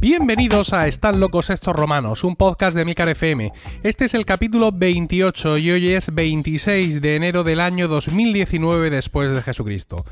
Bienvenidos a Están locos estos romanos, un podcast de Milcar FM. Este es el capítulo 28 y hoy es 26 de enero del año 2019 después de Jesucristo.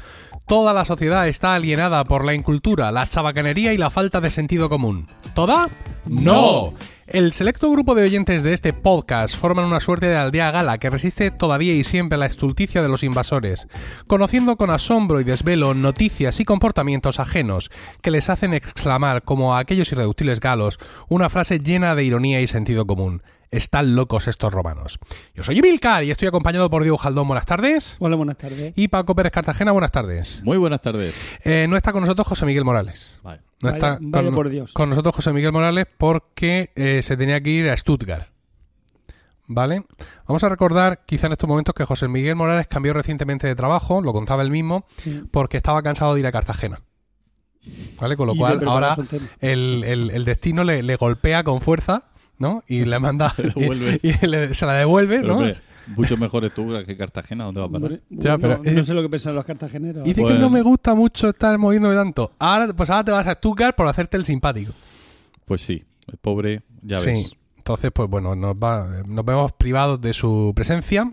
Toda la sociedad está alienada por la incultura, la chabacanería y la falta de sentido común. ¿Toda? ¡No! El selecto grupo de oyentes de este podcast forman una suerte de aldea gala que resiste todavía y siempre la estulticia de los invasores, conociendo con asombro y desvelo noticias y comportamientos ajenos que les hacen exclamar, como a aquellos irreductibles galos, una frase llena de ironía y sentido común. Están locos estos romanos. Yo soy Emilcar y estoy acompañado por Diego Jaldón. Buenas tardes. Hola, buenas tardes. Y Paco Pérez Cartagena. Buenas tardes. Muy buenas tardes. Eh, no está con nosotros José Miguel Morales. Vale. No Vaya- está vaya con, por Dios. con nosotros José Miguel Morales porque eh, se tenía que ir a Stuttgart. ¿Vale? Vamos a recordar quizá en estos momentos que José Miguel Morales cambió recientemente de trabajo, lo contaba él mismo, Sí. porque estaba cansado de ir a Cartagena. ¿Vale? Con lo Y cual ahora el, el- el destino le, le golpea con fuerza, ¿no? Y le manda... Y, y le- se la devuelve, Pero, ¿no? hombre, mucho mejor es tú que Cartagena, ¿dónde va a parar? Hombre, Ya, bueno, pero- no eh, sé lo que piensan los cartageneros. Dice que Pues- no me gusta mucho estar moviéndome tanto. Ahora, pues ahora te vas a Stuttgart por hacerte el simpático. Pues sí, el pobre, ya sí. ves. Entonces, pues bueno, nos, va, nos vemos privados de su presencia.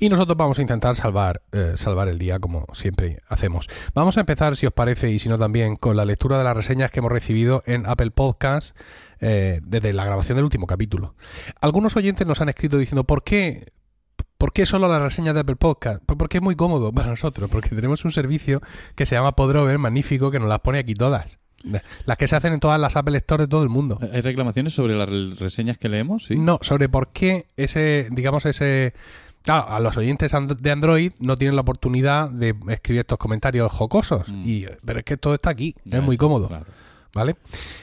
Y nosotros vamos a intentar salvar, eh, salvar el día como siempre hacemos. Vamos a empezar, si os parece, y si no también, con la lectura de las reseñas que hemos recibido en Apple Podcast eh, desde la grabación del último capítulo. Algunos oyentes nos han escrito diciendo, ¿por qué? ¿Por qué solo las reseñas de Apple Podcast? Pues porque es muy cómodo para nosotros, porque tenemos un servicio que se llama Podrover, magnífico, que nos las pone aquí todas. Las que se hacen en todas las Apple Store de todo el mundo. ¿Hay reclamaciones sobre las re- reseñas que leemos? Sí. No, sobre por qué ese, digamos, ese... Claro, a los oyentes de Android no tienen la oportunidad de escribir estos comentarios jocosos. Mm. Y, pero es que todo está aquí, Ya, es muy cómodo, claro. ¿Vale?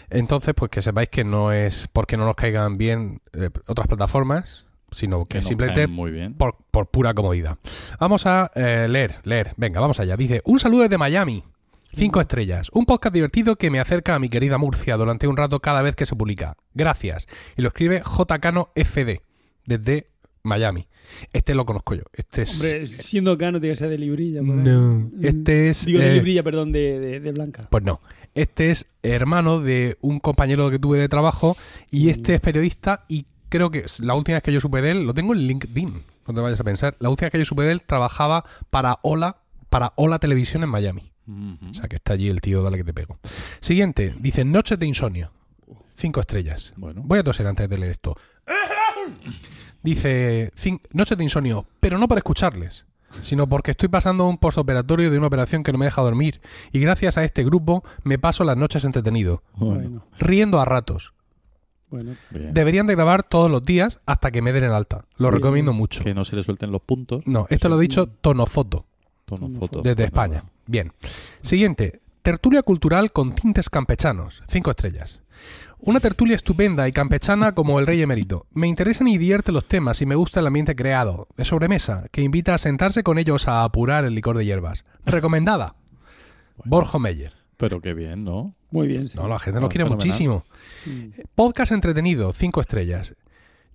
Entonces, pues que sepáis que no es porque no nos caigan bien eh, otras plataformas, sino que, simplemente muy bien. por, por pura comodidad. Vamos a eh, leer, leer. Venga, vamos allá. Dice, un saludo desde Miami. Cinco estrellas. Un podcast divertido que me acerca a mi querida Murcia durante un rato cada vez que se publica. Gracias. Y lo escribe JCano FD, desde Miami. Este lo conozco yo. Este es... Hombre, siendo Cano tiene que ser de Librilla. no, este es... Digo, de eh, Librilla, perdón, de, de, de Blanca. Pues no. Este es hermano de un compañero que tuve de trabajo y este es periodista y creo que la última vez que yo supe de él, lo tengo en LinkedIn, no te vayas a pensar, la última vez que yo supe de él trabajaba para Hola, para Hola Televisión en Miami. O sea que está allí el tío, dale que te pego. Siguiente, dice Noches de Insomnio. Cinco estrellas. Bueno. Voy a toser antes de leer esto. Dice Noches de Insomnio, pero no para escucharles, sino porque estoy pasando un postoperatorio de una operación que no me deja dormir. Y gracias a este grupo me paso las noches entretenido, Bueno, riendo a ratos. bueno. Deberían de grabar todos los días hasta que me den el alta. Lo Bien. recomiendo mucho. Que no se le suelten los puntos. No, esto lo he dicho Tonofoto. Tono Tono foto. Desde Bueno, España. Bien. Siguiente. Tertulia cultural con tintes campechanos. Cinco estrellas. Una tertulia estupenda y campechana como el rey emérito. Me interesan y divierte los temas y me gusta el ambiente creado, de sobremesa, que invita a sentarse con ellos a apurar el licor de hierbas. Recomendada. Borjo Meyer. Pero qué bien, ¿no? Muy bien, sí. No, la gente nos Ah, quiere fenomenal. muchísimo. Mm. Podcast entretenido, cinco estrellas.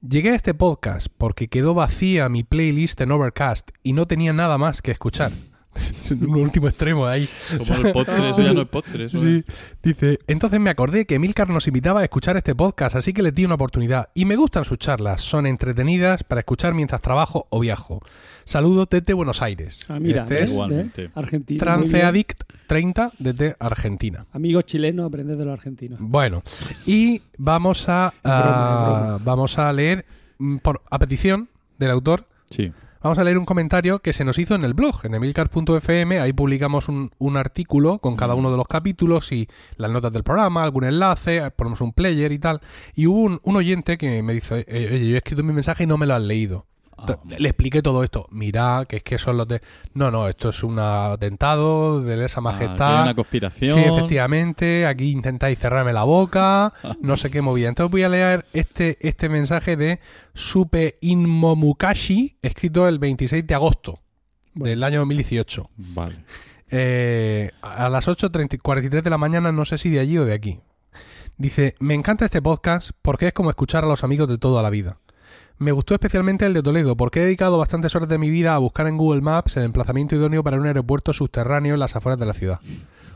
Llegué a este podcast porque quedó vacía mi playlist en Overcast y no tenía nada más que escuchar. Es un último extremo ahí. Como el postre, eso ya no es postre. Eso Sí, dice, entonces me acordé que Milcar nos invitaba a escuchar este podcast, así que le di una oportunidad. Y me gustan sus charlas, son entretenidas para escuchar mientras trabajo o viajo. Saludos desde Buenos Aires. Ah, mira, este es Igualmente. Argentina. Tranceadict 30 desde Argentina. Amigos chilenos, aprended de los argentinos. Bueno, y vamos a, broma, es a- broma. vamos a leer mm, por a petición del autor. Sí. Vamos a leer un comentario que se nos hizo en el blog, en emilcar.fm. Ahí publicamos un, un artículo con cada uno de los capítulos y las notas del programa, algún enlace, ponemos un player y tal. Y hubo un, un oyente que me dice, "Eh, oye, yo he escrito mi mensaje y no me lo has leído. Ah, Le expliqué todo esto. Mira, que es que son los de... No, no, esto es un atentado de lesa Ah, majestad. hay una conspiración. Sí, efectivamente. Aquí intentáis cerrarme la boca. No sé qué movida. Entonces voy a leer este, este mensaje de Supe Inmomukashi, escrito el 26 de agosto del año 2018. Vale. Eh, a las 8.43 de la mañana, no sé si de allí o de aquí. Dice, me encanta este podcast porque es como escuchar a los amigos de toda la vida. Me gustó especialmente el de Toledo, porque he dedicado bastantes horas de mi vida a buscar en Google Maps el emplazamiento idóneo para un aeropuerto subterráneo en las afueras de la ciudad.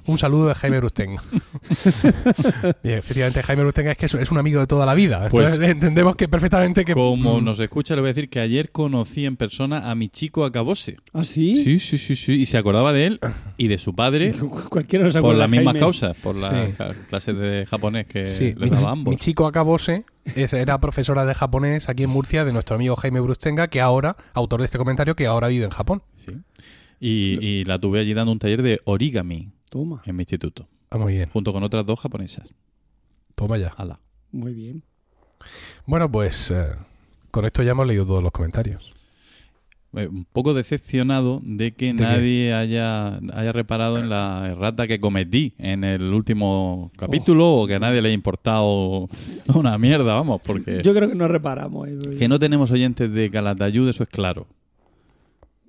Un saludo de Jaime Brustenga. Bien, efectivamente, Jaime Brustenga es que es- un amigo de toda la vida. Pues- Entonces entendemos que perfectamente que. Como Mm, nos escucha, le voy a decir que ayer conocí en persona a mi chico Acabose. ¿Ah, sí? Sí, sí, sí, sí. Y se acordaba de él y de su padre Cualquiera nos por las mismas causas, por las Sí. clases de japonés que Sí, daba ambos. mi chico Akabose es- era profesora de japonés aquí en Murcia de nuestro amigo Jaime Brustenga, que ahora, autor de este comentario, que ahora vive en Japón. Sí. Y, y la tuve allí dando un taller de origami Toma, en mi instituto, Ah, muy bien, junto con otras dos japonesas. toma ya. Ala. muy bien. Bueno, pues eh, con esto ya hemos leído todos los comentarios. Eh, Un poco decepcionado de que qué? nadie haya, haya reparado en la errata que cometí en el último capítulo o que a nadie le haya importado una mierda, vamos, porque Yo creo que no reparamos. eh, que no tenemos oyentes de Calatayud, eso es claro.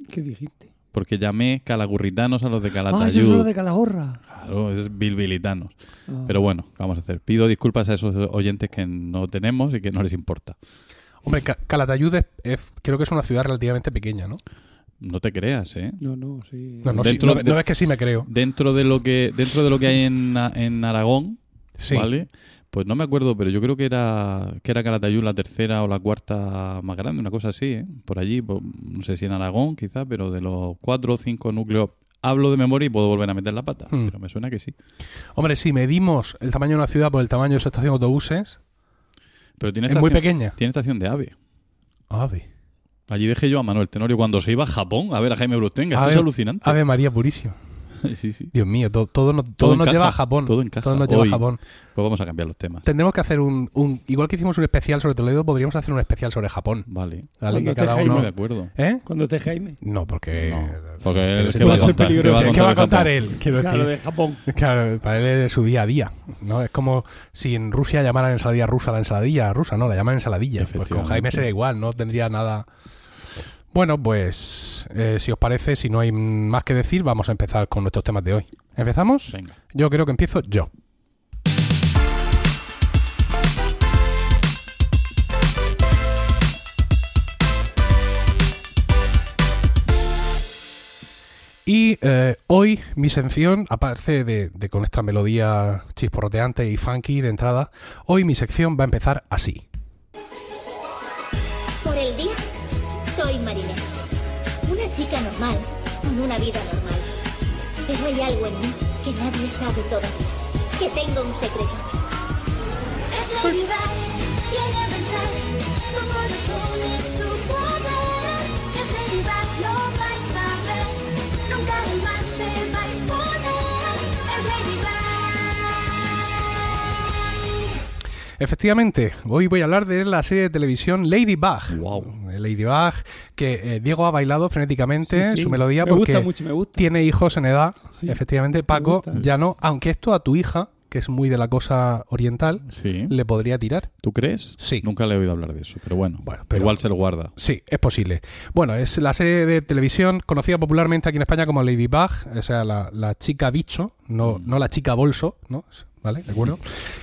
¿Qué dijiste? Porque llamé calagurritanos a los de Ah, Calatayud. eso es lo de Calahorra. Claro, es bilbilitanos. Ah. Pero bueno, ¿qué vamos a hacer? Pido disculpas a esos oyentes que no tenemos y que no les importa. Hombre, Ca- Calatayud es- es- creo que es una ciudad relativamente pequeña, ¿no? No te creas, ¿eh? No, no, sí. No, no, sí, Dentro no- de- no ves que sí me creo. Dentro de lo que dentro de lo que hay en, en Aragón, Sí. ¿vale? Pues no me acuerdo, pero yo creo que era que era Calatayud la tercera o la cuarta más grande, una cosa así, ¿eh? Por allí, pues, no sé si en Aragón quizás, pero de los cuatro o cinco núcleos hablo de memoria y puedo volver a meter la pata, Hmm. pero me suena que sí. Hombre, si medimos el tamaño de una ciudad por el tamaño de su estación de autobuses, Pero tiene es muy pequeña. tiene estación de ave. Ave. Allí dejé yo a Manuel Tenorio cuando se iba a Japón a ver a Jaime Brustenga. Esto es alucinante. Ave María Purísima. sí, sí. Dios mío, todo, todo nos, todo nos encaja, lleva a Japón. todo encaja. nos lleva Hoy. a Japón. Pues vamos a cambiar los temas. Tendremos que hacer un, un- Igual que hicimos un especial sobre Toledo, podríamos hacer un especial sobre Japón. Vale. ¿Vale? Cuando Que esté cada uno. de acuerdo. ¿Eh? Cuando esté Jaime. No, porque. No, porque él, ¿qué va a contar? ¿Qué va a peligroso. ¿Qué va a contar él? Quiero Claro, decir. de Japón. Claro, para él es su día a día. ¿no? Es como si en Rusia llamaran ensaladilla rusa la ensaladilla rusa, no, la llaman ensaladilla. Pues con. Jaime sería igual, no tendría nada. Bueno, pues eh, si os parece, si no hay más que decir, vamos a empezar con nuestros temas de hoy. ¿Empezamos? Venga. Yo creo que empiezo yo. Y eh, hoy mi sección, aparte de, de con esta melodía chisporroteante y funky de entrada, hoy mi sección va a empezar así. Normal, con una vida normal. Pero hay algo en mí que nadie sabe todavía. Que tengo un secreto. Es la vida, tiene verdad, su Efectivamente, hoy voy a hablar de la serie de televisión Ladybug. Wow. Eh, Ladybug, que eh, Diego ha bailado frenéticamente Sí, sí. su melodía me porque gusta mucho, me gusta. tiene hijos en edad. Sí. Efectivamente, Paco ya no, aunque esto a tu hija, que es muy de la cosa oriental, Sí. le podría tirar. ¿Tú crees? Sí. Nunca le he oído hablar de eso, pero bueno. Bueno, pero- Igual se lo guarda. Sí, es posible. Bueno, es la serie de televisión conocida popularmente aquí en España como Ladybug, o sea, la, la chica bicho, no, Mm. no la chica bolso, ¿no? ¿Vale? ¿De acuerdo?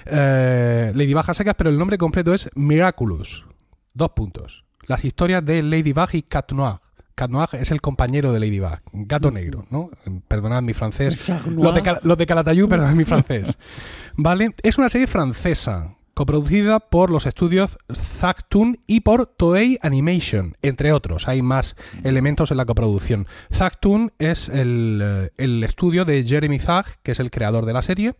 Eh, Ladybug a secas, pero el nombre completo es Miraculous. Dos puntos. Las historias de Ladybug y Cat Noir. Cat Noir es el compañero de Ladybug, gato negro, ¿no? Perdonad mi francés. Los de, Cal- los de Calatayud, perdonad mi francés. ¿Vale? Es una serie francesa, coproducida por los estudios Zactoon y por Toei Animation, entre otros. Hay más elementos en la coproducción. Zactoon es el, eh, el estudio de Jeremy Zag, que es el creador de la serie,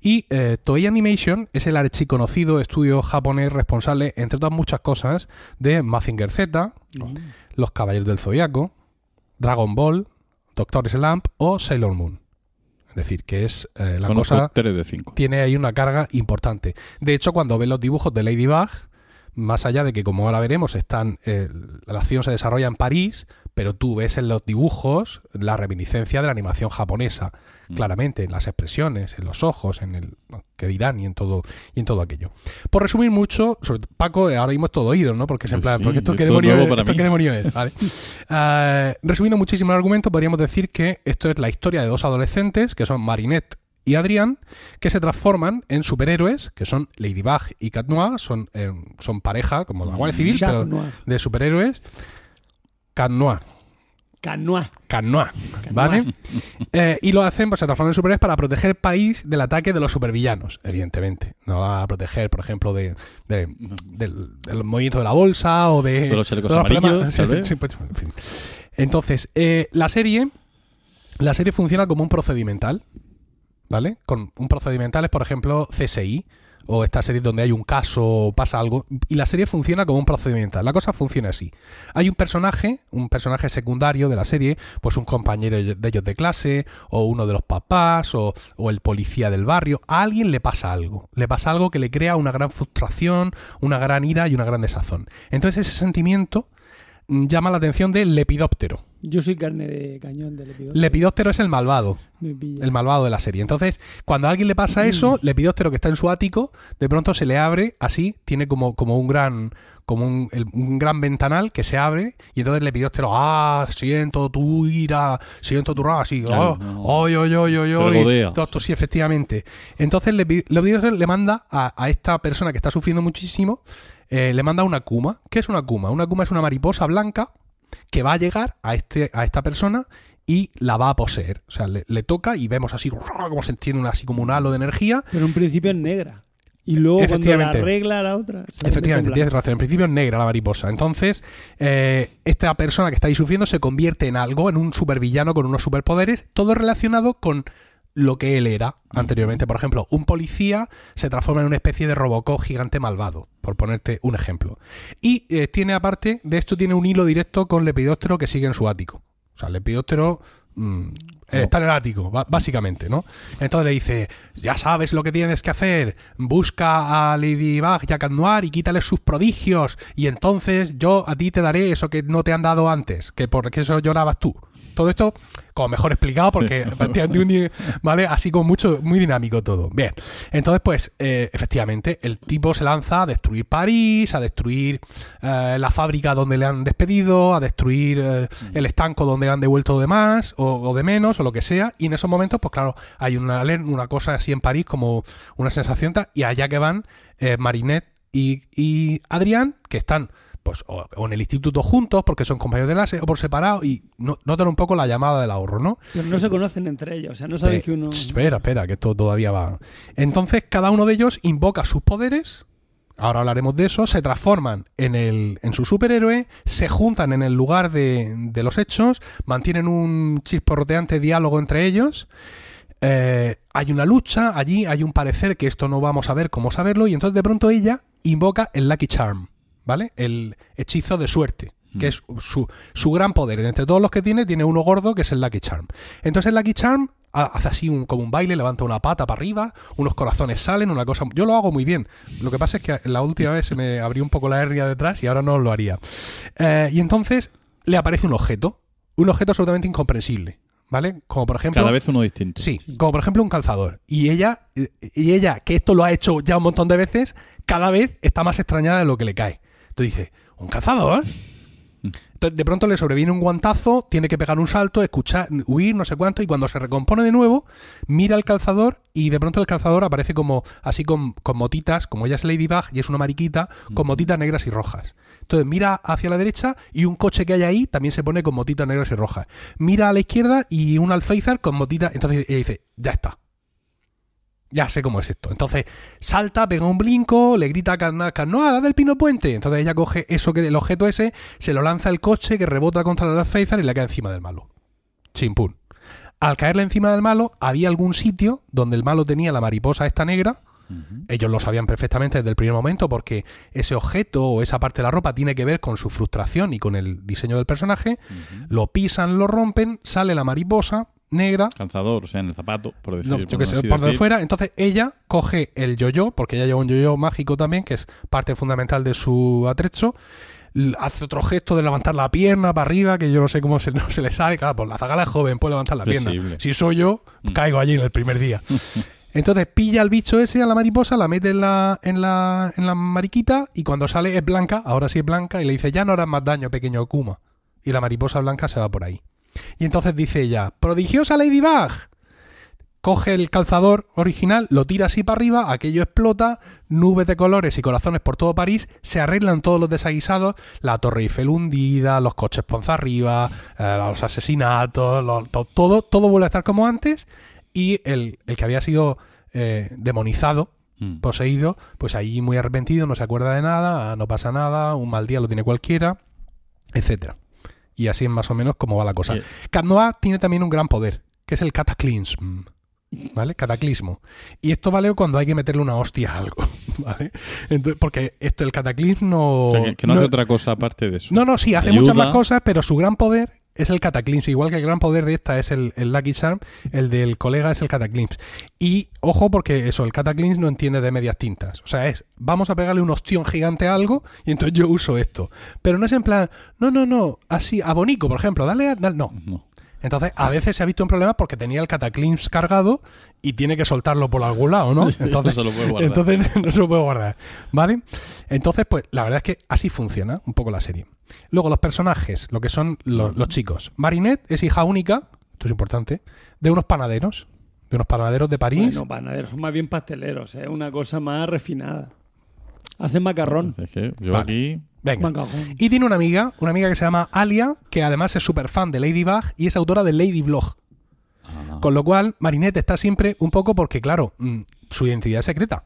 y eh, Toei Animation es el archiconocido estudio japonés responsable, entre otras muchas cosas, de Mazinger Z, Los Caballeros del Zodiaco, Dragon Ball, Doctor Slump o Sailor Moon. Decir, que es eh, la Conozco cosa tres de cinco. tiene ahí una carga importante. De hecho, cuando ves los dibujos de Ladybug, más allá de que, como ahora veremos, están eh, la acción se desarrolla en París, pero tú ves en los dibujos la reminiscencia de la animación japonesa, Mm. claramente, en las expresiones, en los ojos, en el que dirán y en todo y en todo aquello. Por resumir mucho, sobre Paco, eh, ahora mismo es todo oído, ¿no? Porque es en plan, sí, porque esto es qué demonio es, esto qué demonio es, ¿vale? Eh, resumiendo muchísimo el argumento, podríamos decir que esto es la historia de dos adolescentes, que son Marinette y Adrián, que se transforman en superhéroes, que son Ladybug y Cat Noir, son, eh, son pareja, como la Guardia Civil, Cat pero Noir. de superhéroes. Canoa. Cat Noir, ¿vale? Eh, y lo hacen, pues se transforman en superhéroes para proteger el país del ataque de los supervillanos, evidentemente. No va a proteger, por ejemplo, de, de- del, del movimiento de la bolsa o de, De los chalecos de amarillos, sí, sí, pues, en fin. Entonces, eh, la serie la serie funciona como un procedimental, ¿vale? Con un procedimental es, por ejemplo, CSI o esta serie donde hay un caso o pasa algo y la serie funciona como un procedimental. La cosa funciona así. Hay un personaje, un personaje secundario de la serie, pues un compañero de ellos de clase o uno de los papás o, o el policía del barrio. A alguien le pasa algo. Le pasa algo que le crea una gran frustración, una gran ira y una gran desazón. Entonces ese sentimiento llama la atención del lepidóptero. Yo soy carne de cañón del lepidóptero. Lepidóptero es el malvado, el malvado de la serie. Entonces, cuando a alguien le pasa eso, Lepidóptero que está en su ático, de pronto se le abre así, tiene como, como un gran como un, el- un gran ventanal que se abre y entonces Lepidóptero, ah, siento tu ira, siento tu rabia, así, oh, oy, oy, oy, oy. Todo sí, efectivamente. Entonces Lepi- Lepidóptero le manda a, a esta persona que está sufriendo muchísimo, eh, le manda una kuma. ¿Qué es una kuma? Una kuma es una mariposa blanca que va a llegar a, este, a esta persona y la va a poseer. O sea, le, le toca y vemos así como se entiende una, así como un halo de energía. Pero en principio es negra. Y luego cuando la arregla la otra. Efectivamente, tienes razón. En principio es negra la mariposa. Entonces, eh, esta persona que está ahí sufriendo se convierte en algo, en un supervillano con unos superpoderes, todo relacionado con lo que él era anteriormente. Por ejemplo, un policía se transforma en una especie de robocop gigante malvado, por ponerte un ejemplo. Y eh, tiene aparte de esto, tiene un hilo directo con Lepidóptero que sigue en su ático. O sea, Lepidóptero mm, está en el ático, básicamente, ¿no? Entonces le dice, ya sabes lo que tienes que hacer, busca a Ladybug y a Cat Noir y quítale sus prodigios. Y entonces yo a ti te daré eso que no te han dado antes, que porque eso llorabas tú. Todo esto como mejor explicado porque efectivamente, vale así como mucho muy dinámico todo. Bien entonces pues eh, efectivamente el tipo se lanza a destruir París a destruir eh, la fábrica donde le han despedido a destruir eh, el estanco donde le han devuelto de más o, o de menos o lo que sea y en esos momentos pues claro hay una una cosa así en París como una sensación tal, y allá que van eh, Marinette y, y Adrián que están pues o, o en el instituto juntos porque son compañeros de clase o por separado y no, notan un poco la llamada del ahorro, ¿no? Pero no se conocen entre ellos. O sea, no saben Pe- que uno. Espera, espera, que esto todavía va. Entonces, cada uno de ellos invoca sus poderes. Ahora hablaremos de eso. Se transforman en, el, en su superhéroe. Se juntan en el lugar de, de los hechos. Mantienen un chisporroteante diálogo entre ellos. eh, hay una lucha allí. Hay un parecer que esto no vamos a ver cómo saberlo. Y entonces, de pronto, ella invoca el Lucky Charm. ¿Vale? El hechizo de suerte. Que es su, su gran poder. Entre todos los que tiene, tiene uno gordo que es el Lucky Charm. Entonces el Lucky Charm ha- hace así un, como un baile, levanta una pata para arriba, unos corazones salen, una cosa... Yo lo hago muy bien. Lo que pasa es que la última vez se me abrió un poco la hernia detrás y ahora no lo haría. Eh, y entonces le aparece un objeto, un objeto absolutamente incomprensible, ¿vale? Como por ejemplo... Cada vez uno distinto. Sí, como por ejemplo un calzador. Y ella, y ella, que esto lo ha hecho ya un montón de veces, cada vez está más extrañada de lo que le cae. Entonces dice, ¿un calzador? Entonces, de pronto le sobreviene un guantazo, tiene que pegar un salto, escuchar, huir, no sé cuánto, y cuando se recompone de nuevo, mira al calzador y de pronto el calzador aparece como así con, con motitas, como ella es Ladybug y es una mariquita, con motitas negras y rojas. Entonces mira hacia la derecha y un coche que hay ahí también se pone con motitas negras y rojas. Mira a la izquierda y un alféizar con motitas. Entonces ella dice, ya está. Ya sé cómo es esto. Entonces salta, pega un brinco, le grita a Carna- Carnoa, del pino puente. Entonces ella coge eso que el objeto ese, se lo lanza al coche que rebota contra el alféizar y le cae encima del malo. Chimpún. Al caerle encima del malo, había algún sitio donde el malo tenía la mariposa esta negra. Ellos lo sabían perfectamente desde el primer momento porque ese objeto o esa parte de la ropa tiene que ver con su frustración y con el diseño del personaje. Lo pisan, lo rompen, sale la mariposa negra, Calzador, o sea, en el zapato, por decir. no, yo que sé, por de fuera. Entonces ella coge el yo-yo, porque ella lleva un yo-yo mágico también, que es parte fundamental de su atrecho. Hace otro gesto de levantar la pierna para arriba, que yo no sé cómo se, no se le sale. Claro, pues la zagala es joven, puede levantar la pierna. Si soy yo, Mm. caigo allí en el primer día. Entonces pilla al bicho ese, a la mariposa, la mete en la, en la, en la mariquita y cuando sale es blanca, ahora sí es blanca, y le dice, ya no harás más daño, pequeño Kuma. Y la mariposa blanca se va por ahí. Y entonces dice ella, prodigiosa Ladybug, coge el calzador original, lo tira así para arriba, aquello explota, nubes de colores y corazones por todo París, se arreglan todos los desaguisados, la Torre Eiffel hundida, los coches ponza arriba, eh, los asesinatos, to- todo, todo vuelve a estar como antes y el, el que había sido eh, demonizado, Mm. poseído, pues ahí muy arrepentido, no se acuerda de nada, no pasa nada, un mal día lo tiene cualquiera, etcétera. Y así es más o menos como va la cosa. Cat Noir tiene también un gran poder, que es el cataclism. ¿Vale? Cataclismo. Y esto vale cuando hay que meterle una hostia a algo. ¿Vale? Entonces, porque esto, el cataclismo no. O sea, que, que no, no- hace otra cosa aparte de eso. no, no, sí, hace Ayuda. muchas más cosas, pero su gran poder es el cataclismo. Igual que el gran poder de esta es el, Lucky Charm, el del colega es el cataclismo. Y ojo, porque eso, el cataclismo no entiende de medias tintas. O sea, es, vamos a pegarle un ostión gigante a algo y entonces yo uso esto. Pero no es en plan, no, no, no, así, a Bonico, por ejemplo, dale a. no. No. Entonces, a veces se ha visto en problemas porque tenía el cataclismo cargado y tiene que soltarlo por algún lado, ¿no? Entonces, no se lo puede guardar. entonces no se lo puede guardar, ¿vale? Entonces, pues la verdad es que así funciona un poco la serie. Luego, los personajes, lo que son lo- los, chicos. Marinette es hija única, esto es importante, de unos panaderos, de unos panaderos de París. Bueno, panaderos, son más bien pasteleros, es una cosa más refinada. Hacen macarrón. Es que yo Vale. aquí. Venga. Y tiene una amiga, una amiga que se llama Alia, que además es súper fan de Ladybug y es autora de Lady Blog. ah, Con lo cual, Marinette está siempre un poco porque, claro, mm, su identidad es secreta.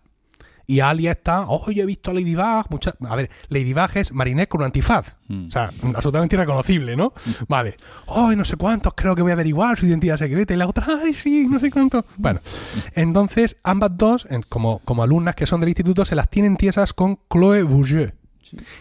Y Alia está, oh, yo he visto a Ladybug. Mucha... A ver, Ladybug es Marinette con un antifaz. Mm. O sea, absolutamente irreconocible, ¿no? Vale. Oh, no sé cuántos, creo que voy a averiguar su identidad secreta. Y la otra, ay, sí, no sé cuánto. Bueno, entonces ambas dos, como, como alumnas que son del instituto, se las tienen tiesas con Chloe Bourgeois.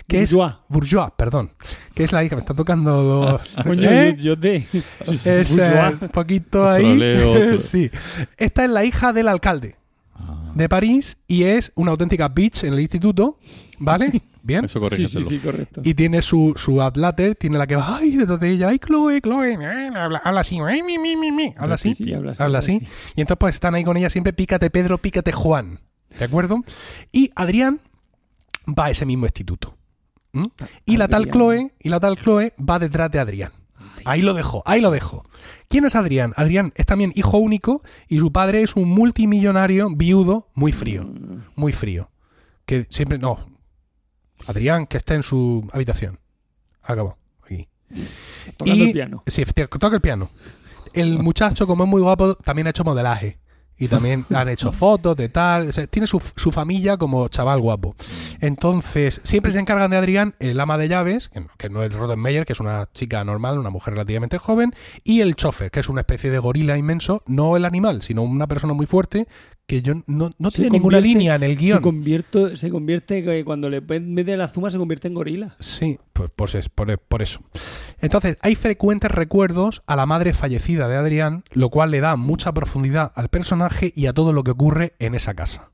Que Bourgeois. es Bourgeois, perdón. Que es la hija, me está tocando. Coño, ¿Eh? yo, yo te. Es eh, un poquito ahí. Troleo, sí. Esta es la hija del alcalde ah, de París y es una auténtica bitch en el instituto, ¿vale? Bien. eso Sí, sí, sí, correcto. Y tiene su, su adlater, tiene la que va, ay, detrás de ella, ay, Chloe, Chloe, eh, habla, habla así, eh, mi, mi, mi, mi", habla así, Sí, habla así, habla habla así. así. Y entonces pues están ahí con ella siempre, pícate Pedro, pícate Juan, ¿de acuerdo? Y Adrián va a ese mismo instituto. ¿m? Y la tal. Chloe, y la tal Chloe va detrás de Adrián. Ahí lo dejo, ahí lo dejo. ¿Quién es Adrián? Adrián es también hijo único y su padre es un multimillonario viudo muy frío, Mm. muy frío. Que siempre, no. Adrián, que está en su habitación. Acabó, aquí. Tocando Y- el piano. Sí, toca el piano. El muchacho, como es muy guapo, también ha hecho modelaje. Y también han hecho fotos de tal. o sea, tiene su, su familia como chaval guapo. Entonces, siempre se encargan de Adrián, el ama de llaves, que no, que no es Rodenmeyer, que es una chica normal, una mujer relativamente joven, y el chofer, que es una especie de gorila inmenso, no el animal, sino una persona muy fuerte, que yo no, no Se tiene ninguna convierte- línea en el Se, guion. se convierte, que cuando le mete la zuma, se convierte en gorila. Sí, pues, pues es por, por eso. Entonces, hay frecuentes recuerdos a la madre fallecida de Adrián, lo cual le da mucha profundidad al personaje y a todo lo que ocurre en esa casa.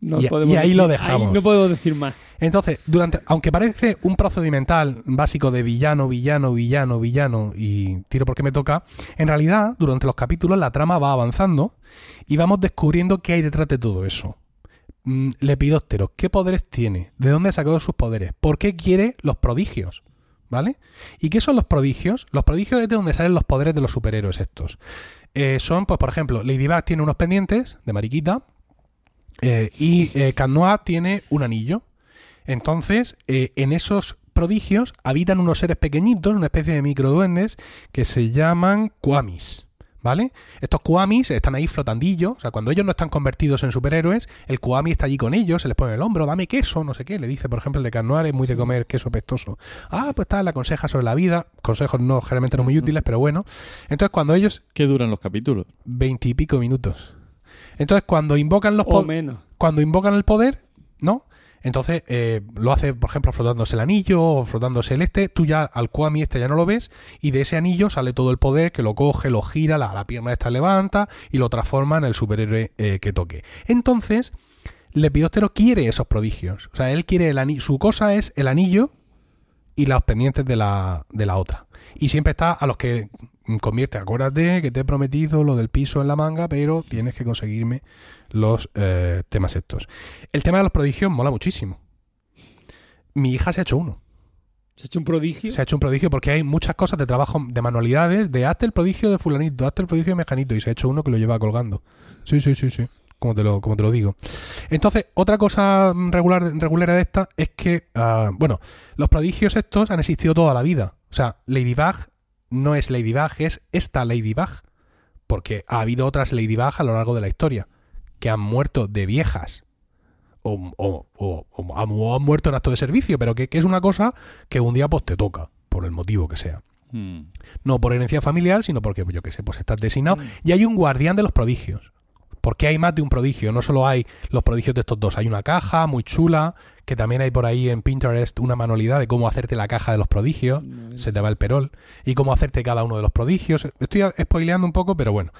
No Y- podemos y ahí decir- lo dejamos. ahí no podemos decir más. Entonces, durante, aunque parece un procedimental básico de villano, villano, villano, villano y tiro porque me toca, en realidad, durante los capítulos la trama va avanzando y vamos descubriendo qué hay detrás de todo eso. Mm, Lepidóptero, ¿qué poderes tiene? ¿De dónde ha sacado sus poderes? ¿Por qué quiere los prodigios? ¿Vale? ¿Y qué son los prodigios? Los prodigios es de donde salen los poderes de los superhéroes estos. Eh, son, pues, por ejemplo, Ladybug tiene unos pendientes de mariquita eh, y eh, Cat Noir tiene un anillo. Entonces, eh, en esos prodigios habitan unos seres pequeñitos, una especie de microduendes, que se llaman Kwamis. ¿Vale? Estos Kwamis están ahí flotandillos, o sea, cuando ellos no están convertidos en superhéroes, el Kwami está allí con ellos, se les pone en el hombro, dame queso, no sé qué, le dice, por ejemplo, el de Cat Noir es muy de comer queso pestoso. Ah, pues tal, le aconseja sobre la vida, consejos no, generalmente no muy útiles, pero bueno. Entonces, cuando ellos, ¿Qué duran los capítulos? veintipico minutos. Entonces, cuando invocan los O po- menos. cuando invocan el poder, ¿no? Entonces eh, lo hace, por ejemplo, frotándose el anillo o frotándose el este. Tú ya al Kwami este ya no lo ves y de ese anillo sale todo el poder que lo coge, lo gira, la, la pierna esta levanta y lo transforma en el superhéroe eh, que toque. Entonces, Lepidóptero quiere esos prodigios. O sea, él quiere el anillo. Su cosa es el anillo y los pendientes de la, de la otra. Y siempre está a los que convierte. Acuérdate que te he prometido lo del piso en la manga, pero tienes que conseguirme los eh, temas estos. El tema de los prodigios mola muchísimo. Mi hija se ha hecho uno. Se ha hecho un prodigio. Se ha hecho un prodigio porque hay muchas cosas de trabajo, de manualidades, de hazte el prodigio de fulanito, hazte el prodigio de mejanito, y se ha hecho uno que lo lleva colgando. Sí, sí, sí, sí. Como te lo, como te lo digo. Entonces, otra cosa regular, regular de esta es que, ah, bueno, los prodigios estos han existido toda la vida. O sea, Ladybug no es Ladybug, es esta Ladybug. Porque ha habido otras Ladybug a lo largo de la historia que han muerto de viejas o, o- o- o han- muerto en acto de servicio, pero que, que es una cosa que un día pues te toca, por el motivo que sea. Mm. No por herencia familiar, sino porque, yo qué sé, pues estás designado. Y hay un guardián de los prodigios. Porque hay más de un prodigio, no solo hay los prodigios de estos dos, hay una caja muy chula, que también hay por ahí en Pinterest una manualidad de cómo hacerte la caja de los prodigios, se te va el perol, y cómo hacerte cada uno de los prodigios. Estoy spoileando un poco, pero bueno.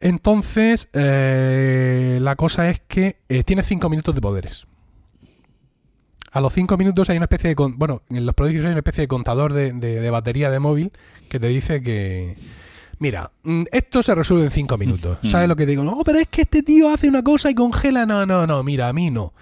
Entonces, eh, la cosa es que eh, tienes cinco minutos de poderes. A los cinco minutos hay una especie de... con- Bueno, en los prodigios hay una especie de contador de, de- de batería de móvil que te dice que... Mira, mm, esto se resuelve en cinco minutos. ¿Sabes lo que digo? No, pero es que este tío hace una cosa y congela. No, no, no, mira, a mí no.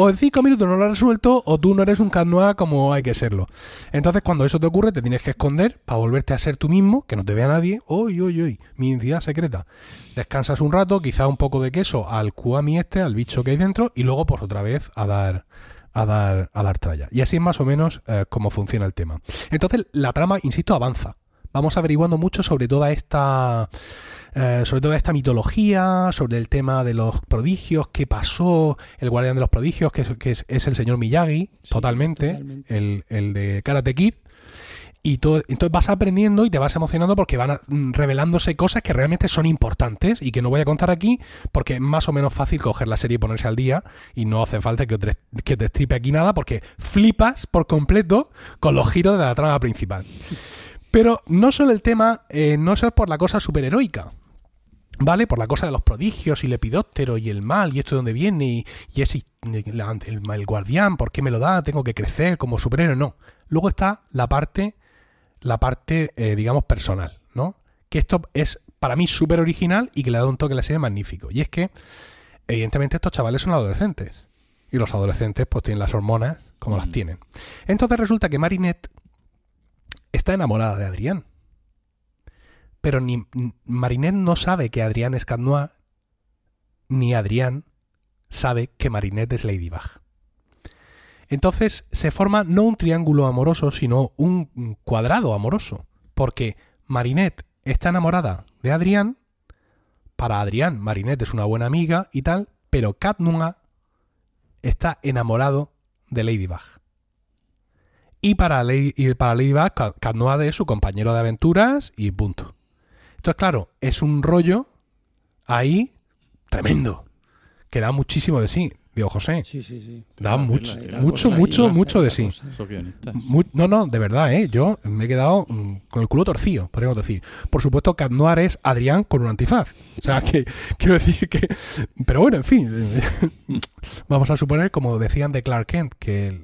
O en cinco minutos no lo has resuelto o tú no eres un canoa como hay que serlo. Entonces, cuando eso te ocurre, te tienes que esconder para volverte a ser tú mismo, que no te vea nadie. Uy, uy, uy, mi identidad secreta. Descansas un rato, quizá un poco de queso al kuami este, al bicho que hay dentro, y luego, pues otra vez a dar a dar a dar tralla. Y así es más o menos eh, cómo funciona el tema. Entonces, la trama, insisto, avanza. Vamos averiguando mucho sobre toda esta eh, sobre toda esta mitología, sobre el tema de los prodigios, qué pasó, el guardián de los prodigios, que es, que es, es el señor Miyagi, Sí, totalmente, totalmente. El, el de Karate Kid. Y todo, entonces vas aprendiendo y te vas emocionando porque van a- mm, revelándose cosas que realmente son importantes y que no voy a contar aquí porque es más o menos fácil coger la serie y ponerse al día y no hace falta que te, que te estripe aquí nada porque flipas por completo con los giros de la trama principal. Pero no solo el tema, eh, no solo por la cosa superheroica, ¿vale? Por la cosa de los prodigios y el epidóptero y el mal y esto de dónde viene y, y la- el, el guardián, ¿por qué me lo da? Tengo que crecer como superhéroe, no. Luego está la parte, la parte, eh, digamos, personal, ¿no? Que esto es para mí súper original y que le da un toque a la serie magnífico. Y es que, evidentemente, estos chavales son adolescentes. Y los adolescentes, pues, tienen las hormonas como las Mm. tienen. Entonces resulta que Marinette está enamorada de Adrián. Pero ni Marinette no sabe que Adrián es Cat ni Adrián sabe que Marinette es Ladybug. Entonces se forma no un triángulo amoroso, sino un cuadrado amoroso. Porque Marinette está enamorada de Adrián. Para Adrián, Marinette es una buena amiga y tal. Pero Cat está enamorado de Ladybug. Y para, Lady, y para Noir es su compañero de aventuras y punto. Entonces, claro, es un rollo ahí tremendo. Que da muchísimo de sí. José, Sí, sí, sí. da Claro, mucho, la- la mucho, mucho, la- mucho de sí. Mu- no, no, de verdad, ¿eh? Yo me he quedado mm, con el culo torcido, podríamos decir. Por supuesto, Cat Noir es Adrián con un antifaz. O sea, que quiero decir que... Pero bueno, en fin. Vamos a suponer, como decían de Clark Kent, que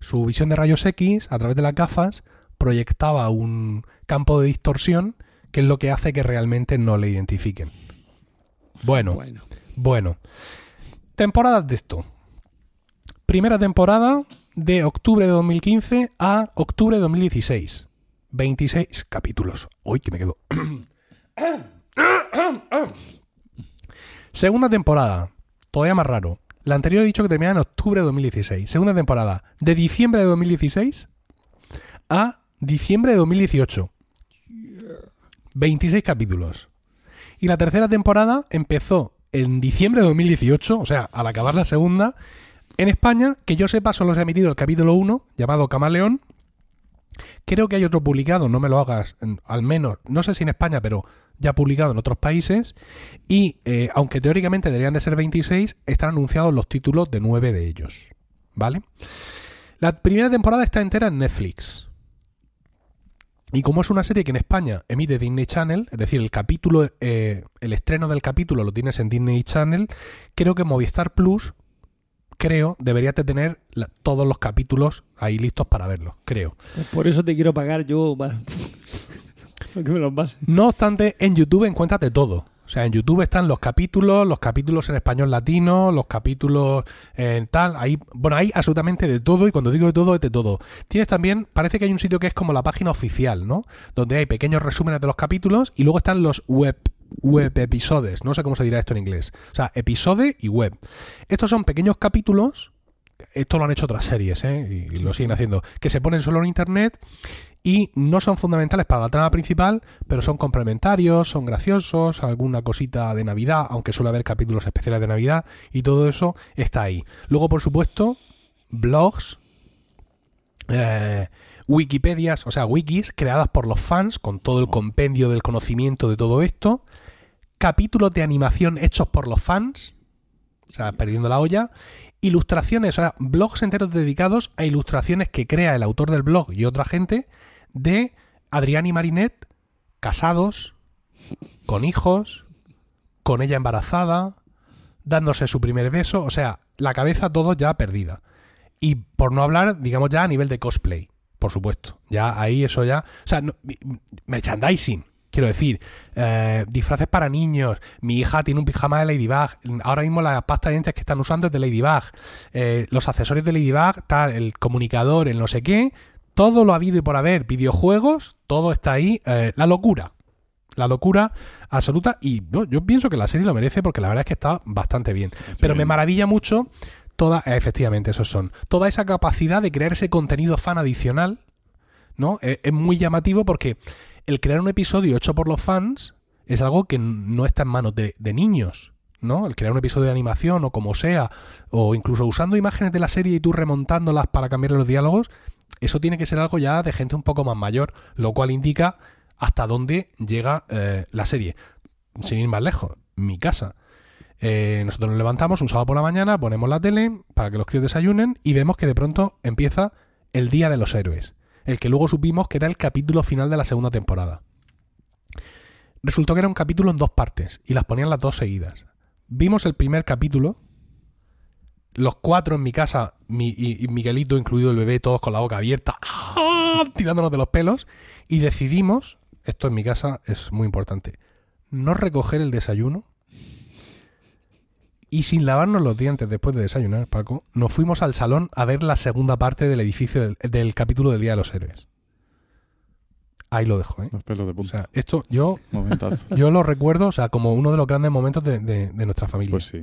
su visión de rayos X, a través de las gafas, proyectaba un campo de distorsión que es lo que hace que realmente no le identifiquen. Bueno, Bueno. bueno. Temporadas de esto. Primera temporada de octubre de 2015 a octubre de 2016. 26 capítulos. Uy, que me quedo. Segunda temporada. Todavía más raro. La anterior he dicho que terminaba en octubre de 2016. Segunda temporada. De diciembre de 2016 a diciembre de 2018. 26 capítulos. Y la tercera temporada empezó en diciembre de 2018, o sea, al acabar la segunda, en España, que yo sepa, solo se ha emitido el capítulo 1, llamado Camaleón. Creo que hay otro publicado, no me lo hagas, al menos, no sé si en España, pero ya publicado en otros países. Y eh, aunque teóricamente deberían de ser 26, están anunciados los títulos de 9 de ellos. ¿Vale? La primera temporada está entera en Netflix. Y como es una serie que en España emite Disney Channel, es decir, el capítulo, eh, el estreno del capítulo lo tienes en Disney Channel, creo que Movistar Plus, creo, debería de tener la- todos los capítulos ahí listos para verlos, creo. Pues por eso te quiero pagar yo. para- para que me los pases. No obstante, en YouTube encuentras de todo. O sea, en YouTube están los capítulos, los capítulos en español latino, los capítulos en tal. Ahí, bueno, hay absolutamente de todo y cuando digo de todo, es de todo. Tienes también, parece que hay un sitio que es como la página oficial, ¿no? Donde hay pequeños resúmenes de los capítulos y luego están los web web episodios, no sé cómo se dirá esto en inglés. O sea, episode y web. Estos son pequeños capítulos, esto lo han hecho otras series, ¿eh? y, y lo siguen haciendo, que se ponen solo en internet y no son fundamentales para la trama principal, pero son complementarios, son graciosos, alguna cosita de Navidad, aunque suele haber capítulos especiales de Navidad, y todo eso está ahí. Luego, por supuesto, blogs, eh, Wikipedias, o sea, wikis creadas por los fans, con todo el compendio del conocimiento de todo esto, capítulos de animación hechos por los fans, o sea, perdiendo la olla, ilustraciones, o sea, blogs enteros dedicados a ilustraciones que crea el autor del blog y otra gente de Adrián y Marinette casados, con hijos, con ella embarazada, dándose su primer beso, o sea, la cabeza todo ya perdida. Y por no hablar, digamos ya a nivel de cosplay, por supuesto. Ya ahí eso ya... O sea, no- merchandising, quiero decir. eh, disfraces para niños. Mi hija tiene un pijama de Ladybug. Ahora mismo la pasta de dientes que están usando es de Ladybug. Eh, los accesorios de Ladybug, tal, el comunicador, el no sé qué. Todo lo ha habido y por haber. Videojuegos, todo está ahí. eh, la locura. La locura absoluta. Y no, yo pienso que la serie lo merece porque la verdad es que está bastante bien. Pero me maravilla mucho toda, eh, efectivamente, esos son. Toda esa capacidad de crear ese contenido fan adicional, ¿no? Eh, es muy llamativo porque el crear un episodio hecho por los fans es algo que no está en manos de, de niños, ¿no? El crear un episodio de animación o como sea, o incluso usando imágenes de la serie y tú remontándolas para cambiar los diálogos, eso tiene que ser algo ya de gente un poco más mayor, lo cual indica hasta dónde llega eh, la serie. Sin ir más lejos, mi casa. Eh, nosotros nos levantamos un sábado por la mañana, ponemos la tele para que los críos desayunen y vemos que de pronto empieza el Día de los Héroes, el que luego supimos que era el capítulo final de la segunda temporada. Resultó que era un capítulo en dos partes y las ponían las dos seguidas. Vimos el primer capítulo, los cuatro en mi casa, mi, y, Miguelito incluido el bebé, todos con la boca abierta, ¡ah! tirándonos de los pelos, y decidimos, esto en mi casa es muy importante, no recoger el desayuno y sin lavarnos los dientes después de desayunar, Paco, nos fuimos al salón a ver la segunda parte del edificio del, del capítulo del Día de los Héroes. Ahí lo dejo, ¿eh? Los pelos de O punta. sea, esto yo, Momentazo. yo lo recuerdo, o sea, como uno de los grandes momentos de, de- de nuestra familia. Pues sí.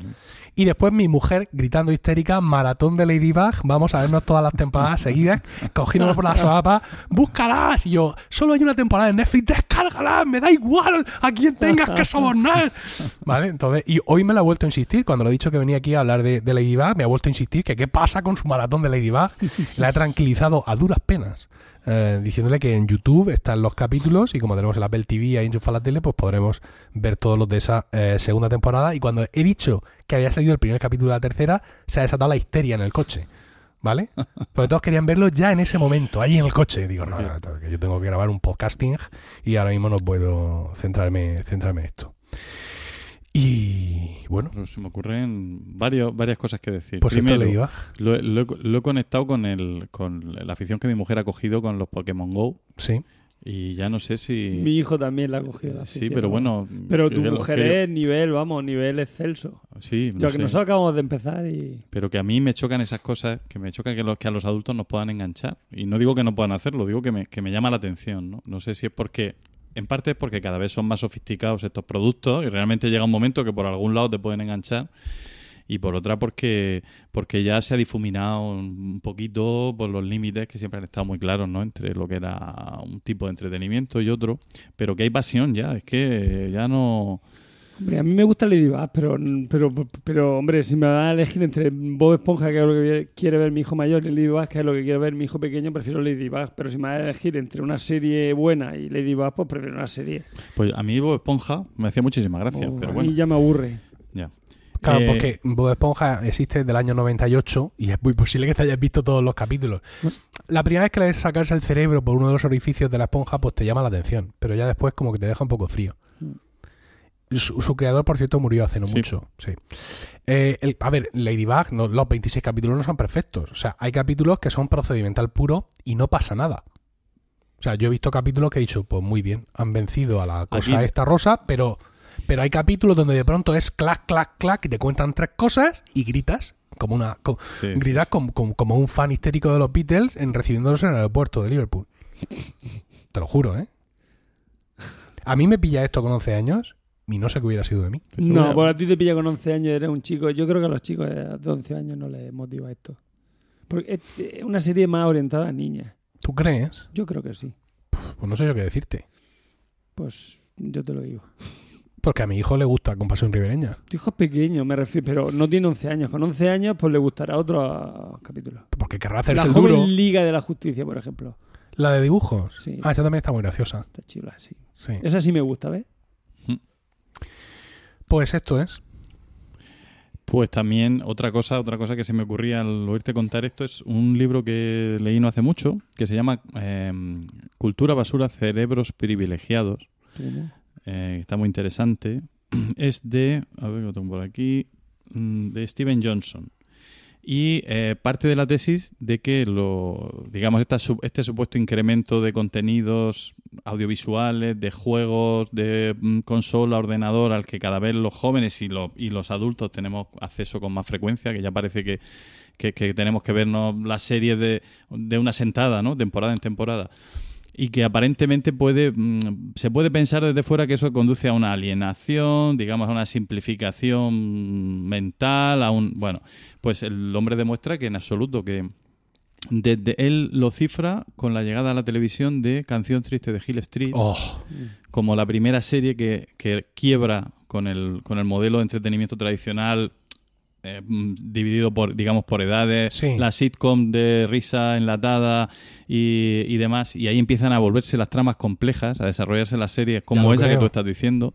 Y después mi mujer gritando histérica, maratón de Ladybug, vamos a vernos todas las temporadas seguidas, cogiéndonos por la solapa, búscalas. Y yo, solo hay una temporada en Netflix, descárgalas, me da igual a quién tengas que sobornar. ¿Vale? Entonces, y hoy me la ha vuelto a insistir, cuando le he dicho que venía aquí a hablar de, de Ladybug, me ha vuelto a insistir que qué pasa con su maratón de Ladybug. La he tranquilizado a duras penas. Eh, diciéndole que en YouTube están los capítulos y como tenemos el Apple TV ahí enchufado a la tele, pues podremos ver todos los de esa eh, segunda temporada. Y cuando he dicho que había salido el primer capítulo de la tercera, se ha desatado la histeria en el coche. ¿Vale? Porque todos querían verlo ya en ese momento, ahí en el coche. Digo, no, no, no, que yo tengo que grabar un podcasting y ahora mismo no puedo centrarme, centrarme en esto. Y bueno, Pero se me ocurren varios, varias cosas que decir. pues esto Primero, le iba. lo, he- lo he- lo he conectado con, el, con la afición que mi mujer ha cogido con los Pokémon Go. Sí. Y ya no sé si. Mi hijo también la ha cogido. la sí, pero bueno. Pero que- tu que mujer que- es nivel, vamos, nivel excelso. Sí, no Yo que sé. nosotros acabamos de empezar y. Pero que a mí me chocan esas cosas, que me choca que, los, que a los adultos nos puedan enganchar. Y no digo que no puedan hacerlo, digo que me, que me llama la atención. ¿no? no sé si es porque, en parte es porque cada vez son más sofisticados estos productos y realmente llega un momento que por algún lado te pueden enganchar. Y por otra porque, porque ya se ha difuminado un poquito por los límites que siempre han estado muy claros, ¿no? Entre lo que era un tipo de entretenimiento y otro. Pero que hay pasión ya, es que ya no... Hombre, a mí me gusta Ladybug, pero, pero, pero, hombre, si me van a elegir entre Bob Esponja, que es lo que quiere ver mi hijo mayor, y Ladybug, que es lo que quiere ver mi hijo pequeño, prefiero Ladybug. Pero si me van a elegir entre una serie buena y Ladybug, pues prefiero una serie. Pues a mí Bob Esponja me hacía muchísima gracia, Oh, pero a bueno, mí ya me aburre. ya. Claro, Eh, porque Bob Esponja existe desde el año 98 y es muy posible que te hayas visto todos los capítulos. La primera vez que le ves sacarse el cerebro por uno de los orificios de la esponja, pues te llama la atención, pero ya después como que te deja un poco frío. Su, su creador, por cierto, murió hace no Sí. mucho. Sí. Eh, el- a ver, Ladybug, no, los 26 capítulos no son perfectos. O sea, hay capítulos que son procedimental puro y no pasa nada. O sea, yo he visto capítulos que he dicho, pues muy bien, han vencido a la cosa Aquí- esta rosa, pero, Pero hay capítulos donde de pronto es clac, clac, clac y te cuentan tres cosas y gritas como una Sí, gritas sí, Como, como- como un fan histérico de los Beatles en recibiéndolos en el aeropuerto de Liverpool. Te lo juro, ¿eh? A mí me pilla esto con 11 años y no sé qué hubiera sido de mí. No, pues a ti te pilla con 11 años, eres un chico. Yo creo que a los chicos de 11 años no les motiva esto. Porque es una serie más orientada a niñas. ¿Tú crees? Yo creo que sí. Pues no sé yo qué decirte. Pues yo te lo digo. Porque a mi hijo le gusta Compasión Ribereña. Tu hijo es pequeño, me refiero, pero no tiene 11 años. Con 11 años, pues le gustará otro ah, capítulo. Porque querrá La hacerse el joven duro. Liga de la Justicia, por ejemplo. La de dibujos. Sí. Ah, esa también está muy graciosa. Está chula, sí. Sí. Esa sí me gusta, ¿ves? Pues esto es. Pues también otra cosa, otra cosa que se me ocurría al oírte contar esto es un libro que leí no hace mucho que se llama eh, Cultura basura cerebros privilegiados. Eh, está muy interesante. Es de, a ver, lo tengo por aquí, mm, de Steven Johnson. Y eh, parte de la tesis de que lo, digamos, esta este supuesto incremento de contenidos audiovisuales, de juegos, de mm, consola, ordenador, al que cada vez los jóvenes y, los y los adultos tenemos acceso con más frecuencia, que ya parece que, que, que tenemos que vernos las series de, de una sentada, ¿no? Temporada en temporada y que aparentemente puede mm, se puede pensar desde fuera que eso conduce a una alienación, digamos a una simplificación mental, a un bueno, pues el hombre demuestra que en absoluto que desde él lo cifra con la llegada a la televisión de Canción Triste de Hill Street Oh, como la primera serie que, que quiebra con el, con el modelo de entretenimiento tradicional eh, mm, dividido por, digamos, por edades, Sí. la sitcom de risa enlatada y, y demás, y ahí empiezan a volverse las tramas complejas, a desarrollarse las series como esa que tú estás diciendo.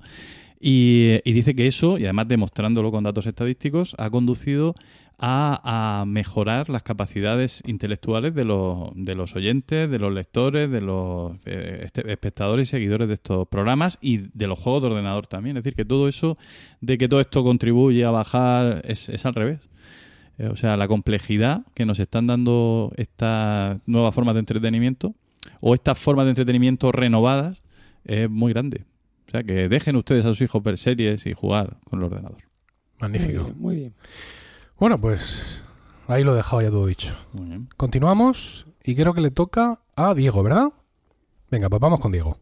Y, y dice que eso, y además demostrándolo con datos estadísticos, ha conducido a, a mejorar las capacidades intelectuales de los, de los oyentes, de los lectores, de los eh, este- espectadores y seguidores de estos programas y de los juegos de ordenador también. Es decir, que todo eso, de que todo esto contribuye a bajar, es, es al revés. Eh, o sea, la complejidad que nos están dando estas nuevas formas de entretenimiento o estas formas de entretenimiento renovadas es muy grande. O sea, que dejen ustedes a sus hijos ver series y jugar con el ordenador. Muy magnífico. bien, muy bien. Bueno, pues ahí lo he dejado ya todo dicho. Muy bien. Continuamos y creo que le toca a Diego, ¿verdad? Venga, pues vamos con Diego.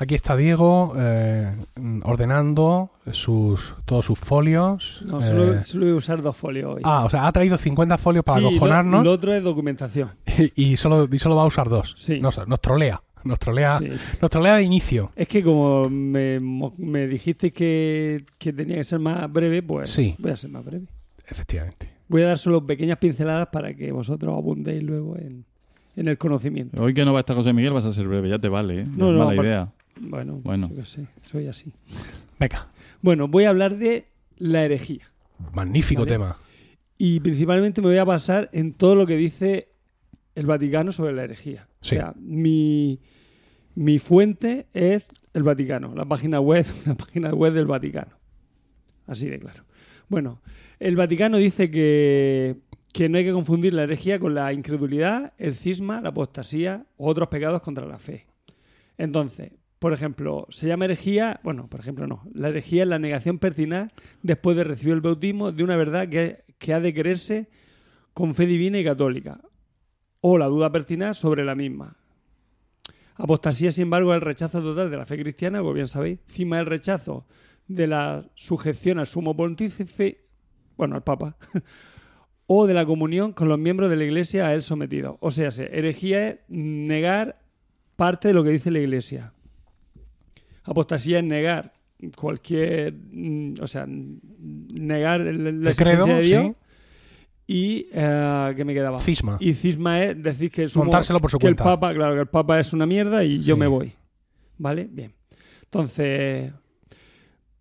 Aquí está Diego eh, ordenando sus, todos sus folios. No, eh, solo, solo voy a usar dos folios hoy. ah, o sea, ha traído 50 folios para Sí, lo- acojonarnos Lo, otro es documentación. y, solo, y solo va a usar dos. Sí. Nos, nos trolea. Nos trolea, Sí. nos trolea de inicio. Es que como me, me dijiste que, que tenía que ser más breve, pues Sí. voy a ser más breve. Efectivamente. Voy a dar solo pequeñas pinceladas para que vosotros abundéis luego en, en el conocimiento. Hoy que no va a estar José Miguel vas a ser breve, ya te vale, ¿eh? No, No mala idea. Bueno, Bueno. yo qué sé, soy así. Venga, Bueno, voy a hablar de la herejía. magnífico Vale. tema. Y principalmente me voy a basar en todo lo que dice el Vaticano sobre la herejía. Sí. O sea, mi, mi fuente es el Vaticano, la página web, la página web del Vaticano. Así de claro. Bueno, el Vaticano dice que, que no hay que confundir la herejía con la incredulidad, el cisma, la apostasía u otros pecados contra la fe. Entonces, por ejemplo, se llama herejía, bueno, por ejemplo no, la herejía es la negación pertinaz después de recibir el bautismo de una verdad que, que ha de creerse con fe divina y católica, o la duda pertinaz sobre la misma. Apostasía, sin embargo, es el rechazo total de la fe cristiana, como bien sabéis. Cima el rechazo de la sujeción al sumo pontífice, bueno, al papa, o de la comunión con los miembros de la iglesia a él sometidos. O sea, se- herejía es negar parte de lo que dice la iglesia. Apostasía es negar cualquier, mm, o sea, negar el- la existencia credo, de Dios. sí. Y, eh, ¿qué me quedaba? Cisma. Y cisma es decir que, sumo- Montárselo por su que el cuenta. Papa, claro, que el Papa es una mierda y yo me voy. ¿Vale? Bien. Entonces,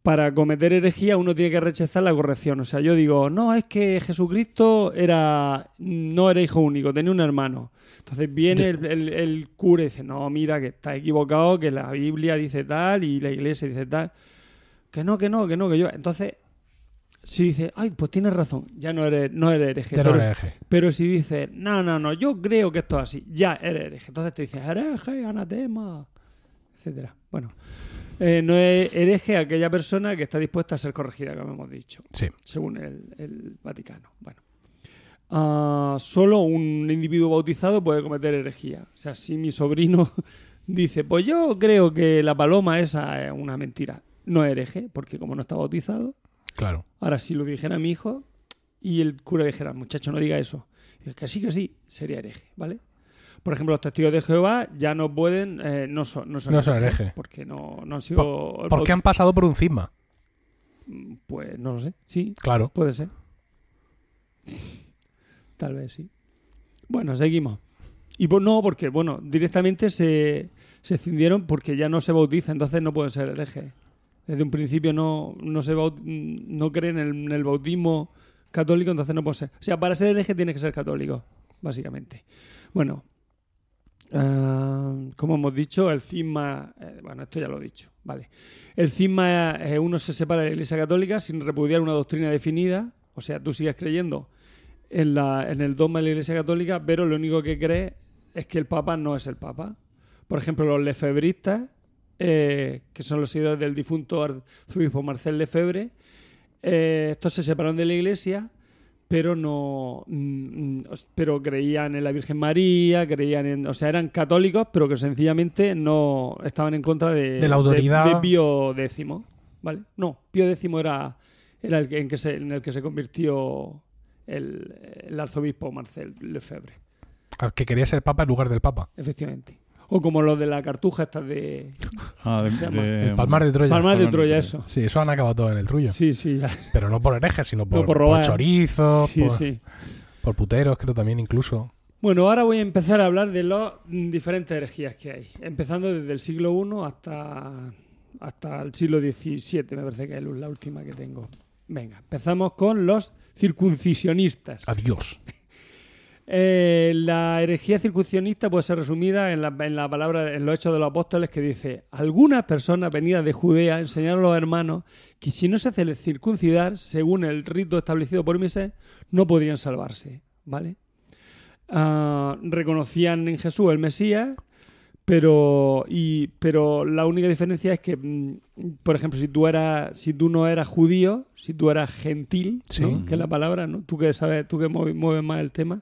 para cometer herejía uno tiene que rechazar la corrección. O sea, yo digo, no, es que Jesucristo era no era hijo único, tenía un hermano. Entonces viene el, el- el cura y dice, no, mira, que está equivocado, que la Biblia dice tal y la iglesia dice tal. Que no, que no, que no, que yo. Entonces, si dices, ay, pues tienes razón, ya no eres, no eres hereje. No pero, eres hereje. pero si dices, no, no, no, yo creo que esto es así, ya eres hereje. Entonces te dices, hereje, anatema, etcétera. Bueno, eh, no es hereje aquella persona que está dispuesta a ser corregida, como hemos dicho Sí. según el, el Vaticano. Bueno. Ah, solo un individuo bautizado puede cometer herejía. O sea, si mi sobrino dice, pues yo creo que la paloma esa es una mentira, no es hereje, porque como no está bautizado, Claro. ahora si lo dijera mi hijo y el cura dijera, muchacho, no diga eso, es que sí, que sí, sería hereje, ¿vale? Por ejemplo, los testigos de Jehová ya no pueden, eh, no son, no son, No son herejes, porque no, no han sido... Porque han pasado por un cisma. Pues no lo sé, sí, Claro. Puede ser. Tal vez sí. Bueno, seguimos. Y pues no, porque, bueno, directamente se, se cindieron porque ya no se bautiza, entonces no pueden ser herejes. Desde un principio no, no, se baut- no creen en el, bautismo católico, entonces no pueden ser. O sea, para ser hereje tienes que ser católico, básicamente. Bueno, ah, como hemos dicho, el cisma. eh, bueno, esto ya lo he dicho, vale. El cisma, eh, uno se separa de la Iglesia Católica sin repudiar una doctrina definida, o sea, tú sigues creyendo en, la, en el dogma de la Iglesia Católica, pero lo único que crees es que el Papa no es el Papa. Por ejemplo, los lefebristas, eh, que son los seguidores del difunto arzobispo Marcel Lefebvre, eh, estos se separaron de la Iglesia, pero no, mm, mm, pero creían en la Virgen María, creían en, o sea, eran católicos, pero que sencillamente no estaban en contra de, De la autoridad. de, de Pío X, ¿vale? No, Pío X era, era el que, en, que se, en el que se convirtió el, el arzobispo Marcel Lefebvre, Al Que quería ser papa en lugar del papa. efectivamente. O como los de la cartuja estas de Ah, de, El palmar de Troya. Palmar de Palmar de Troya, eso. Sí, eso han acabado todo en el trullo. Sí, sí, ya. Pero no por herejes, sino por, No, por chorizos, Sí, por, sí. por puteros, creo también incluso. Bueno, ahora voy a empezar a hablar de las diferentes herejías que hay, empezando desde el siglo I hasta, hasta el siglo XVII, me parece que es la última que tengo. Venga, empezamos con los circuncisionistas. Adiós. Eh, la herejía circuncionista puede ser resumida en la, palabra, en los hechos de los apóstoles que dice, algunas personas venidas de Judea enseñaron a los hermanos que si no se hace circuncidar, según el rito establecido por Moisés, no podrían salvarse, ¿vale? Ah, reconocían en Jesús el Mesías, pero, y, pero la única diferencia es que, mm, por ejemplo, si tú eras, si tú no eras judío, si tú eras gentil, Sí. ¿no? que es la palabra, ¿no? Tú que sabes, tú que mueves, mueves más el tema,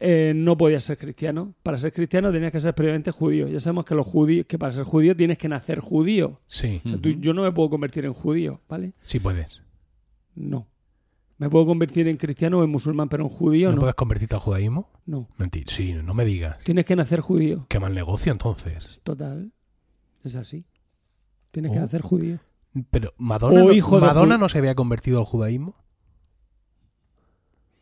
eh, no podías ser cristiano. Para ser cristiano tenías que ser previamente judío. Ya sabemos que los judíos, que para ser judío tienes que nacer judío. Sí, O sea, tú- yo no me puedo convertir en judío, ¿vale? sí puedes. No. Me puedo convertir en cristiano o en musulmán, pero en judío ¿No, no. puedes convertirte al judaísmo? No. Mentira. Sí, no me digas. Tienes que nacer judío. Qué mal negocio entonces. Total. Es así. Tienes que Oh. nacer judío. Pero Madonna, O no, hijo Madonna no se había convertido al judaísmo.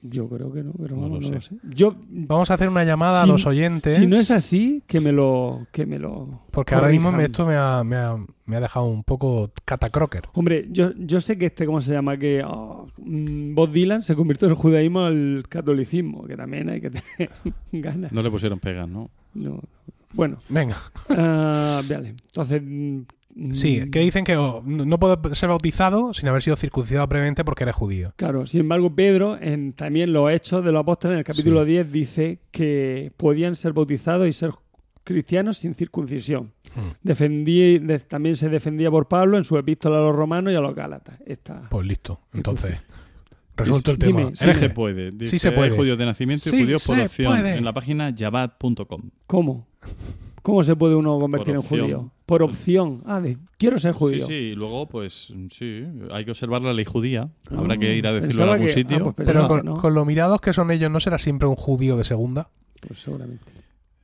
Yo creo que no, pero No vamos, lo no lo sé. Yo, Vamos a hacer una llamada Si- a los oyentes. si no es así, que me lo, que me lo. Porque ahora mismo esto me ha, me, ha, me ha dejado un poco catacroker. Hombre, yo, yo sé que este, ¿cómo se llama? Que oh, mm, Bob Dylan se convirtió del judaísmo al catolicismo, que también hay que tener ganas. No le pusieron pegas, ¿no? No. Bueno, Venga. ah, vale. Entonces. Mm, Sí, que dicen que oh, no puedes ser bautizado sin haber sido circuncidado previamente porque eres judío. Claro, sin embargo, Pedro, en también los Hechos de los Apóstoles, en el capítulo Sí. 10, dice que podían ser bautizados y ser cristianos sin circuncisión. Hmm. Defendí, de- también se defendía por Pablo en su epístola a los romanos y a los gálatas. Esta, Pues listo. Entonces, resuelto el Dime, tema. sí Sí se puede. Dice, Sí se puede. Judíos de nacimiento Sí y judíos por opción. puede. En la página yabat.com. ¿Cómo? ¿Cómo se puede uno convertir en judío? Por opción. Ah, de- quiero ser Sí, judío. sí, y luego, pues, sí, hay que observar la ley judía. Habrá que ir a decirlo Pensaba en algún que- sitio. ah, pues Pero con, que no. con lo mirados que son ellos, ¿no será siempre un judío de segunda? Pues seguramente.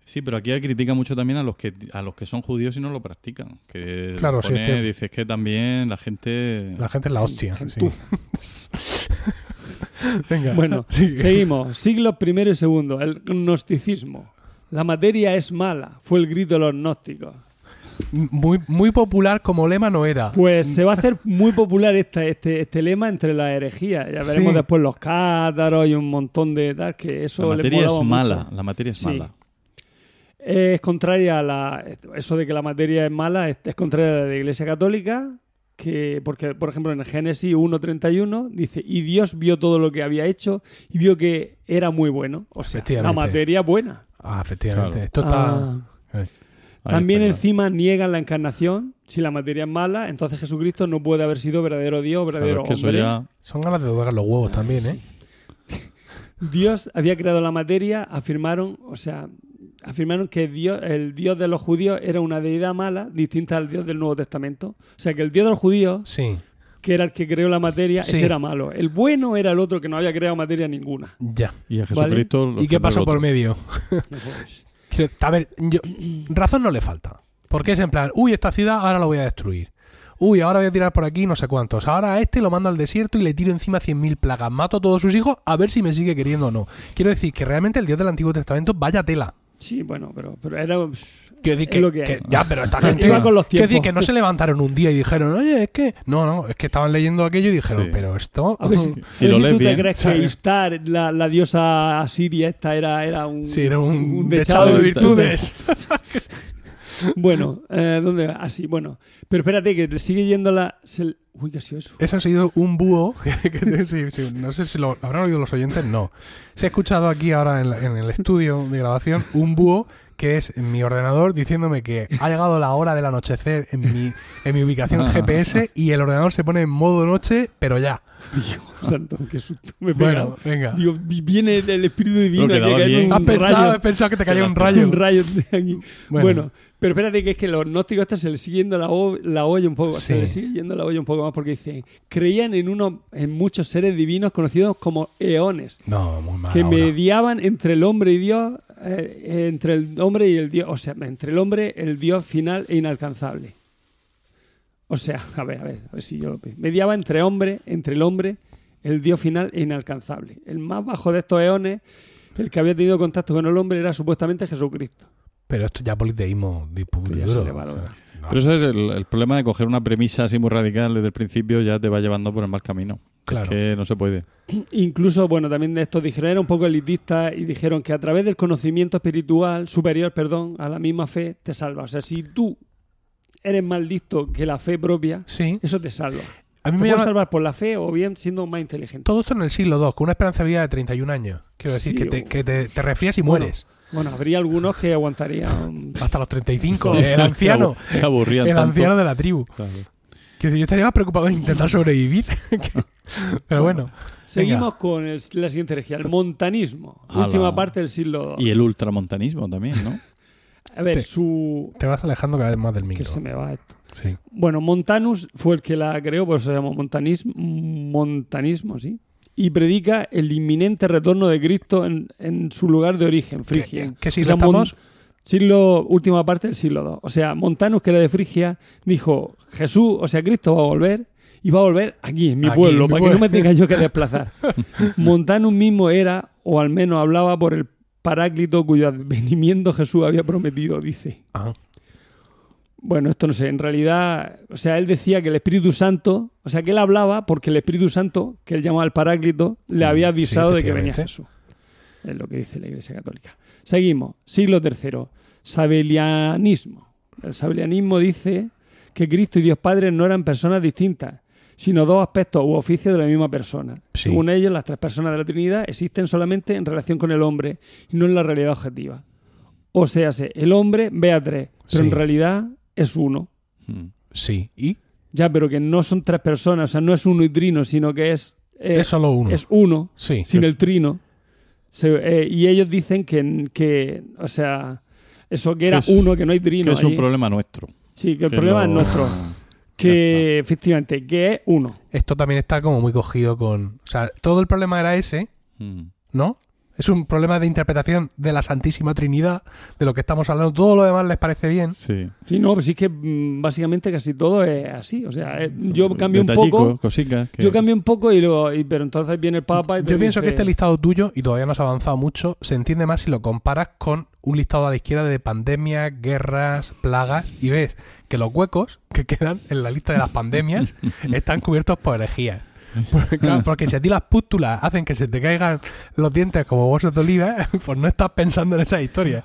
Sí, pero aquí critica mucho también a los que a los que son judíos y no lo practican. Que Claro, sí, pone, es que- dices que también la gente... La gente es la hostia. sí. Venga. Bueno, sigue. seguimos. Siglos primero y segundo. El gnosticismo. La materia es mala, fue el grito de los gnósticos. Muy, muy popular como lema no era. Pues se va a hacer muy popular esta- este, este lema entre las herejías. Ya veremos Sí. después los cátaros y un montón de tal, que eso La materia es mala. mucho. La materia es Sí. mala. Es contraria a la. Eso de que la materia es mala es, es contraria a la Iglesia Católica, que, porque por ejemplo en Génesis 1.31 dice, y Dios vio todo lo que había hecho y vio que era muy bueno. O sea, la materia buena. Ah, efectivamente. Claro. Esto está. Ah. También encima niegan la encarnación. Si la materia es mala, entonces Jesucristo no puede haber sido verdadero Dios, Claro, verdadero es que eso hombre. ya... Son ganas de doblar los huevos también, ¿eh? Dios había creado la materia, afirmaron, o sea, afirmaron que Dios, el Dios de los judíos era una deidad mala, distinta al Dios del Nuevo Testamento. O sea, que el Dios de los judíos, Sí, que era el que creó la materia, Sí. ese era malo. El bueno era el otro que no había creado materia ninguna. ya. Y a Jesucristo... lo ¿Y qué pasó por medio? A ver, yo, razón no le falta. Porque es en plan, uy, esta ciudad ahora la voy a destruir. Uy, ahora voy a tirar por aquí no sé cuántos. Ahora a este lo mando al desierto y le tiro encima 100.000 plagas. Mato a todos sus hijos a ver si me sigue queriendo o no. Quiero decir que realmente el Dios del Antiguo Testamento vaya tela. Sí, bueno, pero, pero era... Quiero decir Es que, lo que ya, pero esta gente Iba con los quiero decir tiempos. que no se levantaron un día y dijeron, oye, es que no, no, es que estaban leyendo aquello y dijeron, Sí. pero esto, A ver si, lo si lees tú te bien, crees que. Ishtar, la, la diosa asiria esta, era, era un... sí era un, un dechado de de- virtudes. Bueno, eh, ¿dónde va? Así, bueno. Pero espérate, que sigue yendo la... se- Uy, ¿qué ha sido eso? Eso ha sido un búho. que- que- sí, sí, no sé si lo habrán oído los oyentes, no. Se ha escuchado aquí ahora en, la- en el estudio de grabación un búho que es en mi ordenador diciéndome que ha llegado la hora del anochecer en mi, en mi ubicación GPS y el ordenador se pone en modo noche, pero ya. Dios santo, qué susto me. Bueno, venga. Digo, vi- viene el espíritu divino que cae un Has pensado, rayo. he pensado que te caía un rayo. Un rayo de aquí. Bueno. Bueno. pero espérate que es que los gnósticos estos se les sigue yendo la, o- la olla un poco, se Sí. les sigue yendo la olla un poco más porque dice, creían en uno, en muchos seres divinos conocidos como eones, No, muy mal. que ahora. mediaban entre el hombre y Dios, eh, entre el hombre y el Dios, o sea, entre el hombre, el Dios final e inalcanzable. O sea, a ver, a ver, a ver si yo lo pe- mediaba entre hombre, entre el hombre, el Dios final e inalcanzable. El más bajo de estos eones, el que había tenido contacto con el hombre era supuestamente Jesucristo. Pero esto ya politeísmo Pues ya duro, se le o sea. No. Pero eso es el, el problema de coger una premisa así muy radical desde el principio, ya te va llevando por el mal camino. Claro. Es que no se puede. Incluso, bueno, también de estos dijeron, era un poco elitista y dijeron que a través del conocimiento espiritual superior, perdón, a la misma fe, te salva. O sea, si tú eres más listo que la fe propia, Sí. eso te salva. A mí Te me llama, salvar por la fe o bien siendo más inteligente. todo esto en el siglo II, con una esperanza de vida de 31 años. Quiero decir, Sí, que, te, o- que te, te resfrías y Bueno, mueres. Bueno, habría algunos que aguantarían. Hasta los 35. El anciano. Se aburrían el tanto. anciano de la tribu. Claro. Que si yo estaría más preocupado en intentar sobrevivir. que- Pero bueno. Seguimos con el- la siguiente herejía, el montanismo, Ala. última parte del siglo II. Y el ultramontanismo también, ¿no? A ver, Te- su. Te vas alejando cada vez más del Que micro. se me va esto. Sí. Bueno, Montanus fue el que la creó, por eso se llama montanismo, montanismo, ¿sí? Y predica el inminente retorno de Cristo en, en su lugar de origen, Frigia. ¿En qué O siglo sea, estamos? siglo, última parte del siglo II. O sea, Montanus, que era de Frigia, dijo, Jesús, o sea, Cristo va a volver y va a volver aquí, en mi Aquí, pueblo, en mi para que no me tenga yo que desplazar. Montanus mismo era, o al menos hablaba por el paráclito cuyo advenimiento Jesús había prometido, dice. Ah, Bueno, esto no sé, en realidad, o sea, él decía que el Espíritu Santo, o sea, que él hablaba porque el Espíritu Santo, que él llamaba el Paráclito, le había Mm, sí, avisado de que venía. Jesús. Es lo que dice la Iglesia Católica. Seguimos, siglo III, Sabelianismo. El Sabelianismo dice que Cristo y Dios Padre no eran personas distintas, sino dos aspectos u oficios de la misma persona. Sí. Según ellos, las tres personas de la Trinidad existen solamente en relación con el hombre y no en la realidad objetiva. O sea, se- el hombre ve a tres, pero Sí. en realidad es uno. Mm. sí. ¿Y? Ya, pero que no son tres personas, o sea, no es uno y trino, sino que es, eh, es solo uno. es uno sí. sin el trino. Se- eh, y ellos dicen que, que, o sea, eso que era es- uno, que no hay trino. Que es un problema nuestro. Sí, que el Que problema lo- es nuestro. Que efectivamente, que es uno. Esto también está como muy cogido con... O sea, todo el problema era ese, Mm. ¿no? Es un problema de interpretación de la Santísima Trinidad, de lo que estamos hablando. Todo lo demás les parece bien. Sí. Sí, no, pues sí que mm, básicamente casi todo es así. O sea, eh, yo cambio un poco. cositas que- Yo cambio un poco y luego, y- pero entonces viene el Papa y te Yo pienso que este listado tuyo, y todavía no has avanzado mucho, se entiende más si lo comparas con un listado a la izquierda de pandemias, guerras, plagas, y ves que los huecos que quedan en la lista de las pandemias están cubiertos por herejías. Porque, claro, porque si a ti las pústulas hacen que se te caigan los dientes como huesos de oliva, pues no estás pensando en esa historia.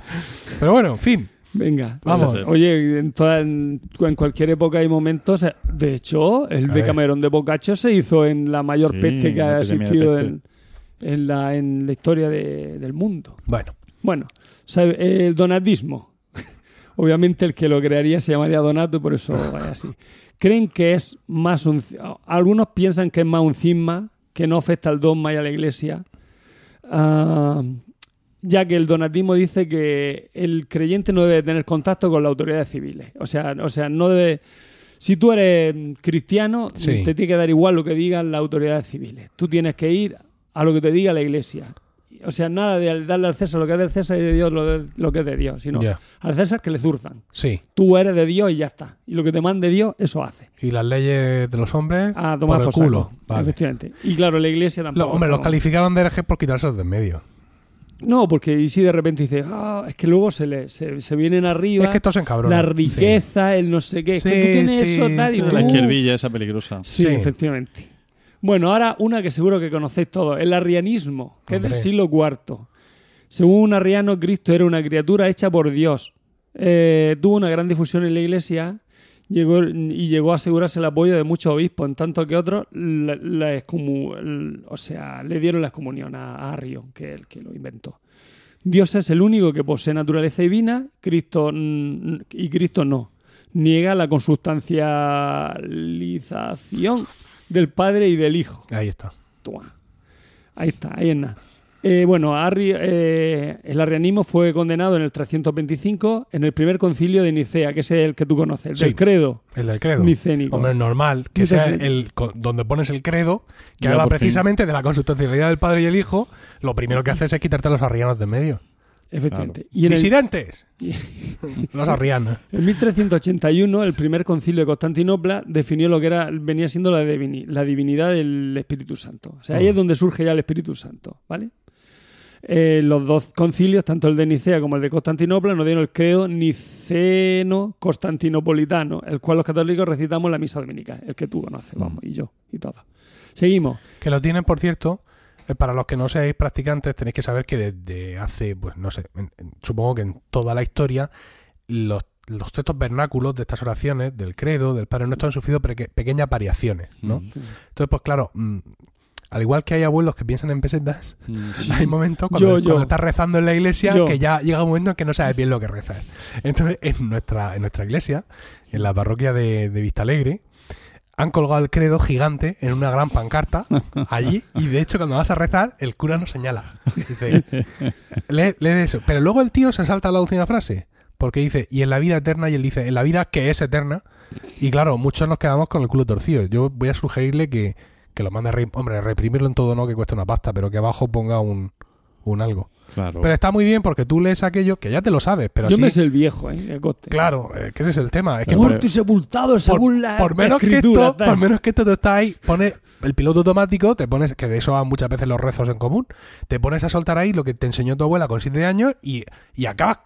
Pero bueno, en fin. Venga, Vamos. Sí. Oye, en, toda- en, en cualquier época hay momentos. eh, De hecho, el. Decamerón de Boccaccio se hizo en la mayor Sí, peste que ha existido en, en la, en la historia de- del mundo. Bueno, Bueno, sabe- el donatismo. Obviamente el que lo crearía se llamaría Donato, por eso es así. Creen que es más un... Algunos piensan que es más un cisma, que no afecta al dogma y a la iglesia, ah, ya que el donatismo dice que el creyente no debe tener contacto con las autoridades civiles. O sea, o sea no debe... Si tú eres cristiano, Sí. te tiene que dar igual lo que digan las autoridades civiles. Tú tienes que ir a lo que te diga la iglesia. O sea, nada de darle al César lo que es del César y de Dios lo, de- lo que es de Dios, sino al César que le zurzan. sí. Tú eres de Dios y ya está. Y lo que te mande Dios, eso hace. Y las leyes de los hombres A tomar por el culo. Vale. Efectivamente. Y claro, la iglesia Lo- tampoco. hombre, los no. calificaron de herejes por quitárselos de en medio. No, porque y si de repente dice, ah, es que luego se, le, se, se vienen arriba Es que estos la riqueza, el no sé qué. es que tú tienes sí, eso tal y La izquierdilla esa peligrosa. Sí, Sí. efectivamente. Bueno, ahora una que seguro que conocéis todos, el arrianismo, que es del siglo IV. Según un arriano, Cristo era una criatura hecha por Dios. Eh, tuvo una gran difusión en la iglesia llegó, y llegó a asegurarse el apoyo de muchos obispos, en tanto que otros la- la o sea, le dieron la excomunión a, a Arrio, que es el que lo inventó. Dios es el único que posee naturaleza divina, Cristo y Cristo no. Niega la consustancialización del Padre y del Hijo. Ahí está. Toma. Ahí está, ahí es nada. Eh, bueno, Arri- eh, el arrianismo fue condenado en el 325 en el primer concilio de Nicea, que es el que tú conoces, el Sí. del credo. El del credo. Nicénico. Hombre, normal. Que sea el donde pones el credo, que habla fin. precisamente de la consustancialidad del padre y el hijo. Lo primero que haces es quitarte a los arrianos de en medio. Efectivamente. Y en el, ¡Disidentes! los arrianos. en 1381, el primer concilio de Constantinopla definió lo que era venía siendo la, divini- la divinidad del Espíritu Santo. O sea, ahí Mm. es donde surge ya el Espíritu Santo, ¿vale? Eh, los dos concilios, tanto el de Nicea como el de Constantinopla, nos dieron el credo niceno-constantinopolitano, el cual los católicos recitamos en la misa dominical, el que tú conoces, vamos, y yo, y todos. Seguimos. Que lo tienen, por cierto, para los que no seáis practicantes, tenéis que saber que desde hace, pues no sé, en- en- supongo que en toda la historia, los, los textos vernáculos de estas oraciones, del credo, del Padre Nuestro, han sufrido peque- pequeñas variaciones, ¿no? Mm. Entonces, pues claro, mm, al igual que hay abuelos que piensan en pesetas, Mm. hay momentos cuando, Yo, yo. cuando estás rezando en la iglesia Yo. que ya llega un momento en que no sabes bien lo que rezas. Entonces, en nuestra, en nuestra iglesia, en la parroquia de, de Vistalegre, han colgado el credo gigante en una gran pancarta allí y de hecho cuando vas a rezar el cura nos señala. Dice, lee, lee eso. Pero luego el tío se salta la última frase porque dice, y en la vida eterna, y él dice, en la vida que es eterna. Y claro, muchos nos quedamos con el culo torcido. Yo voy a sugerirle que, que lo mande a re- hombre, a reprimirlo en todo no, que cuesta una pasta, pero que abajo ponga un, un algo. Claro. Pero está muy bien porque tú lees aquello que ya te lo sabes, pero yo me sé el viejo, ¿eh? El coste. claro, eh, que ese es el tema. Es que Muerto y sepultado según la por menos que esto, tal. por menos que esto tú estás ahí, pones el piloto automático, te pones, que de eso van muchas veces los rezos en común, te pones a soltar ahí lo que te enseñó tu abuela con 7 años y, y acabas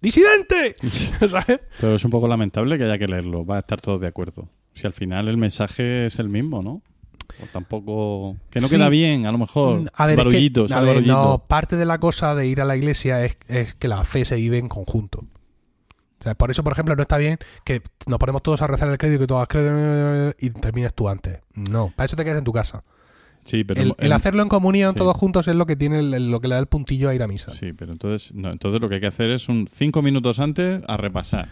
¡Disidente! ¿Sabes? Pero es un poco lamentable que haya que leerlo. Va a estar todos de acuerdo. Si al final el mensaje es el mismo, ¿no? O tampoco. Que no Sí. queda bien, a lo mejor. Mm, A ver, es que- barullitos, a sale ver, barullito. no, parte de la cosa de ir a la iglesia es, es que la fe se vive en conjunto. O sea, por eso, por ejemplo, no está bien que nos ponemos todos a rezar el credo y que todos credo y termines tú antes. No, para eso te quedas en tu casa. Sí, pero. el, hacerlo en comunión sí. todos juntos es lo que tiene el- lo que le da el puntillo a ir a misa. Sí, pero entonces, no, entonces lo que hay que hacer es un cinco minutos antes a repasar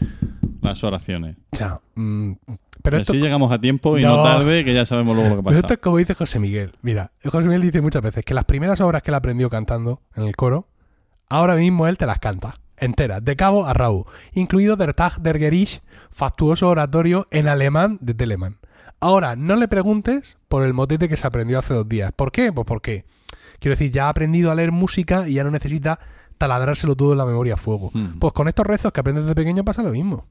las oraciones. O sea, mm, pero Y esto, así llegamos a tiempo y no, No. tarde, que ya sabemos luego lo que pero pasa. esto es como dice José Miguel. Mira, José Miguel dice muchas veces que las primeras obras que él aprendió cantando en el coro, ahora mismo él te las canta. Enteras, de cabo a rabo, incluido Der Tag der Gericht, factuoso oratorio en alemán de Telemann. Ahora, no le preguntes por el motete que se aprendió hace dos días. ¿Por qué? Pues porque, quiero decir, ya ha aprendido a leer música y ya no necesita taladrárselo todo en la memoria a fuego. Mm. Pues con estos rezos que aprendes de pequeño pasa lo mismo.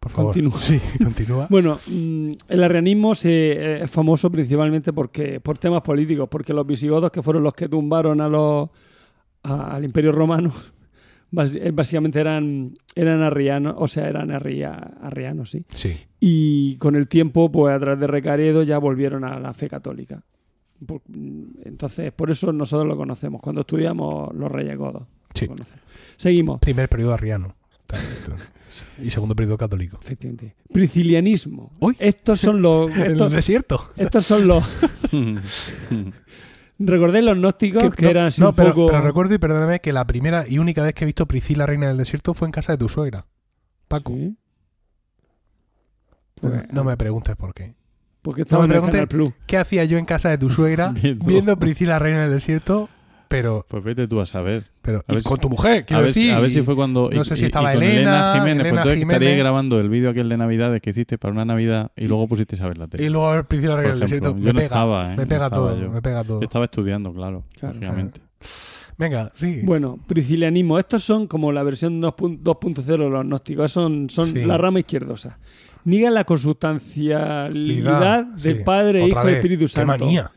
Por favor. Continúa. Sí, continúa. Bueno, mm, el arrianismo se, eh, es famoso principalmente porque por temas políticos, porque los visigodos, que fueron los que tumbaron a los, a- al Imperio Romano, eh, básicamente eran, eran arrianos, o sea, eran arria- arrianos, sí. Sí. Y con el tiempo, pues a través de Recaredo ya volvieron a la fe católica. Mm, entonces, por eso nosotros lo conocemos, cuando estudiamos los reyes godos. Sí. Seguimos. Primer periodo arriano. Y segundo periodo católico. Efectivamente. Priscilianismo. Estos son los. En el Estos, desierto. estos son los. ¿Recordéis los gnósticos que, no, eran así no, un pero, poco. pero recuerdo y perdóname que la primera y única vez que he visto Priscila Reina del Desierto fue en casa de tu suegra. Paco. Sí. No, no me preguntes por qué. Porque estaba me preguntes-. ¿Qué hacía yo en casa de tu suegra Viendo. viendo Priscila Reina del Desierto? Pero, Pues vete tú a saber. pero A ver con tu mujer, A quiero ver, si- decir. a ver si fue cuando. no y- sé si estaba y con Elena, Jiménez. Elena pues entonces Jiménez. estaría grabando el vídeo aquel de Navidades que hiciste para una Navidad y luego pusiste a ver la tele. Y luego a ver Priscila Reina Por del Desierto. yo Me no pega, estaba, ¿eh? me No pega todo, yo. me pega todo. Yo estaba estudiando, claro, Claro. lógicamente. Venga, sí. Bueno, priscilianismo. Estos son como la versión 2.0 2.0 de los gnósticos. Son, son Sí. la rama izquierdosa. Niegan la consustancialidad del sí. Padre, Otra Hijo y Espíritu Qué Santo. manía.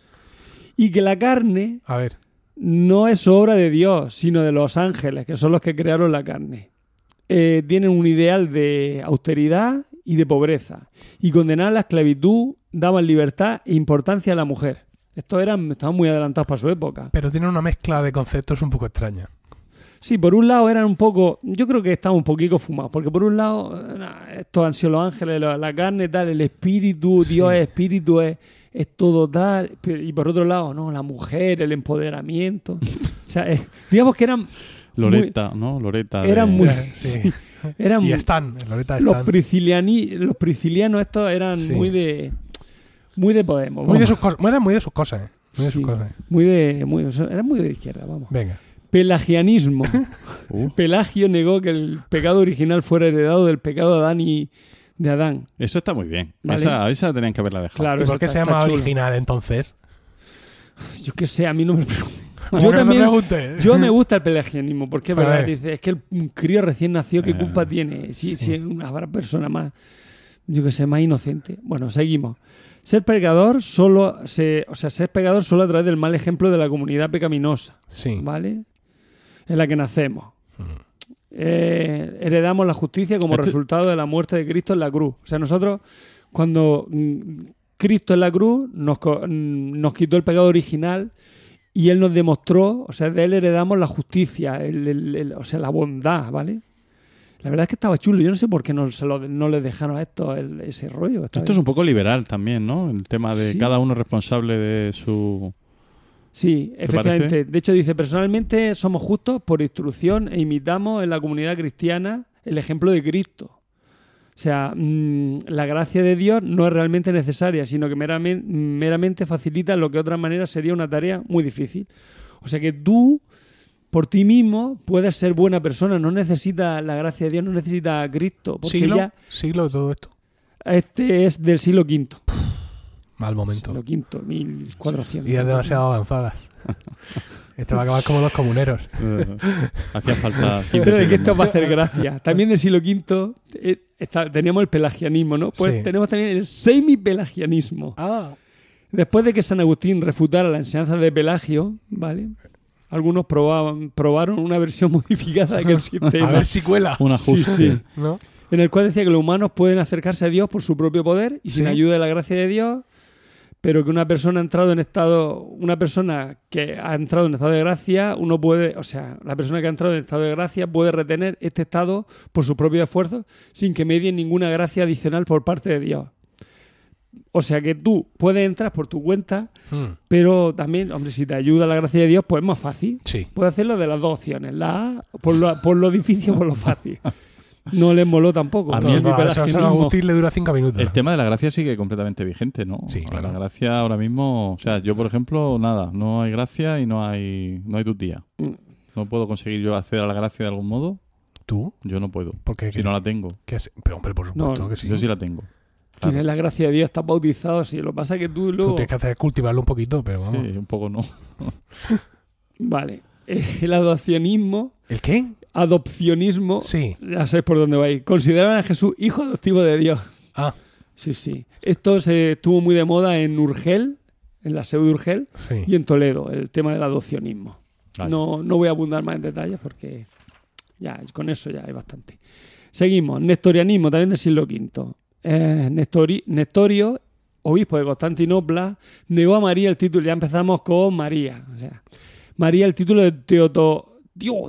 Y que la carne A ver. No es obra de Dios, sino de los ángeles, que son los que crearon la carne. Eh, tienen un ideal de austeridad y de pobreza. Y condenaban la esclavitud, daban libertad e importancia a la mujer. Estos eran, estaban muy adelantados para su época. Pero tiene una mezcla de conceptos un poco extraña. Sí, por un lado eran un poco, yo creo que estaban un poquito fumados, porque por un lado, eh, estos han sido los ángeles, la, carne, tal, el espíritu, Sí. Dios es espíritu, es, es todo tal, y por otro lado, no, la mujer, el empoderamiento. o sea, eh, digamos que eran, Loreta, ¿no? Loreta. de- eran muy, Sí. sí, eran Y están, los, prisciliani, los priscilianos estos eran Sí. muy de, muy de Podemos, Muy de sus cosas. Eran muy de sus cosas, eh. Muy de Sí, sus cosas. muy de, muy, eran muy de izquierda, vamos. Venga. Pelagianismo. Uh, Pelagio negó que el pecado original fuera heredado del pecado de Adán y de Adán. eso está muy bien. Vale. Esa, esa tenían que haberla dejado. Claro, ¿Y eso por qué está- se llama original entonces? Yo qué sé, a mí no me pregunto. ¿Cómo Yo no también, yo me gusta el pelagianismo, porque es verdad, ver. dice, es que el crío recién nació, ¿qué Eh, culpa tiene? Si, sí. si una habrá persona más, yo que sé, más inocente. Bueno, seguimos. Ser pecador solo, se, o sea, ser pecador solo a través del mal ejemplo de la comunidad pecaminosa, Sí. ¿vale? En la que nacemos. Mm. Eh, heredamos la justicia como Este- resultado de la muerte de Cristo en la cruz. O sea, nosotros, cuando mm, Cristo en la cruz nos, mm, nos quitó el pecado original y Él nos demostró, o sea, de Él heredamos la justicia, el- el- el- o sea, la bondad, ¿vale? La verdad es que estaba chulo. Yo no sé por qué no, se lo, no les dejaron a esto el- ese rollo. Esto es un poco liberal también, ¿no? El tema de Sí. cada uno responsable de su... Sí, ¿Te efectivamente. parece? De hecho, dice, personalmente somos justos por instrucción e imitamos en la comunidad cristiana el ejemplo de Cristo. O sea, mm, la gracia de Dios no es realmente necesaria, sino que meramente, meramente facilita lo que de otra manera sería una tarea muy difícil. O sea que tú, por ti mismo, puedes ser buena persona, no necesitas la gracia de Dios, no necesitas a Cristo, porque ¿Siglo? ya ¿Siglo de todo esto? este es del siglo V. Mal momento. Siglo V, 1400. Y es demasiado avanzadas. Este va a acabar como los comuneros. hacía falta 15 Pero de que esto va a hacer gracia. También del siglo V eh, está- teníamos el pelagianismo, ¿no? Pues Sí. tenemos también el semi-pelagianismo. Ah. Después de que San Agustín refutara la enseñanza de Pelagio, ¿vale? Algunos probaban, probaron una versión modificada de aquel sistema. A ver si cuela. Un Sí, ajuste. sí. ¿No? En el cual decía que los humanos pueden acercarse a Dios por su propio poder y sin Sí. ayuda de la gracia de Dios, pero que una persona ha entrado en estado, una persona que ha entrado en estado de gracia, uno puede, o sea, la persona que ha entrado en estado de gracia puede retener este estado por su propio esfuerzo sin que medie ninguna gracia adicional por parte de Dios. O sea que tú puedes entrar por tu cuenta, Mm, pero también, hombre, si te ayuda la gracia de Dios, pues es más fácil. Sí. Puede hacerlo de las dos opciones, la A por lo, por lo difícil o por lo fácil. No les moló tampoco. A mí el. Agustín le dura cinco minutos. El tema de la gracia sigue completamente vigente, ¿no? Sí, claro. La gracia ahora mismo, o sea, yo por ejemplo, nada, no hay gracia y no hay no hay tutía. Mm. No puedo conseguir yo acceder a la gracia de algún modo, ¿Tú? yo no puedo. Porque Si no la tengo, ¿qué Pero hombre, por supuesto No, que sí. yo sí la tengo. Tienes la gracia de Dios, estás bautizado, sí. Lo que pasa es que tú Tú luego... tienes que hacer cultivarlo un poquito, pero vamos. Sí, un poco no. Vale. El adopcionismo, ¿El qué? Adopcionismo, Sí. ya sabes por dónde va ir. Consideraban a Jesús hijo adoptivo de Dios. Ah, Sí, sí. Esto se estuvo muy de moda en Urgel, en la SEU de Urgel, sí. y en Toledo, el tema del adopcionismo. Vale. No, no voy a abundar más en detalles porque ya con eso ya hay bastante. Seguimos. Nestorianismo, también del siglo V. Eh, Nestori- Nestorio, obispo de Constantinopla, negó a María el título. Ya empezamos con María. O sea, María el título de Teoto,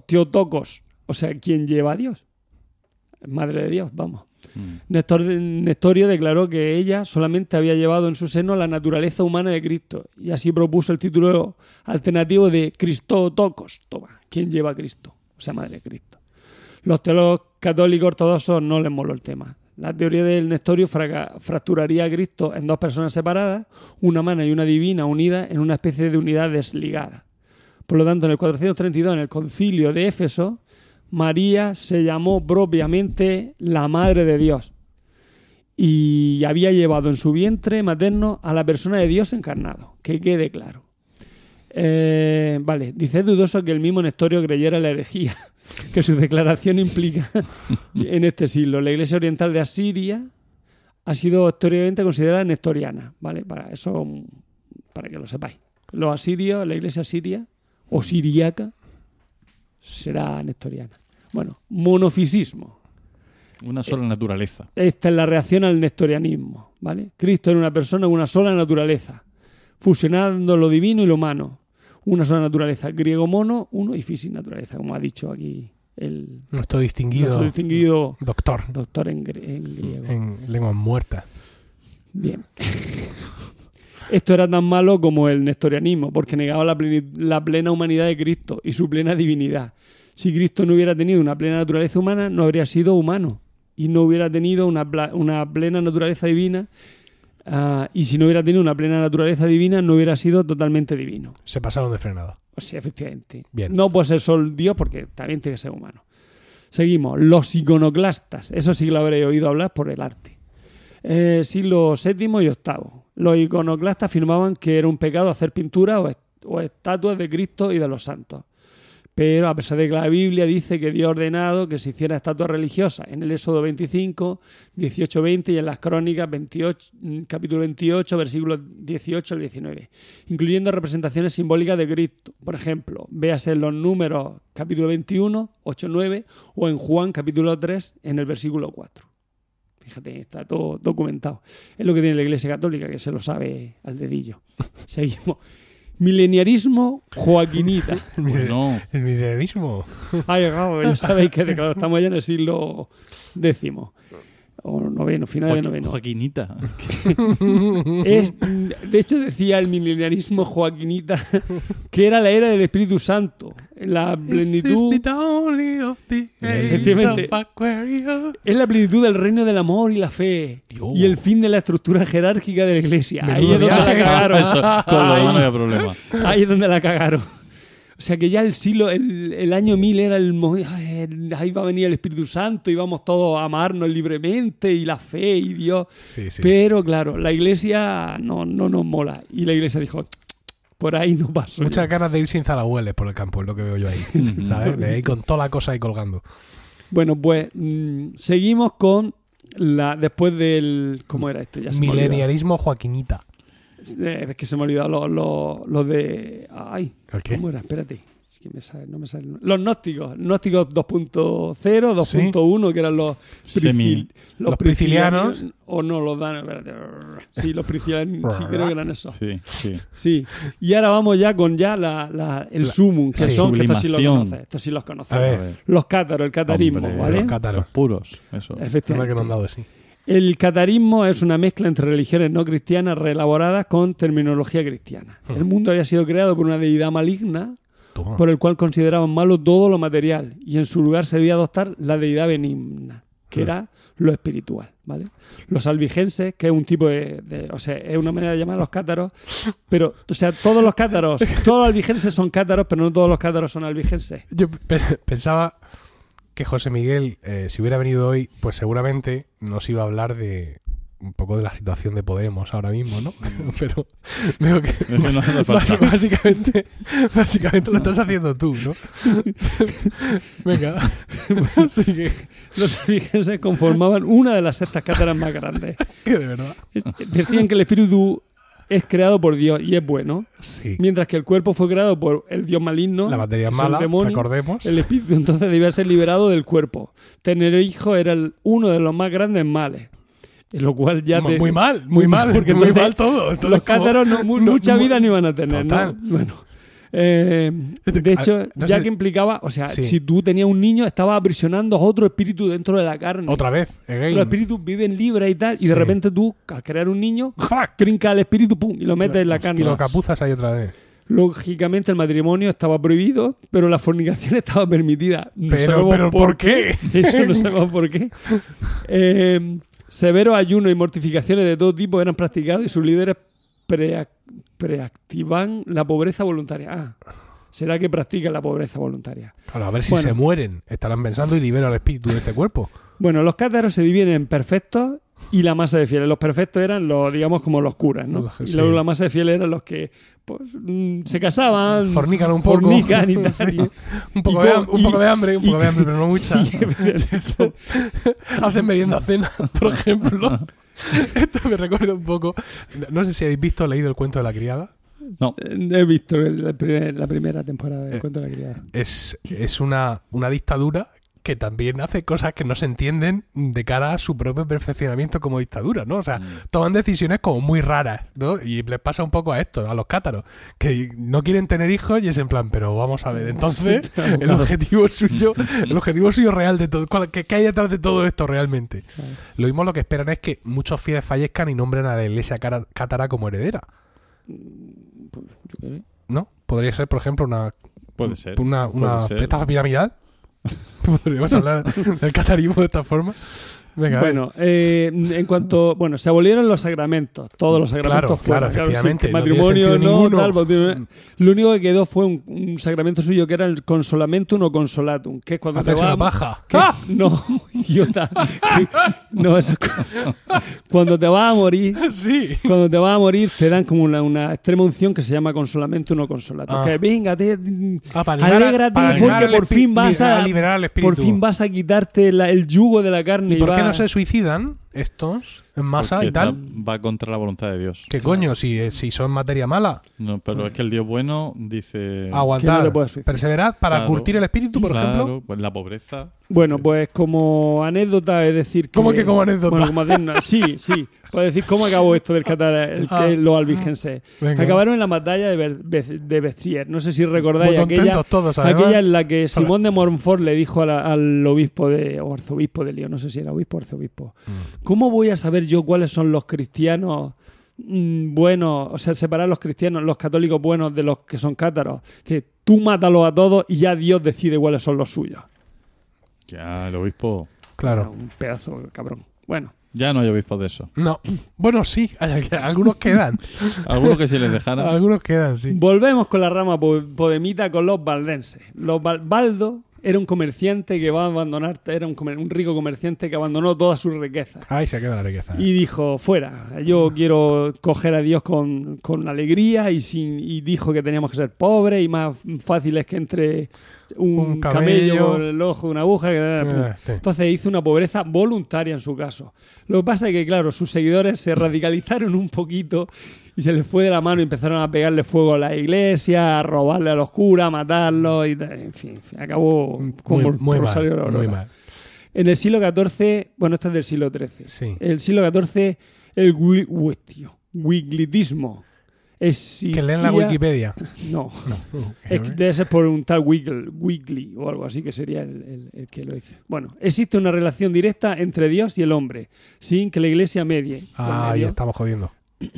Teotocos. O sea, ¿quién lleva a Dios? Madre de Dios, vamos. Mm. Nestor- Nestorio declaró que ella solamente había llevado en su seno la naturaleza humana de Cristo y así propuso el título alternativo de Cristotocos. Toma, ¿quién lleva a Cristo? O sea, Madre de Cristo. Los teólogos católicos ortodoxos no les moló el tema. La teoría del Nestorio fracturaría a Cristo en dos personas separadas, una humana y una divina unidas en una especie de unidad desligada. Por lo tanto, en el 432, en el concilio de Éfeso, María se llamó propiamente la Madre de Dios y había llevado en su vientre materno a la persona de Dios encarnado, que quede claro. Eh, vale, dice dudoso que el mismo Nestorio creyera la herejía que su declaración implica en este siglo. La iglesia oriental de Asiria ha sido históricamente considerada nestoriana, ¿vale? Para eso, para que lo sepáis. Los asirios, la iglesia asiria o siriaca será nestoriana. Bueno, monofisismo. Una sola naturaleza. Esta es la reacción al nestorianismo, ¿vale? Cristo era una persona, una sola naturaleza, fusionando lo divino y lo humano. Una sola naturaleza, griego mono, uno y física naturaleza, como ha dicho aquí el Nuestro distinguido, nuestro distinguido doctor doctor en, en griego. en lenguas muertas. Bien. Esto era tan malo como el nestorianismo, porque negaba la, plena humanidad de Cristo y su plena divinidad. Si Cristo no hubiera tenido una plena naturaleza humana, no habría sido humano y no hubiera tenido una, plena naturaleza divina. ah, y si no hubiera tenido una plena naturaleza divina, no hubiera sido totalmente divino. Se pasaron de frenada. O sea, efectivamente. Bien. No puede ser solo Dios porque también tiene que ser humano. Seguimos. Los iconoclastas. Eso sí que lo habréis oído hablar por el arte. Eh, siglo VII y VIII. Los iconoclastas afirmaban que era un pecado hacer pinturas o, est- o estatuas de Cristo y de los santos. Pero a pesar de que la Biblia dice que Dios ha ordenado que se hiciera estatuas religiosas en el Éxodo 25, 18, 20 y en las Crónicas 28, mm, capítulo 28, versículos 18 al 19, incluyendo representaciones simbólicas de Cristo. Por ejemplo, véase en los números capítulo 21, 8, 9 o en Juan capítulo 3 en el versículo 4. Fíjate, está todo documentado. Es lo que tiene la Iglesia Católica, que se lo sabe al dedillo. Seguimos. Mileniarismo joaquinita. Bueno, El milenarismo. Ha llegado, ya sabéis que claro, estamos ya en el siglo décimo. O noveno, final de Joaquín- noveno. Joaquinita. Es, de hecho, decía el mileniarismo joaquinita que era la era del Espíritu Santo. La plenitud. Efectivamente. Es la plenitud del reino del amor y la fe. Dios. Y el fin de la estructura jerárquica de la iglesia. Ahí es donde la cagaron. Eso, Ahí. no había problema. Ahí es donde la cagaron. O sea que ya el siglo, el, el año 1000 era el ahí va a venir el Espíritu Santo y vamos todos a amarnos libremente y la fe y Dios. Sí, sí. Pero claro, la iglesia no, no nos mola. Y la iglesia dijo, por ahí no pasó. Muchas ya". ganas de ir sin zarahueles por el campo, es lo que veo yo ahí. ¿Sabes? De ir con toda la cosa ahí colgando. Bueno, pues mm, seguimos con la después del ¿cómo era esto? Ya se. Mileniarismo joaquinita. Eh, es que se me ha olvidado los los- los de ay, ¿El qué? ¿cómo era? Espérate. Es que me sale- no me sale. Los gnósticos, gnósticos 2.0, 2.1, que eran los Semi- los priscilianos. o no los dan, espérate. Sí, los priscilianos, sí creo que eran esos. Sí, sí. Sí. Y ahora vamos ya con ya la, la- el La- sumum, que sí. son, que estos sí los conoces, estos sí los conoces. Los cátaros, el catarismo, Hombre, ¿vale? los cátaros. Los puros, eso. Anda que Efectivamente. no han dado sí. El catarismo es una mezcla entre religiones no cristianas reelaboradas con terminología cristiana. Hmm. El mundo había sido creado por una deidad maligna Toma. por el cual consideraban malo todo lo material y en su lugar se debía adoptar la deidad benigna, que Hmm. era lo espiritual, ¿vale? Los albigenses, que es un tipo de, de- o sea, es una manera de llamar a los cátaros, pero, o sea, todos los cátaros, todos los albigenses son cátaros, pero no todos los cátaros son albigenses. Yo pe- pensaba que José Miguel, eh, si hubiera venido hoy, pues seguramente nos iba a hablar de un poco de la situación de Podemos ahora mismo, ¿no? Pero veo que No, no básicamente, básicamente lo estás haciendo tú, ¿no? Venga, así que, Los albigenses conformaban una de las sectas cátaras más grandes. que de verdad. Decían que el espíritu es creado por Dios y es bueno, Sí. mientras que el cuerpo fue creado por el Dios maligno. La materia es mala, demonio. recordemos. El espíritu entonces debía ser liberado del cuerpo. Tener hijos era el- uno de los más grandes males. Lo cual ya Mu- te- muy mal, muy mal, porque muy entonces mal todo. Entonces, los cátaros no- mu- no- mucha mu- vida no iban a tener. ¿no? Total. Bueno, Eh, de hecho, no ya sé- que implicaba, o sea, Sí. si tú tenías un niño, estabas aprisionando otro espíritu dentro de la carne. Otra vez, again. Los espíritus viven libres y tal, y de repente tú, al crear un niño, ¡Fuck! trinca el espíritu pum, y lo metes en la Y carne. lo capuzas ahí otra vez. Lógicamente el matrimonio estaba prohibido, pero la fornicación estaba permitida. No Pero- pero ¿por qué? Eso no sabemos por qué. Eh, severos ayunos y mortificaciones de todo tipo eran practicados y sus líderes preac- preactivan la pobreza voluntaria. Ah, ¿será que practican la pobreza voluntaria? Claro, a ver si Bueno. se mueren. Estarán pensando y libero al espíritu de este cuerpo. Bueno, los cátaros se dividen en perfectos y la masa de fieles. Los perfectos eran los, digamos, como los curas, ¿no? Los- Y sí. luego la masa de fieles eran los que pues, mm, se casaban, Fornican un poco. fornican y tal. Sí. y- Un poco, y de, un poco de hambre, un poco de hambre, pero no mucha. Hacen merienda cena, por ejemplo. Esto me recuerda un poco. No sé si habéis visto o leído el cuento de la criada. No, He visto el- el primer- la primera temporada Eh, del cuento de la criada. Es, es una, una dictadura que también hace cosas que no se entienden de cara a su propio perfeccionamiento como dictadura, ¿no? O sea, toman decisiones como muy raras, ¿no? Y les pasa un poco a esto, a los cátaros, que no quieren tener hijos y es en plan, pero vamos a ver, entonces el objetivo suyo, el objetivo suyo real de todo, ¿cuál- ¿qué, hay detrás de todo esto realmente? Lo mismo lo que esperan es que muchos fieles fallezcan y nombren a la iglesia cátara como heredera, Pues, qué sé. ¿no? Podría ser, por ejemplo, una puede ser. una, una puede ser. estafa piramidal. Podríamos hablar del catarismo de esta forma. Venga. Bueno, eh, en cuanto. Bueno, se abolieron los sacramentos. Todos los sacramentos Claro, fueron. claro, efectivamente, matrimonio no, tal, bautismo- Lo único que quedó fue un, un sacramento suyo que era el consolamentum o consolatum, que es cuando te Hacerse vas. una paja. que- No, idiota. Que- No, eso es cu- Cuando te vas a morir. Sí. Cuando te vas a morir, te dan como una, una extrema unción que se llama consolamentum o consolatum. Ah. Que venga, te, Ah, para alégrate para porque por fin vas a, liberar al espíritu. por fin vas a quitarte la- el yugo de la carne ¿Y por vas- no se suicidan estos en masa Porque y tal? Va contra la voluntad de Dios. ¿Qué coño? Si, eh, si son materia mala, No, pero es que el Dios bueno dice. aguantar, no perseverar para Claro. curtir el espíritu, por claro, ejemplo. pues la pobreza. Bueno, pues como anécdota, es decir. ¿Cómo que como anécdota? Bueno, como anécdota, sí, sí. Puedes decir cómo acabó esto del Qatar, el, Ah. que- los albigenses. Venga. Acabaron en la batalla de, Be- de Bestier. No sé si recordáis Muy aquella, contentos todos, aquella en la que Simón de Montfort le dijo la- al obispo de, o arzobispo de León, no sé si era obispo o arzobispo, Mm. ¿Cómo voy a saber yo cuáles son los cristianos mm, buenos, o sea, separar los cristianos, los católicos buenos de los que son cátaros? Dice, tú mátalos a todos y ya Dios decide cuáles son los suyos. Ya, el obispo. Claro. Un pedazo de cabrón. Bueno, Ya no hay obispos de eso. No. Bueno, sí, hay- algunos quedan. Algunos que si les dejara. algunos quedan, sí. volvemos con la rama po- podemita con los valdenses. Los Val- Baldo era un comerciante que va a abandonar, era un, comer- un rico comerciante que abandonó todas sus riquezas. Ahí se queda la riqueza. Y dijo, fuera, yo quiero coger a Dios con, con alegría y, sin, y dijo que teníamos que ser pobres y más fáciles que entre un, Un camello, por el ojo de una aguja. que- Eh, sí. Entonces hizo una pobreza voluntaria en su caso. Lo que pasa es que, claro, sus seguidores se radicalizaron un poquito y se les fue de la mano y empezaron a pegarle fuego a la iglesia, a robarle a los curas, a matarlos y. En fin, en fin, acabó como muy, muy Rosario de la mal, muy Aurora. mal. En el siglo XIV, bueno, esto es del siglo XIII. Sí. El siglo XIV, el wi- wi- tío, wiglitismo. Que leen la existía- Wikipedia. No, es que debe ser por un tal Wiggle, Wiggly o algo así que sería el, el- el que lo dice. Bueno, existe una relación directa entre Dios y el hombre, sin que la iglesia medie. Ah, medio. estamos jodiendo.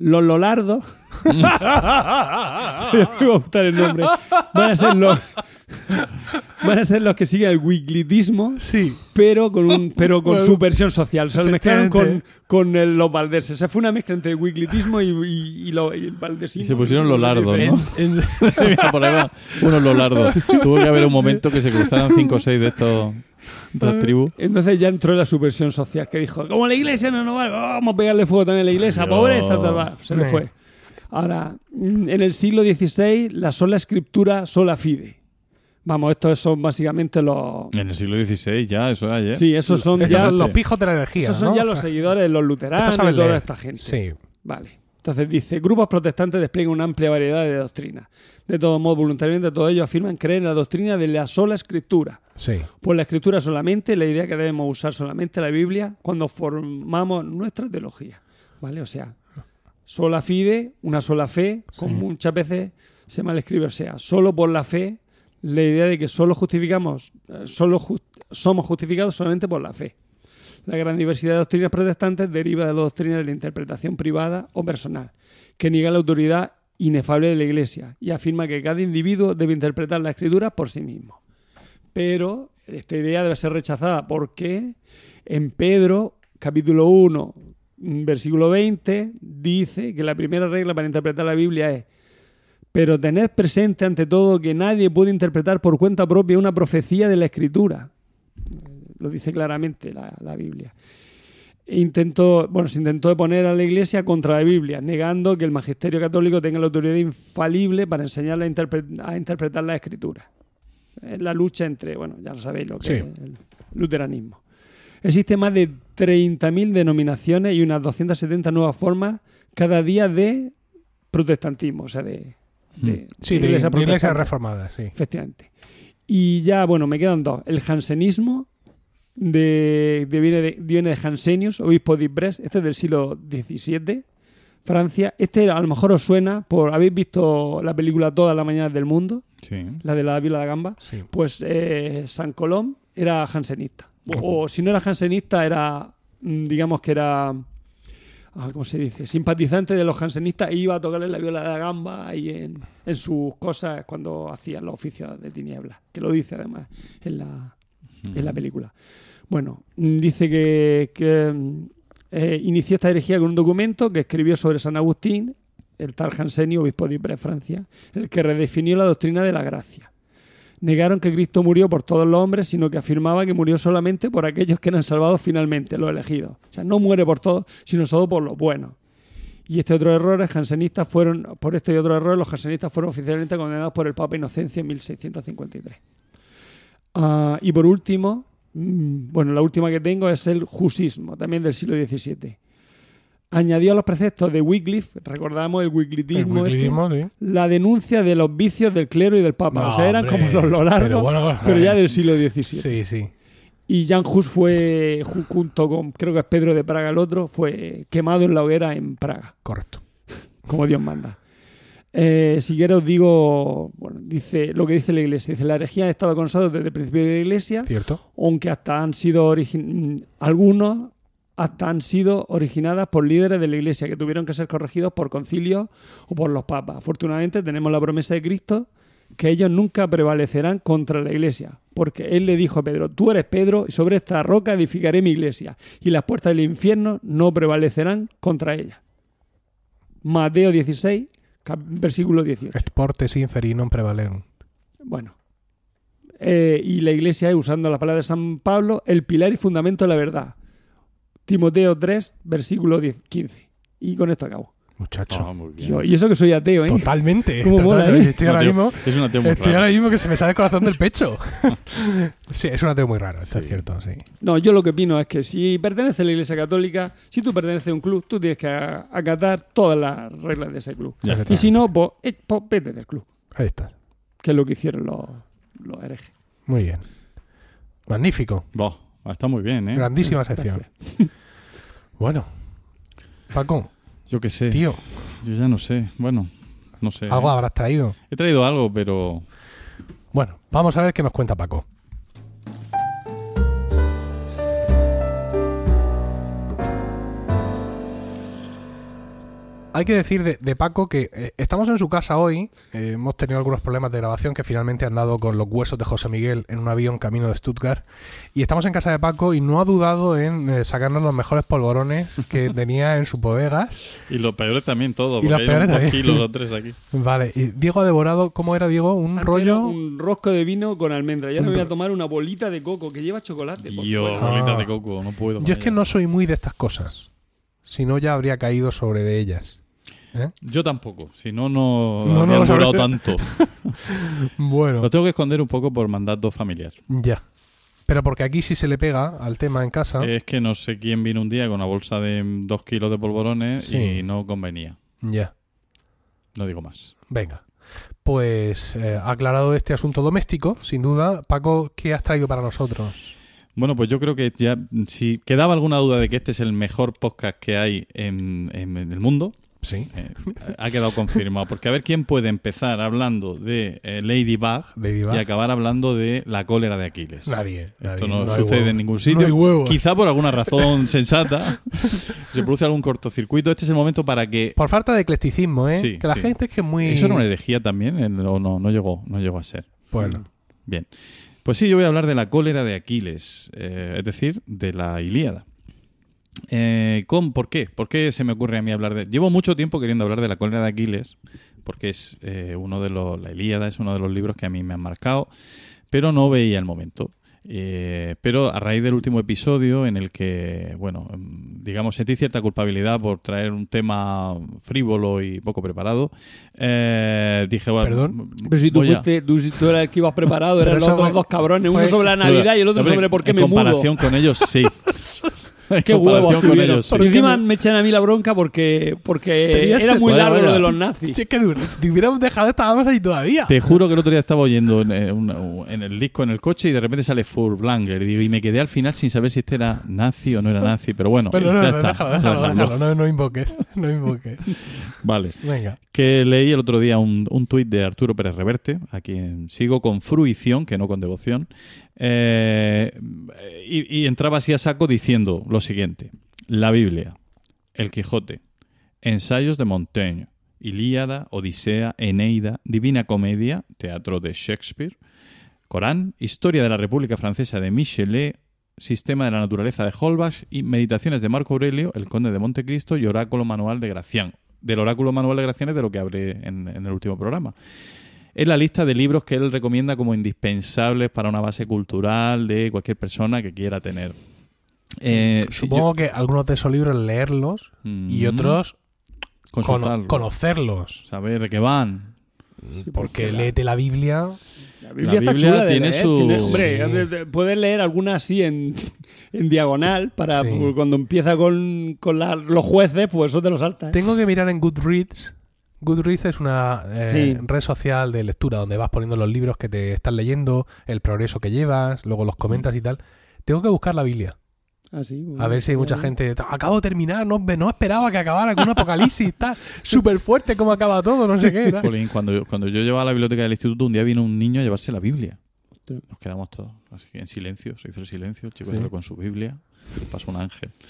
Los Lolardos. Se me va a gustar el nombre. Van a ser los. Van a ser los que siguen el wiglitismo, Sí. pero con un pero con Bueno, su versión social. Se lo mezclaron con, con el- los valdeses. Se fue una mezcla entre el wiglitismo y, y- y lo- y el valdesismo. Y se pusieron los lardos, ¿no? En- en- Mira, por ahí va unos lolardos. Tuvo que haber un momento que se cruzaran cinco o seis de estos de las tribus. Entonces ya entró en la subversión social, que dijo, como la iglesia no nos vale, vamos a pegarle fuego también a la iglesia, pobreza, tal, tal". se le fue. Ahora, mm, en el siglo XVI, la sola escritura, sola fide. Vamos, estos son básicamente los... En el siglo XVI ya, eso es ayer. Sí, esos son Esos ya, son los pijos de la energía. esos son ¿no? ya O los seguidores de los luteranos y toda leer. esta gente. Sí. Vale. Entonces dice, grupos protestantes despliegan una amplia variedad de doctrinas. De todo modo, voluntariamente todos ellos afirman creer en la doctrina de la sola escritura. Sí. Pues la escritura solamente, la idea que debemos usar solamente la Biblia cuando formamos nuestra teología. ¿Vale? O sea, Sola fide, una sola fe, como Sí. muchas veces se mal escribe, o sea, solo por la fe, la idea de que solo justificamos, eh, solo somos justificados solamente por la fe. La gran diversidad de doctrinas protestantes deriva de la doctrina de la interpretación privada o personal, que niega la autoridad inefable de la Iglesia y afirma que cada individuo debe interpretar la Escritura por sí mismo. Pero esta idea debe ser rechazada porque en Pedro, capítulo 1, mm, versículo 20, dice que la primera regla para interpretar la Biblia es pero tened presente ante todo que nadie puede interpretar por cuenta propia una profecía de la Escritura. Lo dice claramente la, la Biblia. E Intentó, bueno, se intentó poner a la Iglesia contra la Biblia, negando que el magisterio católico tenga la autoridad infalible para enseñar a, interpre- a interpretar la Escritura. Es la lucha entre, bueno, ya lo sabéis lo que Sí. es el luteranismo. Existen más de 30.000 denominaciones y unas 270 nuevas formas cada día de protestantismo, o sea, de, de- Sí, de, iglesia de reformadas, sí. Efectivamente. Y ya, bueno, me quedan dos. El jansenismo, de, de- viene, de, viene de Jansenius, obispo de Ypres. Este es del siglo XVII, Francia. Este a lo mejor os suena por... ¿Habéis visto la película Todas las mañanas del mundo? Sí. La de la Vila de Gamba. Sí. Pues eh, San Colón era jansenista. O, o si no era jansenista, era, mm, digamos que era, ¿cómo se dice? Simpatizante de los jansenistas iba a tocarle la viola de gamba ahí en, en sus cosas cuando hacían los oficios de tinieblas. Que lo dice además en la, en la película. Bueno, dice que, que, eh, inició esta herejía con un documento que escribió sobre San Agustín, el tal Jansenio, obispo de Ypres, Francia, el que redefinió la doctrina de la gracia. Negaron que Cristo murió por todos los hombres, sino que afirmaba que murió solamente por aquellos que eran salvados finalmente, los elegidos. O sea, no muere por todos, sino solo por los buenos. Y este otro error, jansenistas fueron, por este y otro error, los jansenistas fueron oficialmente condenados por el Papa Inocencia en 1653. Ah, y por último, mm, bueno, la última que tengo es el jusismo, también del siglo XVII. Añadió a los preceptos de Wycliffe, recordamos el wyclifismo, este, sí. la denuncia de los vicios del clero y del papa. No, o sea, eran hombre, como los lorardos, pero ya del siglo XVII. Sí, sí. Y Jan Hus fue, ju- junto con, creo que es Pedro de Praga el otro, fue quemado en la hoguera en Praga, Correcto. como Dios manda. Eh, si quiero os digo, bueno, dice lo que dice la iglesia. Dice, la herejía ha estado con nosotros desde el principio de la iglesia, ¿Cierto? aunque hasta han sido mm, algunos hasta han sido originadas por líderes de la iglesia que tuvieron que ser corregidos por concilios o por los papas. Afortunadamente tenemos la promesa de Cristo que ellos nunca prevalecerán contra la iglesia, porque él le dijo a Pedro, tú eres Pedro y sobre esta roca edificaré mi iglesia y las puertas del infierno no prevalecerán contra ella. Mateo 16, cap- versículo 18. Et portes inferi non prevalent. Bueno. Eh, y la iglesia es, usando la palabra de San Pablo, el pilar y fundamento de la verdad. Timoteo 3, versículo 10, 15. Y con esto acabo. Muchacho. Ah. Tío, y eso que soy ateo, ¿eh? Totalmente. Cómo mola. ¿eh? Estoy ahora ateo- mismo. Es un ateo muy Estoy raro. ahora mismo que se me sale el corazón del pecho. sí, es un ateo muy raro, esto es Sí. cierto, sí. No, yo lo que opino es que si perteneces a la iglesia católica, si tú perteneces a un club, tú tienes que acatar todas las reglas de ese club. Ya está. Y si no, pues, eh, pues vete del club, Ahí estás. que es lo que hicieron los, los herejes. Muy bien. Magnífico. Está muy bien, ¿eh? Grandísima sección. Bueno. Paco, Yo qué sé. tío, Yo ya no sé. Bueno, no sé. algo ¿eh? habrás traído. He traído algo, pero... Bueno, vamos a ver qué nos cuenta Paco. Hay que decir de, de Paco que eh, estamos en su casa hoy. eh, hemos tenido algunos problemas de grabación que finalmente han dado con los huesos de José Miguel en un avión camino de Stuttgart. Y estamos en casa de Paco y no ha dudado en eh, sacarnos los mejores polvorones que tenía en su bodegas. Y los peores también todos. Y los peores también. kilos o tres aquí. Vale, y Diego ha devorado, ¿cómo era Diego? Un Antes rollo. Un rosco de vino con almendra. Ya me voy a tomar una bolita de coco que lleva chocolate. Yo, fuera. bolitas Ah. de coco, no puedo. Yo es que no soy muy de estas cosas. Si no, ya habría caído sobre de ellas. ¿Eh? Yo tampoco. Si no, no, No, durado tanto. Bueno, Lo tengo que esconder un poco por mandato familiar. ya. Pero porque aquí sí se le pega al tema en casa. Es que no sé quién vino un día con una bolsa de dos kilos de polvorones Sí. y no convenía. Ya. No digo más. Venga. Pues eh, aclarado este asunto doméstico, sin duda, Paco, ¿qué has traído para nosotros? Bueno, pues yo creo que ya, si quedaba alguna duda de que este es el mejor podcast que hay en, en- en el mundo, Sí. Eh, ha quedado confirmado. Porque a ver quién puede empezar hablando de eh, Ladybug, Ladybug. y acabar hablando de la cólera de Aquiles. Nadie. Esto nadie. no, sucede en ningún No sitio. Quizá por alguna razón sensata se produce algún cortocircuito. Este es el momento para que. Por falta de eclecticismo, ¿eh? Sí, que la sí. gente es que es muy. ¿Eso era una herejía también? El- ¿O no? No llegó, no llegó a ser. Bueno. Bien. Pues sí, yo voy a hablar de la cólera de Aquiles, eh, es decir, de la Ilíada. Eh, ¿con, ¿Por qué? ¿Por qué se me ocurre a mí hablar de...? Llevo mucho tiempo queriendo hablar de la cólera de Aquiles, porque es eh, uno de los... La Ilíada es uno de los libros que a mí me han marcado, pero no veía el momento. Eh, pero a raíz del último episodio en el que, bueno, mm, digamos, sentí cierta culpabilidad por traer un tema frívolo y poco preparado, eh, dije, bueno, Perdón. Pero si tú, fuiste, tú, si tú eras el que ibas preparado, eran los otros fue- dos cabrones, uno sobre la Navidad y el otro sobre por qué en me mudo. comparación con ellos, sí. Qué huevos con ellos, sí. Pero encima me echan a mí la bronca porque, porque Pero era muy largo lo de los nazis. Si es que si te hubiéramos dejado, estábamos ahí todavía. Te juro que el otro día estaba oyendo en, eh, en el disco en el coche y de repente sale Furtwängler y, digo, y me quedé al final sin saber si este era nazi o no era nazi, pero bueno, Bueno, no, ya no, está. déjalo, déjalo, déjalo, no, no invoques, no invoques. Vale. Venga. Que leí el otro día un, un tuit de Arturo Pérez Reverte, a quien sigo con fruición, que no con devoción, eh, y, entraba así a saco diciendo lo siguiente. La Biblia, El Quijote, Ensayos de Montaigne, Ilíada, Odisea, Eneida, Divina Comedia, Teatro de Shakespeare, Corán, Historia de la República Francesa de Michelet, Sistema de la Naturaleza de Holbach y Meditaciones de Marco Aurelio, El Conde de Montecristo y Oráculo Manual de Gracián. Del Oráculo Manual de Gracián es de lo que hablé en, en el último programa. Es la lista de libros que él recomienda como indispensables para una base cultural de cualquier persona que quiera tener. Eh, Supongo que algunos de esos libros leerlos y otros cono- conocerlos. saber de qué van. Porque léete la Biblia. La Biblia, La está Biblia chula de tiene leer, su- tiene- hombre, Sí. puedes leer alguna así en, en diagonal para Sí. cuando empieza con, con la- los jueces, pues eso te lo salta. ¿eh? Tengo que mirar en Goodreads. Goodreads es una eh, Sí. red social de lectura donde vas poniendo los libros que te estás leyendo, el progreso que llevas, luego los comentas y tal. Tengo que buscar la Biblia. Ah, sí, A ver si hay mucha gente. Acabo de terminar, no, no esperaba que acabara con un apocalipsis, tal. Súper fuerte como acaba todo, no sé qué. tal. Jolín, cuando, yo- cuando yo llevaba a la biblioteca del instituto, un día vino un niño a llevarse la Biblia. Nos quedamos todos así que en silencio, se hizo el silencio, el chico Sí. con su Biblia, pasó un ángel.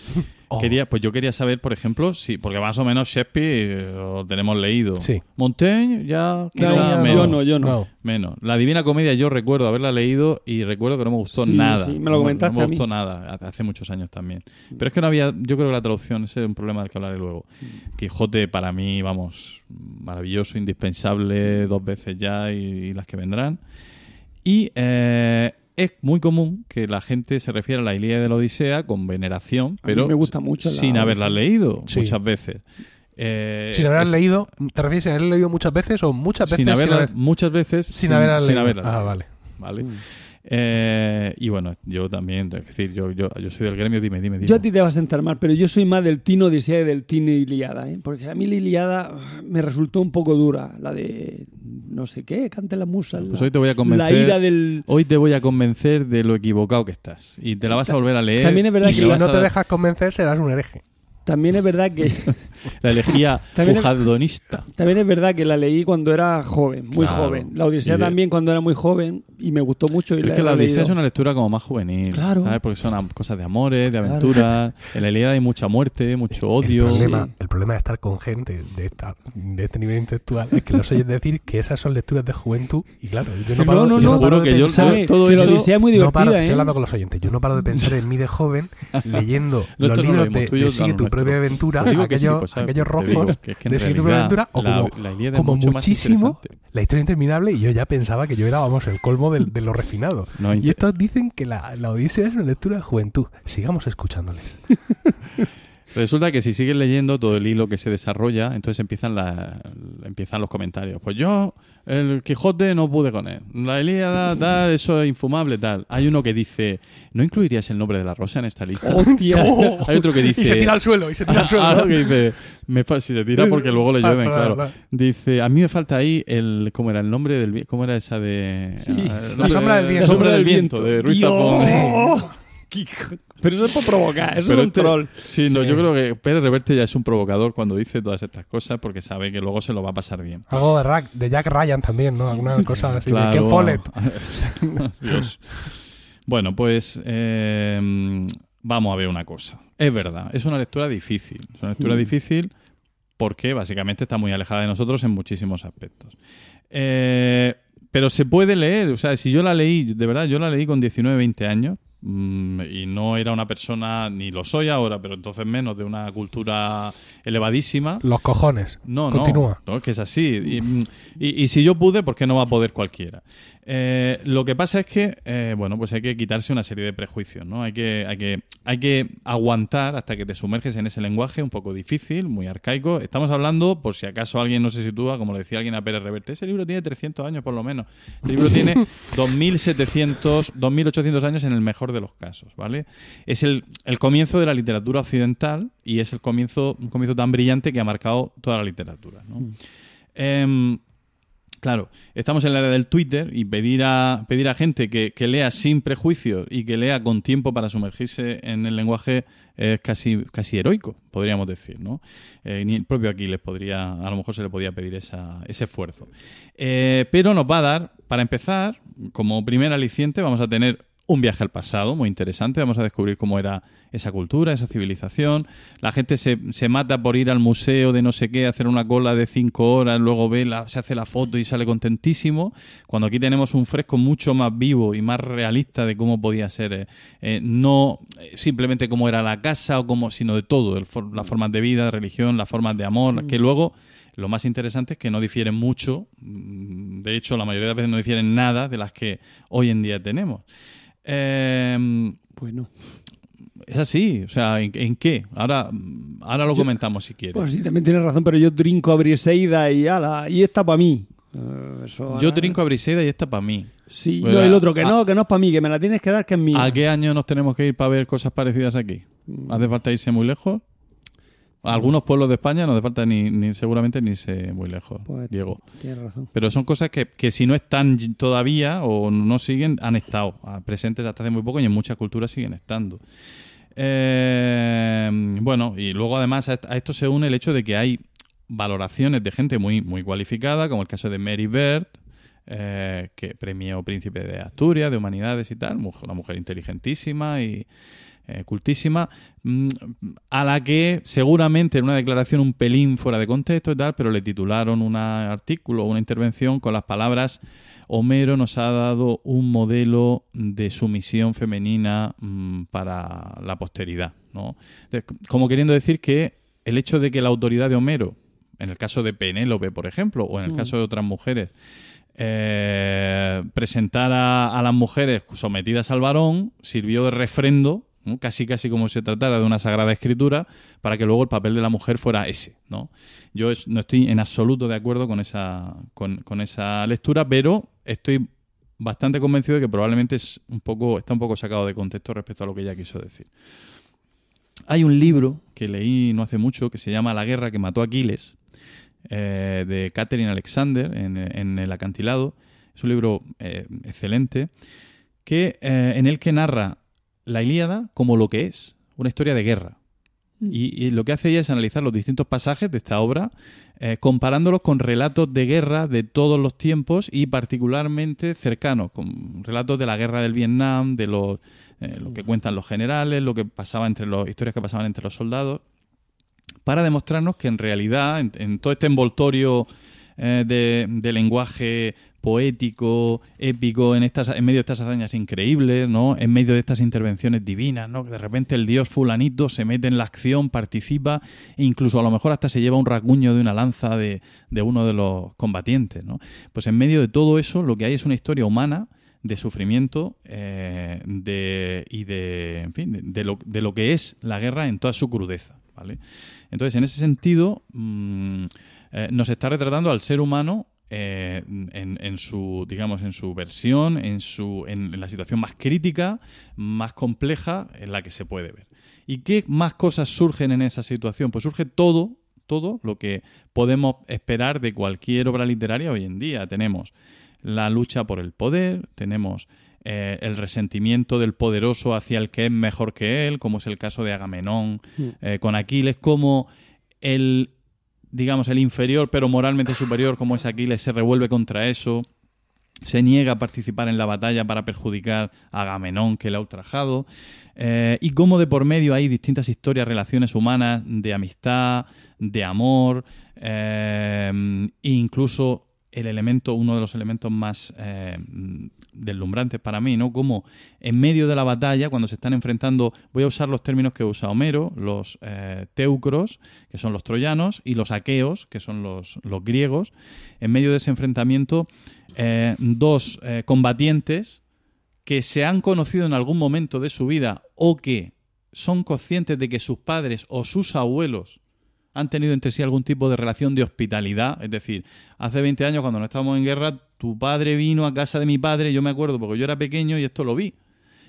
Oh, Quería, pues yo quería saber, por ejemplo, si, porque más o menos Shakespeare eh, lo tenemos leído. Sí. Montaigne ya quizá No, menos. yo no, yo no. no. Menos. La Divina Comedia yo recuerdo haberla leído y recuerdo que no me gustó Sí, nada. sí, me lo comentaste No me mí. gustó nada, hace- hace muchos años también. Pero es que no había, yo creo que la traducción, ese es un problema del que hablaré luego. Quijote para mí, vamos, maravilloso, indispensable, dos veces ya y, y las que vendrán. Y eh, es muy común que la gente se refiera a la Ilíada de la Odisea con veneración, A pero me gusta mucho la sin haberla leído Sí. muchas veces. Eh, Sin haberla es- leído, ¿te refieres sin haberla leído muchas veces o muchas veces sin haberla, haber- muchas veces sin haberla sin leído? haberla Ah, leído, vale. ¿vale? Eh, y bueno, yo también, es decir, yo, yo, yo soy del gremio, dime, dime, dime. Yo a ti te vas a sentar mal, pero yo soy más del Tino Odisea y del Tino Iliada, ¿eh? Porque a mí la Iliada me resultó un poco dura, la de no sé qué, cante la musa. Pues la, hoy te voy a convencer. la ira del... Hoy te voy a convencer de lo equivocado que estás. Y te la vas a volver a leer. También es verdad Y y que si no te dejas convencer, serás un hereje. También es verdad que La elegía También pujardonista. también es verdad que la leí cuando era joven, muy Claro. joven. La Odisea de- también cuando era muy joven y me gustó mucho. Y es la que la Odisea leído. es una lectura como más juvenil. Claro. ¿sabes? Porque son cosas de amores, de Claro. aventuras. En la Ilíada hay mucha muerte, mucho El odio. problema, Sí. el problema de estar con gente de, esta, de este nivel intelectual es que los oyes decir que esas son lecturas de juventud. Y claro, yo no No, paro, no, yo no. no paro de que yo- pensar. Que la Odisea es muy no divertida, paro, ¿eh? estoy hablando con los oyentes. Yo no paro de pensar en mí de joven leyendo los no libros leímos, de, Sigue tu nuestro. propia aventura, sí, aquellos, pues, aquellos rojos que es que de aventura, o la- como, la muchísimo la historia interminable. Y yo ya pensaba que yo era, vamos, el colmo de, lo refinado. No, Y estos dicen que la, la Odisea es una lectura de juventud. Sigamos escuchándoles. Resulta que si sigues leyendo todo el hilo que se desarrolla, entonces empiezan, la, empiezan los comentarios. Pues yo, el Quijote, no pude con él. La Ilíada, tal, eso es infumable, tal. Hay uno que dice, ¿no incluirías el nombre de la rosa en esta lista? Hostia. Hay otro que dice... Y se tira al suelo, y se tira al suelo. Ah, no, que dice, me fa- si se tira porque luego le llueven, claro. Dice, a mí me falta ahí el, ¿cómo era el nombre del ¿Cómo era esa de...? Sí, ah, el sí. nombre- La sombra del viento. La sombra del viento, de Ruiz. Zafón. Sí. Pero eso es por provocar, eso Pero es un este- troll. Sí, no, Sí. yo creo que Pérez Reverte ya es un provocador cuando dice todas estas cosas porque sabe que luego se lo va a pasar bien. Algo de, Rack- de Jack Ryan también, ¿no? Alguna cosa así. Claro. De Ken Follett. Dios. Bueno, pues eh, vamos a ver una cosa. Es verdad, es una lectura difícil. Es una lectura difícil porque básicamente está muy alejada de nosotros en muchísimos aspectos. Eh, pero se puede leer, o sea, si yo la leí, de verdad, yo la leí con 19, 20 años mm, y no era una persona, ni lo soy ahora, pero entonces menos, de una cultura elevadísima. Los cojones. No, Continúa. no, que es así. Y, mm, y- y si yo pude, ¿por qué no va a poder cualquiera? Eh, lo que pasa es que, eh, bueno, pues hay que quitarse una serie de prejuicios, ¿no? Hay que, hay que, hay que aguantar hasta que te sumerges en ese lenguaje un poco difícil, muy arcaico. Estamos hablando, por si acaso alguien no se sitúa, como le decía alguien a Pérez Reverte, ese libro tiene 300 años por lo menos. El libro tiene 2.700, 2.800 años en el mejor de los casos, ¿vale? Es el, el comienzo de la literatura occidental y es el comienzo, un comienzo tan brillante que ha marcado toda la literatura, ¿no? Em, Claro, estamos en la era del Twitter y pedir a, pedir a gente que, que lea sin prejuicios y que lea con tiempo para sumergirse en el lenguaje es casi, casi heroico, podríamos decir, ¿no? Eh, ni el propio Aquiles podría, a lo mejor se le podía pedir esa- ese esfuerzo. Eh, pero nos va a dar, para empezar, como primer aliciente, vamos a tener un viaje al pasado muy interesante. Vamos a descubrir cómo era esa cultura, esa civilización. La gente se, se mata por ir al museo de no sé qué, hacer una cola de cinco horas, luego ve la, se hace la foto y sale contentísimo. Cuando aquí tenemos un fresco mucho más vivo y más realista de cómo podía ser, eh, eh, no eh, simplemente cómo era la casa o cómo, sino de todo, el for- las formas de vida, religión, las formas de amor, que luego lo más interesante es que no difieren mucho, mm, de hecho la mayoría de las veces no difieren nada de las que hoy en día tenemos. Eh, Bueno, es así, o sea, ¿en, en qué? Ahora, ahora lo comentamos si quieres. pues sí, también tienes razón, pero yo trinco a Briseida y ala, y esta para mí. Eh, eso Yo trinco a Briseida y esta para mí. Sí, no, el otro que Ah. no, que no es para mí, que me la tienes que dar, que es mía. ¿A qué año nos tenemos que ir para ver cosas parecidas aquí? ¿Hace falta irse muy lejos? Algunos pueblos de España no hace falta ni, ni seguramente ni irse muy lejos, Pues, Diego. Tienes razón. Pero son cosas que, que si no están todavía o no siguen, han estado ah, presentes hasta hace muy poco y en muchas culturas siguen estando. Eh, bueno, y luego además a est- a esto se une el hecho de que hay valoraciones de gente muy, muy cualificada, como el caso de Mary Bird, eh, que premio Príncipe de Asturias, de Humanidades y tal, una mujer inteligentísima y eh, cultísima, mm, a la que seguramente en una declaración un pelín fuera de contexto y tal, pero le titularon un artículo o una intervención con las palabras Homero nos ha dado un modelo de sumisión femenina mm, para la posteridad, ¿no? Como queriendo decir que el hecho de que la autoridad de Homero, en el caso de Penélope, por ejemplo, o en el caso de otras mujeres, eh, presentara a las mujeres sometidas al varón, sirvió de refrendo, casi casi como si se tratara de una sagrada escritura, para que luego el papel de la mujer fuera ese. ¿no? Yo no estoy en absoluto de acuerdo con esa, con esa lectura, pero estoy bastante convencido de que probablemente es un poco, está un poco sacado de contexto respecto a lo que ella quiso decir. Hay un libro que leí no hace mucho que se llama La guerra que mató a Aquiles, eh, de Catherine Alexander en, en El acantilado. Es un libro eh, excelente que, eh, en el que narra la Ilíada como lo que es, una historia de guerra. Y, y lo que hace ella es analizar los distintos pasajes de esta obra, eh, comparándolos con relatos de guerra de todos los tiempos y particularmente cercanos, con relatos de la guerra del Vietnam, de los, eh, lo que cuentan los generales, lo que pasaba entre los historias que pasaban entre los soldados, para demostrarnos que en realidad, en, en todo este envoltorio eh, de, de lenguaje poético, épico, en, estas, en medio de estas hazañas increíbles, ¿no? en medio de estas intervenciones divinas, ¿no? que de repente el dios fulanito se mete en la acción, participa e incluso a lo mejor hasta se lleva un rasguño de una lanza de, de uno de los combatientes. ¿no? Pues en medio de todo eso lo que hay es una historia humana de sufrimiento eh, de, y de, en fin, de, lo, de lo que es la guerra en toda su crudeza. ¿vale? Entonces, en ese sentido, mm, eh, nos está retratando al ser humano eh, en, en su, digamos, en su versión, en, su, en, en la situación más crítica, más compleja en la que se puede ver. ¿Y qué más cosas surgen en esa situación? Pues surge todo, todo lo que podemos esperar de cualquier obra literaria hoy en día. Tenemos la lucha por el poder, tenemos eh, el resentimiento del poderoso hacia el que es mejor que él, como es el caso de Agamenón eh, con Aquiles, como el, digamos, el inferior pero moralmente superior, como es Aquiles, se revuelve contra eso, se niega a participar en la batalla para perjudicar a Agamenón que le ha ultrajado, eh, y cómo de por medio hay distintas historias, relaciones humanas, de amistad, de amor, eh, incluso el elemento, uno de los elementos más eh, deslumbrantes para mí, ¿no? Como en medio de la batalla, cuando se están enfrentando, voy a usar los términos que usa Homero, los eh, teucros, que son los troyanos, y los aqueos, que son los, los griegos, en medio de ese enfrentamiento, eh, dos eh, combatientes que se han conocido en algún momento de su vida o que son conscientes de que sus padres o sus abuelos han tenido entre sí algún tipo de relación de hospitalidad. Es decir, hace 20 años cuando no estábamos en guerra, tu padre vino a casa de mi padre, yo me acuerdo porque yo era pequeño y esto lo vi.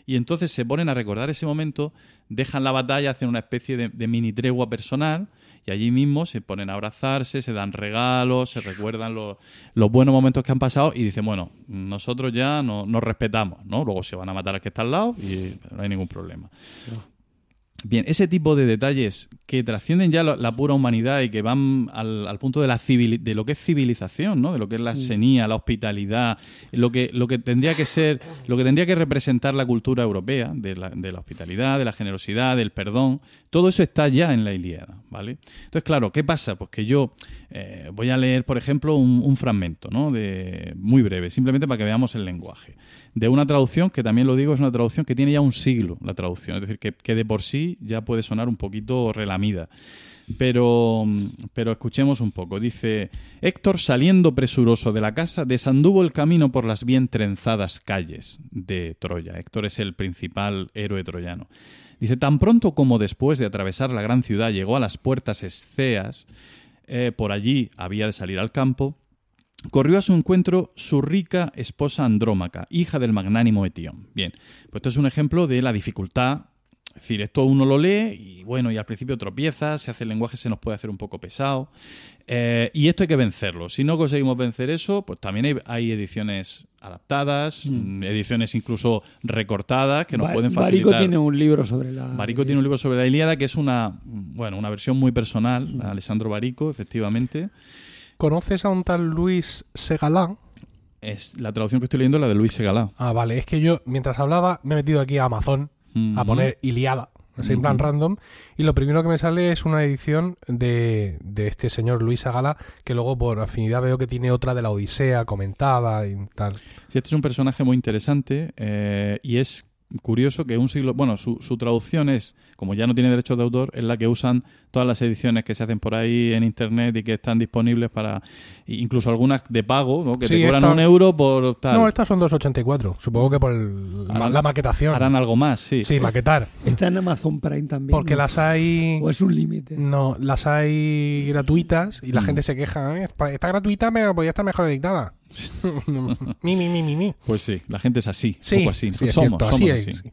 Y entonces se ponen a recordar ese momento, dejan la batalla, hacen una especie de, mini tregua personal y allí mismo se ponen a abrazarse, se dan regalos, se recuerdan los, los buenos momentos que han pasado y dicen, bueno, nosotros ya no- nos respetamos, ¿no? Luego se van a matar al que está al lado y no hay ningún problema. Bien, ese tipo de detalles que trascienden ya la, pura humanidad y que van al, al punto de, la civili- de lo que es civilización, ¿no? de lo que es la senía, la hospitalidad, lo que, lo que tendría que ser, lo que tendría que representar la cultura europea, de la, de la hospitalidad, de la generosidad, del perdón, todo eso está ya en la Ilíada, ¿vale? Entonces, claro, ¿qué pasa? Pues que yo eh, voy a leer, por ejemplo, un, un fragmento, ¿no? De, muy breve, simplemente para que veamos el lenguaje. De una traducción que también lo digo, es una traducción que tiene ya un siglo, la traducción. Es decir, que, que de por sí ya puede sonar un poquito relamida. Pero, pero escuchemos un poco. Dice, Héctor saliendo presuroso de la casa, desanduvo el camino por las bien trenzadas calles de Troya. Héctor es el principal héroe troyano. Dice, tan pronto como después de atravesar la gran ciudad llegó a las puertas esceas, eh, por allí había de salir al campo, corrió a su encuentro su rica esposa Andrómaca, hija del magnánimo Etión. Bien, pues esto es un ejemplo de la dificultad. Es decir, esto uno lo lee y bueno, y al principio tropieza, se hace el lenguaje, se nos puede hacer un poco pesado. Eh, y esto hay que vencerlo. Si no conseguimos vencer eso, pues también hay, hay ediciones adaptadas, mm, ediciones incluso recortadas que nos Ba- pueden Barico facilitar. tiene un libro sobre la. Barico tiene un libro sobre la Ilíada que es una, bueno, una versión muy personal, Alessandro Barico, efectivamente. ¿Conoces a un tal Luis Segalán? Es la traducción que estoy leyendo es la de Luis Segalá. Ah, vale. Es que yo, mientras hablaba, me he metido aquí a Amazon a poner Iliada, así en plan random, y lo primero que me sale es una edición de, de este señor Luis Agala, que luego por afinidad veo que tiene otra de la Odisea comentada y tal. Sí, este es un personaje muy interesante eh, y es curioso que un siglo. Bueno, su, su traducción es, como ya no tiene derechos de autor, es la que usan todas las ediciones que se hacen por ahí en internet y que están disponibles para. Incluso algunas de pago, ¿no? que Sí, te cobran esta- un euro por tal. No, estas son 2.84. Supongo que por el- Harán- la maquetación. Harán algo más, sí. Sí, maquetar. Está en Amazon Prime también. Porque ¿no? las hay... O es un límite. No, las hay gratuitas y la Mm. gente se queja. "Eh, Está gratuita, pero podría estar mejor editada. mi, mi, mi, mi, mi. Pues sí, la gente es así, Sí, un poco así. sí, somos, cierto, somos así así. es, sí.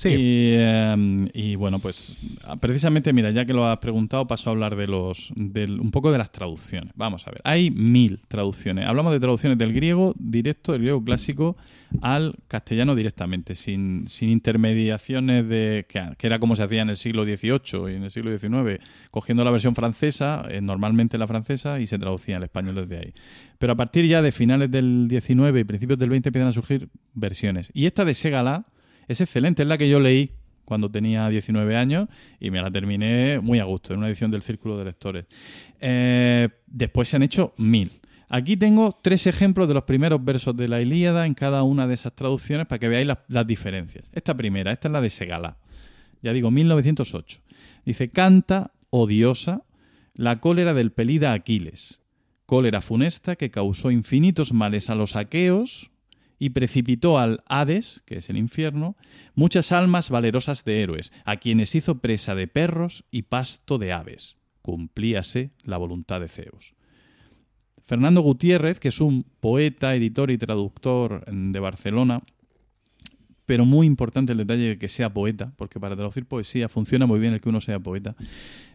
Sí. Y, eh, y, bueno, pues precisamente, mira, ya que lo has preguntado, paso a hablar de los, un poco de las traducciones. Vamos a ver, hay mil traducciones. Hablamos de traducciones del griego directo, del griego clásico, al castellano directamente, sin, sin intermediaciones de que, que era como se hacía en el siglo XVIII y en el siglo XIX, cogiendo la versión francesa, eh, normalmente la francesa, y se traducía al español desde ahí. Pero a partir ya de finales del XIX y principios del XX empiezan a surgir versiones. Y esta de Segala es excelente, es la que yo leí cuando tenía 19 años y me la terminé muy a gusto, en una edición del Círculo de Lectores. Eh, después se han hecho mil. Aquí tengo tres ejemplos de los primeros versos de la Ilíada en cada una de esas traducciones para que veáis las, las diferencias. Esta primera, esta es la de Segala. Ya digo, 1908. Dice, canta, odiosa, la cólera del pelida Aquiles, cólera funesta que causó infinitos males a los aqueos y precipitó al Hades, que es el infierno, muchas almas valerosas de héroes, a quienes hizo presa de perros y pasto de aves. Cumplíase la voluntad de Zeus. Fernando Gutiérrez, que es un poeta, editor y traductor de Barcelona, pero muy importante el detalle de que sea poeta, porque para traducir poesía funciona muy bien el que uno sea poeta.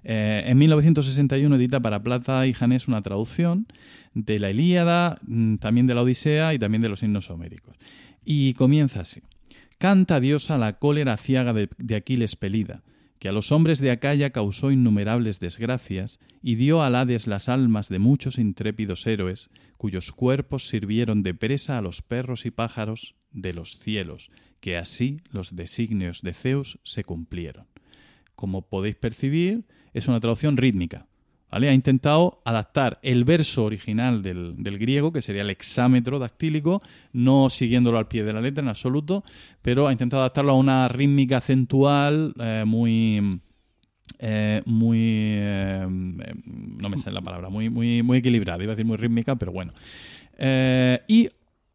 Eh, en 1961 edita para Plata y Janés una traducción de la Ilíada, mm, también de la Odisea y también de los himnos homéricos. Y comienza así. Canta diosa la cólera ciaga de, de Aquiles pelida, que a los hombres de Acaya causó innumerables desgracias y dio al Hades las almas de muchos intrépidos héroes, cuyos cuerpos sirvieron de presa a los perros y pájaros de los cielos, que así los designios de Zeus se cumplieron. Como podéis percibir, es una traducción rítmica. Ha intentado adaptar el verso original del, del griego, que sería el hexámetro dactílico, no siguiéndolo al pie de la letra en absoluto, pero ha intentado adaptarlo a una rítmica acentual eh, muy, eh, muy eh, no me sale la palabra muy muy muy equilibrada iba a decir muy rítmica pero bueno. Y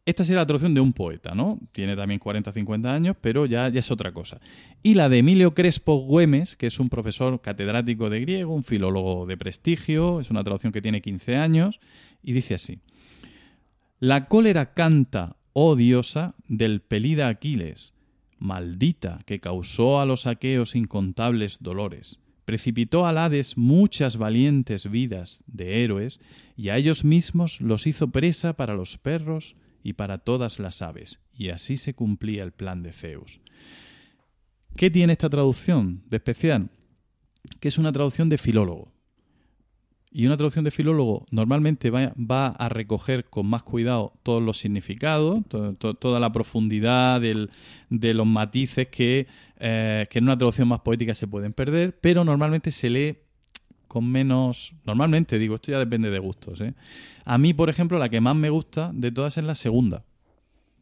esta sería la traducción de un poeta no tiene también 40 50 años pero ya, ya es otra cosa. Y la de Emilio Crespo Güemes que es un profesor catedrático de griego un filólogo de prestigio es una traducción que tiene 15 años y dice así la cólera canta oh diosa del pelida Aquiles maldita que causó a los aqueos incontables dolores, precipitó al Hades muchas valientes vidas de héroes, y a ellos mismos los hizo presa para los perros y para todas las aves, y así se cumplía el plan de Zeus. ¿Qué tiene esta traducción de especial? Que es una traducción de filólogo. Y una traducción de filólogo normalmente va, va a recoger con más cuidado todos los significados, to- to- toda la profundidad del- de los matices que, eh, que en una traducción más poética se pueden perder, pero normalmente se lee con menos... Normalmente, digo, esto ya depende de gustos. ¿eh? A mí, por ejemplo, la que más me gusta de todas es la segunda.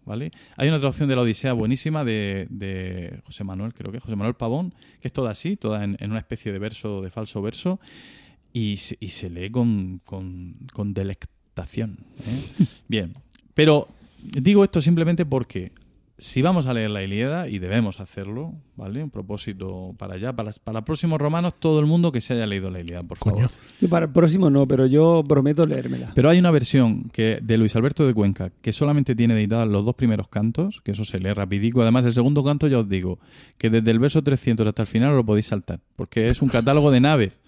¿Vale? Hay una traducción de la Odisea buenísima de, de José Manuel, creo que José Manuel Pavón, que es toda así, toda en, en una especie de verso, de falso verso, y se, y se lee con, con, con delectación. ¿eh? Bien, pero digo esto simplemente porque si vamos a leer la Ilíada, y debemos hacerlo, ¿vale? Un propósito para allá, para, para los próximos romanos, todo el mundo que se haya leído la Ilíada, por favor. Coño. Yo para el próximo no, pero yo prometo leérmela. Pero hay una versión que de Luis Alberto de Cuenca que solamente tiene editados los dos primeros cantos, que eso se lee rapidico. Además, el segundo canto ya os digo que desde el verso 300 hasta el final os lo podéis saltar, porque es un catálogo de naves.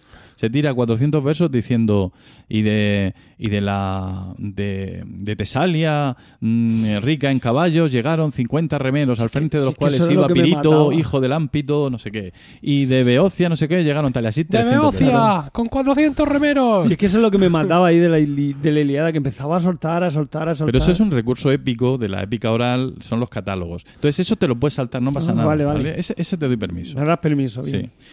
Se tira 400 versos diciendo y de y de la de, de Tesalia mm, rica en caballos llegaron 50 remeros al frente de los cuales iba lo Pirito, hijo del Ámpito, no sé qué. Y de Beocia, no sé qué, llegaron tal y así ¡De 300 versos. Beocia! ¡Con 400 remeros! Si es que eso es lo que me mataba ahí de la, de la Iliada, que empezaba a soltar, a soltar, a soltar. Pero eso es un recurso épico de la épica oral, son los catálogos. Entonces, eso te lo puedes saltar, no pasa Ah, nada. vale, vale. Ese, ese te doy permiso. Me das permiso, bien. Sí.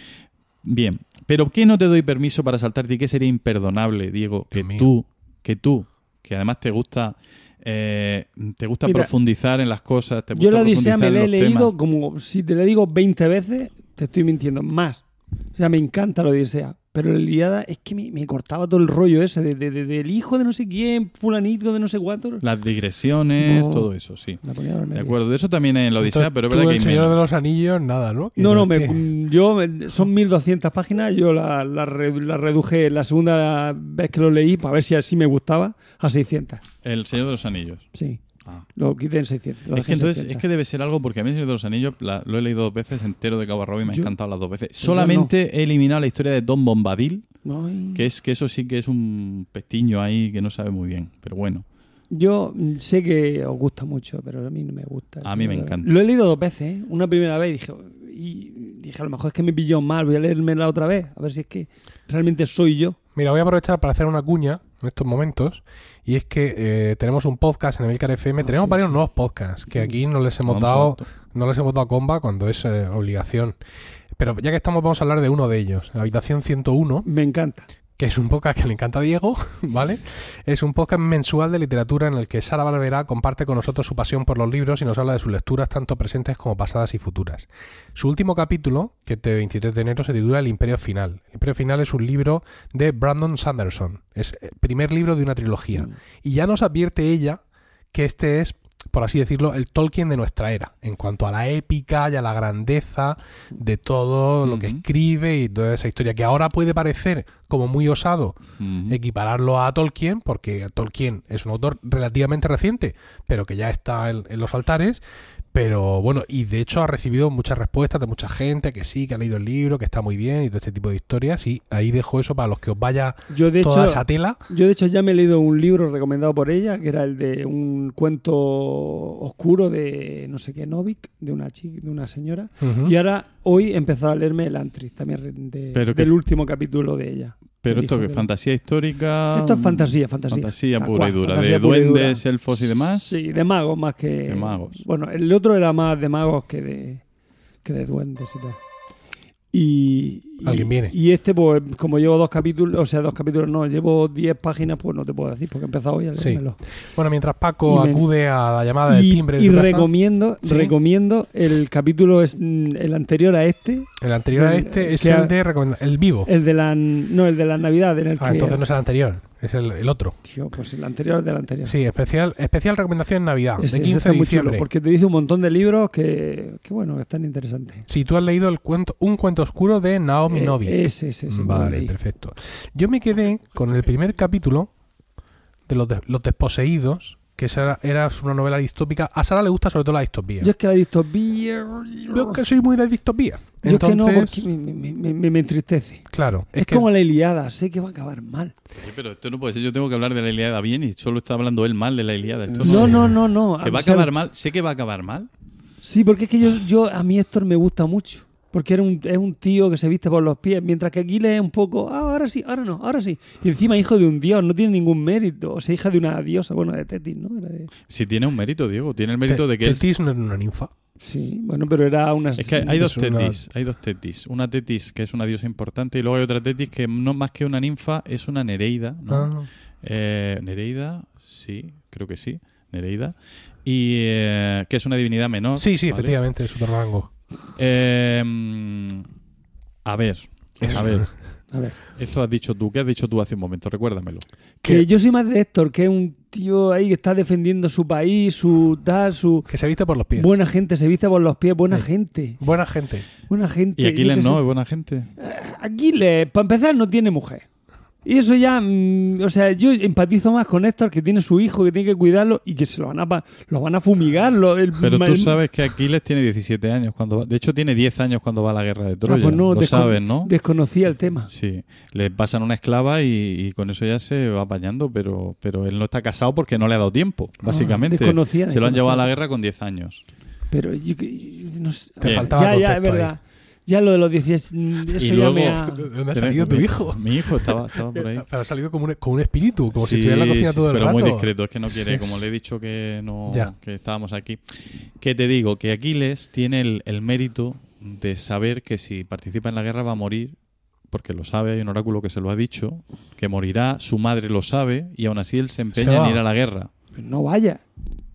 Bien. Pero ¿qué no te doy permiso para saltarte y qué sería imperdonable, Diego? Que Dios mío. tú, que tú, que además te gusta. eh, te gusta Mira, profundizar en las cosas. Te Yo gusta la Odisea me la he leído temas. como si te la digo 20 veces, te estoy mintiendo. Más. O sea, me encanta la Odisea. Pero la Iliada es que me, me cortaba todo el rollo ese de, de- de- del hijo de no sé quién, fulanito de no sé cuánto. Las digresiones, No. todo eso, sí. De acuerdo, de eso también en la Odisea, Entonces, pero es tú verdad que el hay Señor menos. de los Anillos, nada, ¿no? No, no, me, yo me- son 1200 páginas, yo la, la, la reduje la segunda vez que lo leí para ver si así me gustaba a 600. El Señor de los Anillos. Sí, Ah. lo quité en 600. lo Es que en entonces 600. es que debe ser algo porque a mí el Señor de los Anillos la- lo he leído dos veces entero de cabo a rabo y me ha encantado las dos veces. yo Solamente he eliminado la historia de Don Bombadil, Ay. que es que eso sí que es un pestiño ahí que no sabe muy bien, pero bueno. Yo sé que os gusta mucho, pero a mí no me gusta. A mí me encanta. Lo he leído dos veces, ¿eh? Una primera vez y dije, y dije, a lo mejor es que me pilló mal, voy a leerme la otra vez, a ver si es que realmente soy yo. Mira, voy a aprovechar para hacer una cuña en estos momentos. Y es que eh, tenemos un podcast en Emilcar FM. Ah, tenemos sí, varios sí. nuevos podcasts que aquí no les hemos dado no les hemos dado comba cuando es eh, obligación. Pero ya que estamos, vamos a hablar de uno de ellos, Habitación 101, Me encanta. Que es un podcast que le encanta a Diego, ¿vale? Es un podcast mensual de literatura en el que Sara Barberá comparte con nosotros su pasión por los libros y nos habla de sus lecturas tanto presentes como pasadas y futuras. Su último capítulo, que es de 23 de enero, se titula El Imperio Final. El Imperio Final es un libro de Brandon Sanderson. Es el primer libro de una trilogía. Y ya nos advierte ella que este es, por así decirlo, el Tolkien de nuestra era, en cuanto a la épica y a la grandeza de todo lo que escribe y toda esa historia, que ahora puede parecer como muy osado equipararlo a Tolkien, porque Tolkien es un autor relativamente reciente, pero que ya está en, en los altares. Pero bueno, y de hecho ha recibido muchas respuestas de mucha gente que sí, que ha leído el libro, que está muy bien y todo este tipo de historias. Y ahí dejo eso para los que os vaya Yo de toda hecho, esa tela. yo de hecho ya me he leído un libro recomendado por ella, que era el de un cuento oscuro de no sé qué, Novik, de una chica, de una señora. Y ahora hoy he empezado a leerme el Antri, también de- Pero que- del último capítulo de ella. Pero esto que fantasía histórica. Esto es fantasía, fantasía. Fantasía Tal pura cual, y dura. fantasía de y dura. duendes, elfos y demás. Sí, de magos más que. De magos. Bueno, el otro era más de magos que de, que de duendes y tal. Y, Alguien viene. Y este, pues, como llevo dos capítulos, o sea, dos capítulos no, llevo diez páginas, pues no te puedo decir, porque he empezado hoy a Sí. leérmelo. Bueno, mientras Paco Y me- acude a la llamada del Y, timbre de y tu casa, recomiendo, Sí. recomiendo el capítulo, es mm, el anterior a este, el anterior a este es el de recomenda- el vivo. el de la, no, el de la Navidad, en el Ah, que... entonces no es el anterior, es el, el otro. Tío, pues el anterior del anterior. Sí, especial, especial recomendación en Navidad, Ese- de ese 15 está de muy chulo, diciembre. porque te dice un montón de libros que, que bueno, que están interesantes. Si tú has leído el cuento, un cuento oscuro de Naomi Eh, Novik. ese, ese, ese, Vale, perfecto. Yo me quedé con el primer capítulo de Los, de- los Desposeídos, que esa era, era una novela distópica. A Sara le gusta sobre todo la distopía. Yo es que la distopía. Yo es que soy muy de distopía. Yo es que no, Entonces, porque me, me- me- me- me entristece. claro, Es, es, que como la Iliada, sé que va a acabar mal. Oye, pero esto no puede ser. Yo tengo que hablar de la Iliada bien y solo está hablando él mal de la Iliada. Esto Sí. No, no, no, no. Que va a acabar mal. Sé que va a acabar mal. Sí, porque es que yo, yo a mí Héctor me gusta mucho. Porque era un, es un tío que se viste por los pies, mientras que Aquiles es un poco, ah, ahora sí, ahora no, ahora sí. Y encima hijo de un dios, no tiene ningún mérito. O sea, hija de una diosa, bueno, de Tetis, ¿no? Era de- Si tiene un mérito, Diego. Tiene el mérito Te- de que. Tetis no era una ninfa. Sí, bueno, pero era una... Es que hay dos una- tetis, hay dos tetis. Una tetis que es una diosa importante y luego hay otra tetis que no más que una ninfa es una nereida. ¿no? Ah, Eh, Nereida, sí, creo que sí, Nereida. Y eh, que es una divinidad menor. sí, sí, ¿vale? efectivamente, es otro rango. Eh, mm, a ver, a ver, A ver. esto has dicho tú, ¿qué has dicho tú hace un momento? Recuérdamelo. Que yo soy más de Héctor, que es un tío ahí que está defendiendo su país, su tal, su... Que se viste por los pies. Buena gente, se viste por los pies, buena Sí. gente. Buena gente. Buena gente. Y Aquiles no, es buena gente. Aquiles, para empezar, no tiene mujer. Y eso ya, mm, o sea, yo empatizo más con Héctor, que tiene su hijo, que tiene que cuidarlo y que se lo van a, pa- lo van a fumigar. lo- el- Pero tú sabes que Aquiles tiene 17 años cuando va, de hecho tiene 10 años cuando va a la guerra de Ah, Troya. pues no, Lo descon- sabes, ¿no? Desconocía el tema. Sí, le pasan una esclava y, y con eso ya se va apañando, pero, pero él no está casado porque no le ha dado tiempo, básicamente. Ah, desconocía, se lo han llevado a la guerra con 10 años. Pero yo, yo no sé. Te faltaba ya, ya, es ahí. Ya lo de los 10, mm, Y luego- me ha... ¿De dónde ha salido tu mi- hijo? Mi hijo estaba, estaba por ahí. Pero ha salido como un, como un espíritu, como si estuviera en la cocina sí, todo el pero rato. muy discreto, es que no quiere, Sí. como le he dicho que no Ya. que estábamos aquí. Que te digo que Aquiles tiene el, el mérito de saber que si participa en la guerra va a morir, porque lo sabe, hay un oráculo que se lo ha dicho, que morirá, su madre lo sabe, y aún así él se empeña Se en ir a la guerra. Pero no vaya.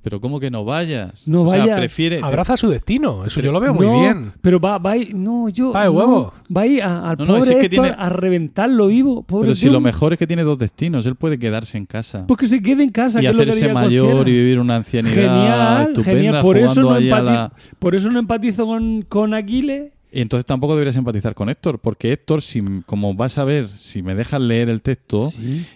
Pero ¿cómo que no vayas? No o sea, vayas. prefiere... Abraza su destino, eso yo lo veo muy No, bien. Pero va, va a ir, no, yo. Va de no, huevo. Va a ir a- al No, no, pobre si es que Héctor tiene- a reventarlo vivo. Pobre Pero si tío. lo mejor es que tiene dos destinos, él puede quedarse en casa. Pues que se quede en casa. y que es lo que hacerse mayor cualquiera. y vivir una ancianidad Genial, estupenda genial. Por eso, no ahí a empati- la... por eso no empatizo con, con Aquiles. Y entonces tampoco deberías empatizar con Héctor, porque Héctor, si, como vas a ver, si me dejas leer el texto,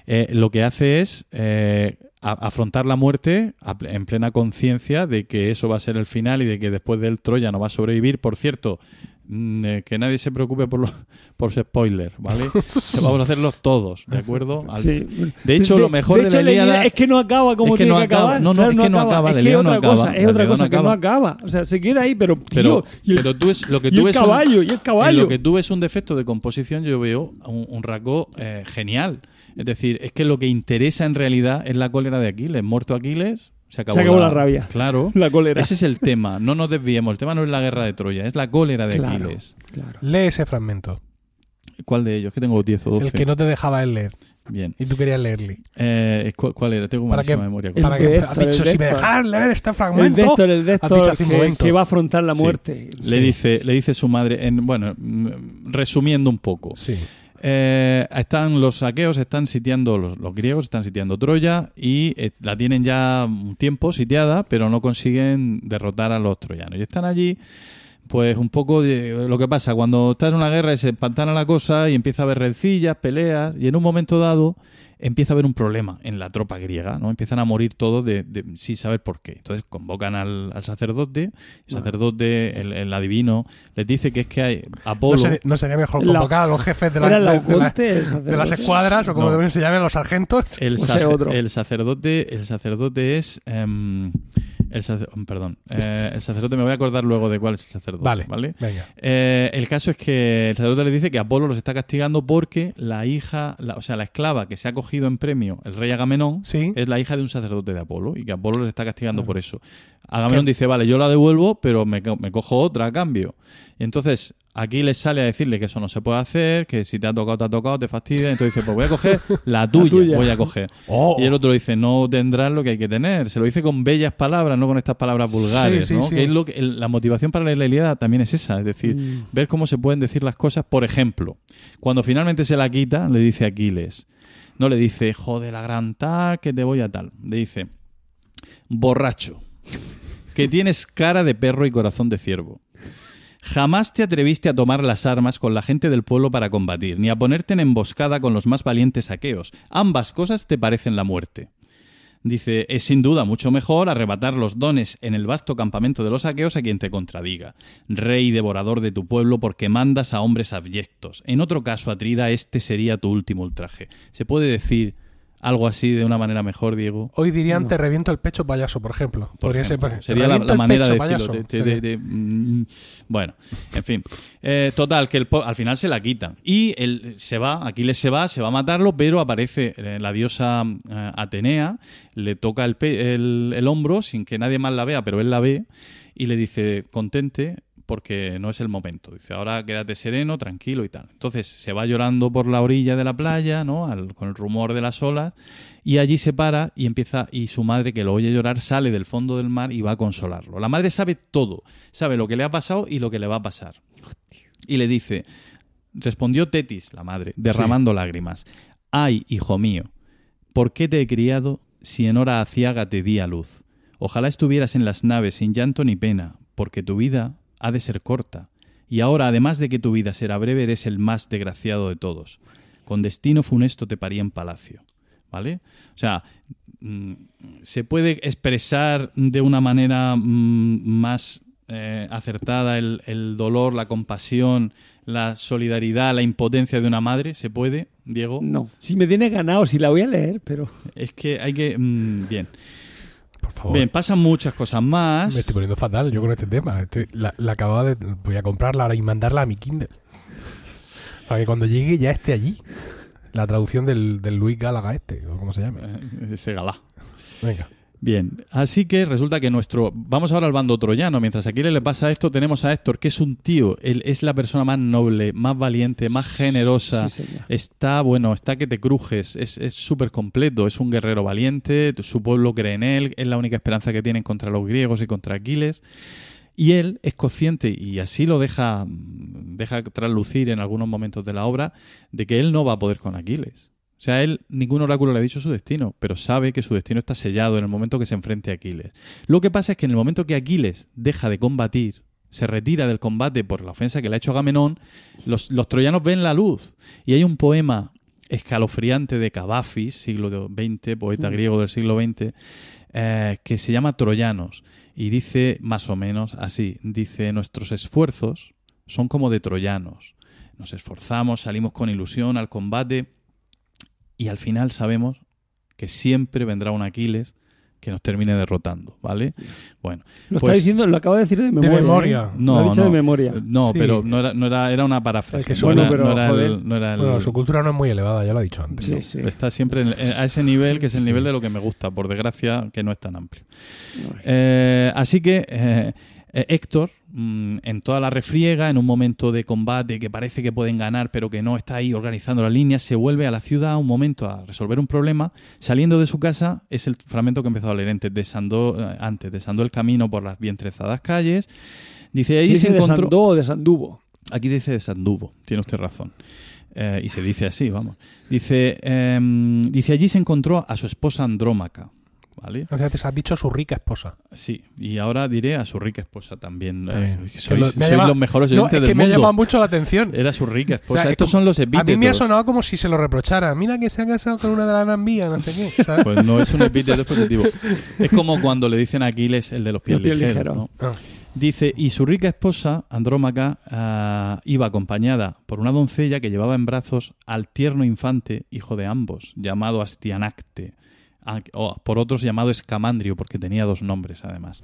eh, lo que hace es eh, a- afrontar la muerte a en plena conciencia de que eso va a ser el final y de que después del Troya no va a sobrevivir. Por cierto, mm, eh, que nadie se preocupe por los por spoiler, ¿vale? Que Vamos a hacerlos todos, ¿de acuerdo? Al- Sí. De hecho, lo mejor de, hecho, la Ilíada es que no acaba como es que tiene no que acaba. acabar. No, no, Claro, es que no acaba, Es que no acaba, cosa, es otra no cosa que no acaba. O sea, se queda ahí, pero Pero, tío, y el, pero tú es lo que y tú el ves un- caballo, y el En caballo. lo que tú ves un defecto de composición, yo veo un, un rasgo eh, genial. Es decir, es que lo que interesa en realidad es la cólera de Aquiles. Muerto Aquiles, se acabó, Se acabó la rabia. Claro. La cólera. Ese es el tema. No nos desviemos. El tema no es la guerra de Troya, es la cólera de Claro. Aquiles. Claro. Lee ese fragmento. ¿Cuál de ellos? Que tengo 10 o 12. El que no te dejaba él leer. Bien. Y tú querías leerle. Eh, ¿cu- ¿Cuál era? Tengo que- memoria. El Para que has el dicho, si me dejas leer este El fragmento. el un que, que va a afrontar la Sí. muerte. Le, dice, le dice su madre, en, bueno, mm, resumiendo un poco. Sí. Eh, están los saqueos, están sitiando, los, griegos están sitiando Troya y eh, la tienen ya un tiempo sitiada, pero no consiguen derrotar a los troyanos. Y están allí Pues un poco de lo que pasa cuando estás en una guerra y se empantana la cosa y empieza a haber rencillas, peleas y en un momento dado empieza a haber un problema en la tropa griega, ¿no? Empiezan a morir todos de, de- sin saber por qué. Entonces convocan al, al sacerdote, el sacerdote, el, el adivino, les dice que es que hay ¿No, Apolo... sería, no sería mejor La- convocar a los jefes de, la- ¿Era de- de la- las escuadras o como No. deben se llamen los sargentos? El, O sea, sace- otro. el sacerdote, el sacerdote es, em, el perdón, eh, el sacerdote me voy a acordar luego de cuál es el sacerdote, Vale, ¿vale? venga. Eh, el caso es que el sacerdote le dice que Apolo los está castigando porque la hija, la- o sea, la esclava que se ha cogido en premio el rey Agamenón Sí. es la hija de un sacerdote de Apolo y que Apolo les está castigando por eso. Agamenón dice, vale, yo la devuelvo, pero me, co- me cojo otra a cambio. Y entonces aquí les sale a decirle que eso no se puede hacer, que si te ha tocado, te ha tocado, te fastidia. Entonces dice, pues voy a coger la tuya, tuya. voy a coger. Oh. Y el otro dice, no tendrás lo que hay que tener. Se lo dice con bellas palabras, no con estas palabras vulgares, Sí, sí, ¿no? sí. Que es lo que- el- la motivación para la Ilíada también es esa, es decir, Mm. ver cómo se pueden decir las cosas. Por ejemplo, cuando finalmente se la quita, le dice a Aquiles, no le dice, joder, la gran tal, que te voy a tal. Le dice, borracho, que tienes cara de perro y corazón de ciervo. Jamás te atreviste a tomar las armas con la gente del pueblo para combatir, ni a ponerte en emboscada con los más valientes aqueos. Ambas cosas te parecen la muerte. Dice, es sin duda mucho mejor arrebatar los dones en el vasto campamento de los aqueos a quien te contradiga. Rey devorador de tu pueblo porque mandas a hombres abyectos. En otro caso, Atrida, este sería tu último ultraje. ¿Se puede decir algo así de una manera mejor, Diego? Hoy dirían te reviento el pecho payaso, por ejemplo. Por Podría ejemplo. ser, Sería la, manera pecho, de payaso. decirlo. de- de- Sería. de- mm, bueno, en fin. Eh, total, que el al final se la quitan. Y él se va, Aquiles se va, se va a matarlo, pero aparece eh, la diosa eh, Atenea, le toca el, pe- el- el hombro sin que nadie más la vea, pero él la ve, y le dice, contente porque no es el momento. Dice, ahora quédate sereno, tranquilo y tal. Entonces se va llorando por la orilla de la playa, ¿no? Al- con el rumor de las olas, y allí se para y empieza, y su madre que lo oye llorar sale del fondo del mar y va a consolarlo. La madre sabe todo, sabe lo que le ha pasado y lo que le va a pasar. Y le dice, respondió Tetis, la madre, derramando lágrimas, ay, hijo mío, ¿por qué te he criado si en hora aciaga te di a luz? Ojalá estuvieras en las naves sin llanto ni pena, porque tu vida ha de ser corta. Y ahora, además de que tu vida será breve, eres el más desgraciado de todos. Con destino funesto te parí en palacio. ¿Vale? O sea, mm, se puede expresar de una manera mm, más eh, acertada el, el dolor, la compasión, la solidaridad, la impotencia de una madre. ¿Se puede, Diego? No. Si me tiene ganado, si la voy a leer, pero. Es que hay que... mm, bien. Por favor. Bien, pasan muchas cosas más. Me estoy poniendo fatal yo con este tema. Estoy- la, la acababa de. Voy a comprarla ahora y mandarla a mi Kindle. Para que cuando llegue ya esté allí. La traducción del, del Luis Gálaga este, o como se llame. Eh, Ese galá. Venga. Bien, así que resulta que nuestro. Vamos ahora al bando troyano. Mientras a Aquiles le pasa esto, tenemos a Héctor, que es un tío. Él es la persona más noble, más valiente, más generosa. Sí. Está, bueno, está que te crujes. Es es súper completo. Es un guerrero valiente. Su pueblo cree en él. Es la única esperanza que tienen contra los griegos y contra Aquiles. Y él es consciente, y así lo deja, deja traslucir en algunos momentos de la obra, de que él no va a poder con Aquiles. O sea, él, ningún oráculo le ha dicho su destino, pero sabe que su destino está sellado en el momento que se enfrente a Aquiles. Lo que pasa es que en el momento que Aquiles deja de combatir, se retira del combate por la ofensa que le ha hecho Agamenón, los, los troyanos ven la luz. Y hay un poema escalofriante de Cavafis, siglo XX, poeta griego del siglo XX, eh, que se llama Troyanos. Y dice más o menos así, dice, nuestros esfuerzos son como de troyanos. Nos esforzamos, salimos con ilusión al combate y al final sabemos que siempre vendrá un Aquiles que nos termine derrotando, ¿vale? Bueno, Lo Pues- está diciendo, lo acabo de decir de memoria. memoria. ¿eh? no, Lo ha dicho no, de memoria. No, Sí. pero no era, no era, era una paráfrasis. Es que no, su- era, Bueno, pero, no era el- joder. no era el- Bueno, su cultura no es muy elevada, ya lo ha dicho antes. Sí, ¿no? sí. Está siempre en- a ese nivel, que es el Sí. nivel de lo que me gusta, por desgracia, que no es tan amplio. Eh, así que eh, eh, Héctor, mm, en toda la refriega, en un momento de combate que parece que pueden ganar, pero que no está ahí organizando las líneas, se vuelve a la ciudad un momento a resolver un problema. Saliendo de su casa, es el fragmento que he empezado a leer antes, desandó, eh, antes, desandó el camino por las bien trezadas calles. Dice, ahí ¿Se se encontró... Sandó o? Aquí dice de Sandubo, tiene usted razón. Eh, y se dice así, vamos. Dice, em, dice, allí se encontró a su esposa Andrómaca. ¿Vale? Antes has dicho su rica esposa. Sí, y ahora diré a su rica esposa también. También. Eh, sois lo- ha sois llamado- los mejores No, oyentes es que del me ha mundo. llamado mucho la atención. Era su rica O esposa. sea, Estos como- son los A epítetos. mí me ha sonado como si se lo reprochara. Mira que se ha casado con una de la Gran Vía, no sé qué. ¿sabes? Pues no es un epíteto es positivo. Es como cuando le dicen a Aquiles el de los pies, ligeros. ¿no? Ah. Dice, y su rica esposa, Andrómaca, ah, iba acompañada por una doncella que llevaba en brazos al tierno infante, hijo de ambos, llamado Astianacte, por otros llamado Escamandrio, porque tenía dos nombres además.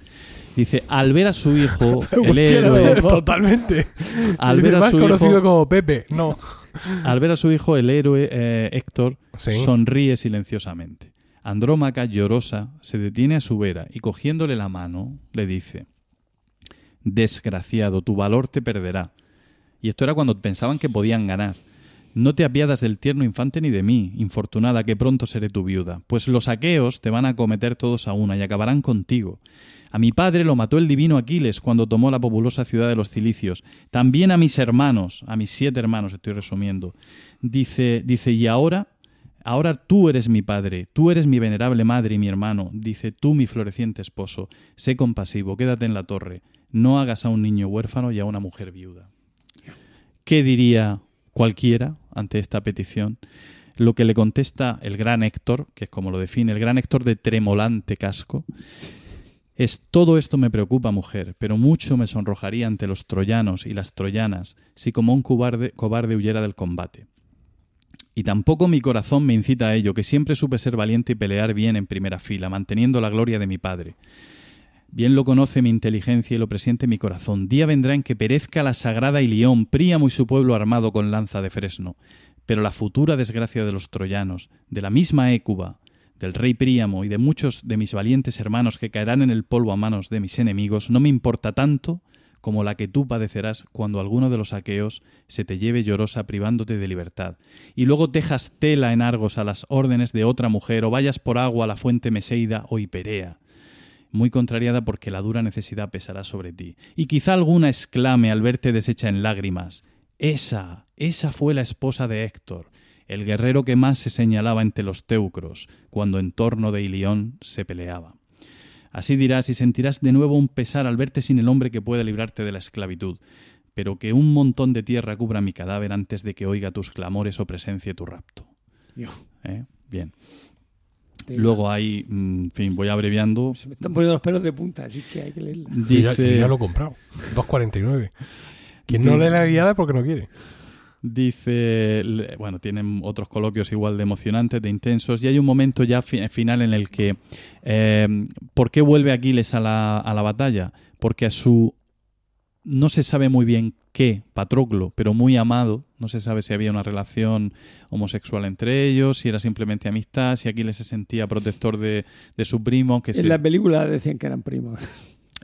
Dice, al ver a su hijo, el héroe. Totalmente. al ver a más su conocido hijo, como Pepe. No. al ver a su hijo, el héroe eh, Héctor Sí. sonríe silenciosamente. Andrómaca, llorosa, se detiene a su vera y cogiéndole la mano, le dice, Desgraciado, tu valor te perderá. Y esto era cuando pensaban que podían ganar. No te apiadas del tierno infante ni de mí, infortunada, que pronto seré tu viuda, pues los aqueos te van a acometer todos a una y acabarán contigo. A mi padre lo mató el divino Aquiles cuando tomó la populosa ciudad de los cilicios. También a mis hermanos, a mis siete hermanos, estoy resumiendo. Dice, dice, y ahora, ahora tú eres mi padre, tú eres mi venerable madre y mi hermano. Dice, tú mi floreciente esposo, sé compasivo, quédate en la torre, no hagas a un niño huérfano y a una mujer viuda. ¿Qué diría cualquiera ante esta petición? Lo que le contesta el gran Héctor, que es como lo define, el gran Héctor de tremolante casco, es todo esto me preocupa, mujer, pero mucho me sonrojaría ante los troyanos y las troyanas si como un cobarde, cobarde huyera del combate. Y tampoco mi corazón me incita a ello, que siempre supe ser valiente y pelear bien en primera fila, manteniendo la gloria de mi padre. Bien lo conoce mi inteligencia y lo presiente mi corazón. Día vendrá en que perezca la sagrada Ilión, Príamo y su pueblo armado con lanza de fresno. Pero la futura desgracia de los troyanos, de la misma Écuba, del rey Príamo y de muchos de mis valientes hermanos que caerán en el polvo a manos de mis enemigos, no me importa tanto como la que tú padecerás cuando alguno de los aqueos se te lleve llorosa privándote de libertad, y luego tejas tela en Argos a las órdenes de otra mujer, o vayas por agua a la fuente Meseida o Hiperea, muy contrariada porque la dura necesidad pesará sobre ti. Y quizá alguna exclame al verte deshecha en lágrimas, esa, esa fue la esposa de Héctor, el guerrero que más se señalaba entre los teucros, cuando en torno de Ilión se peleaba. Así dirás y sentirás de nuevo un pesar al verte sin el hombre que pueda librarte de la esclavitud, pero que un montón de tierra cubra mi cadáver antes de que oiga tus clamores o presencie tu rapto. ¿Eh? Bien. Te- Luego hay, mm, en fin, voy abreviando. Se me están poniendo los pelos de punta, así que hay que leerla. Ya, Dice, ya lo he comprado. 2.49. Quien no lee la guiada es porque no quiere. Dice, le- bueno, tienen otros coloquios igual de emocionantes, de intensos, y hay un momento ya fi- final en el que, eh, ¿por qué vuelve Aquiles a la, a la batalla? Porque a su, no se sabe muy bien qué, Patroclo, pero muy amado, no se sabe si había una relación homosexual entre ellos, si era simplemente amistad, si Aquiles se sentía protector de, de su primo, que se- En la película decían que eran primos.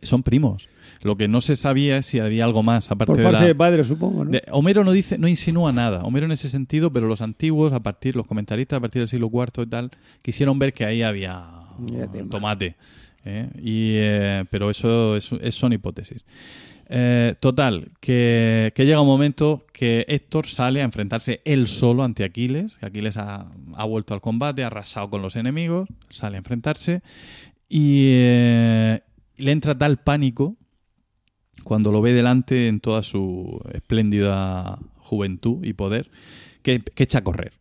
son primos. Lo que no se sabía es si había algo más, aparte Por de la... de padre, supongo, ¿no? De- Homero no dice, no insinúa nada. Homero en ese sentido, pero los antiguos, a partir, los comentaristas a partir del siglo IV y tal, quisieron ver que ahí había tomate. ¿eh? Y, eh, pero eso es- es- son hipótesis. Eh, total, que, llega un momento que Héctor sale a enfrentarse él solo ante Aquiles. Aquiles ha, vuelto al combate, ha arrasado con los enemigos, sale a enfrentarse y eh, le entra tal pánico cuando lo ve delante en toda su espléndida juventud y poder que, echa a correr.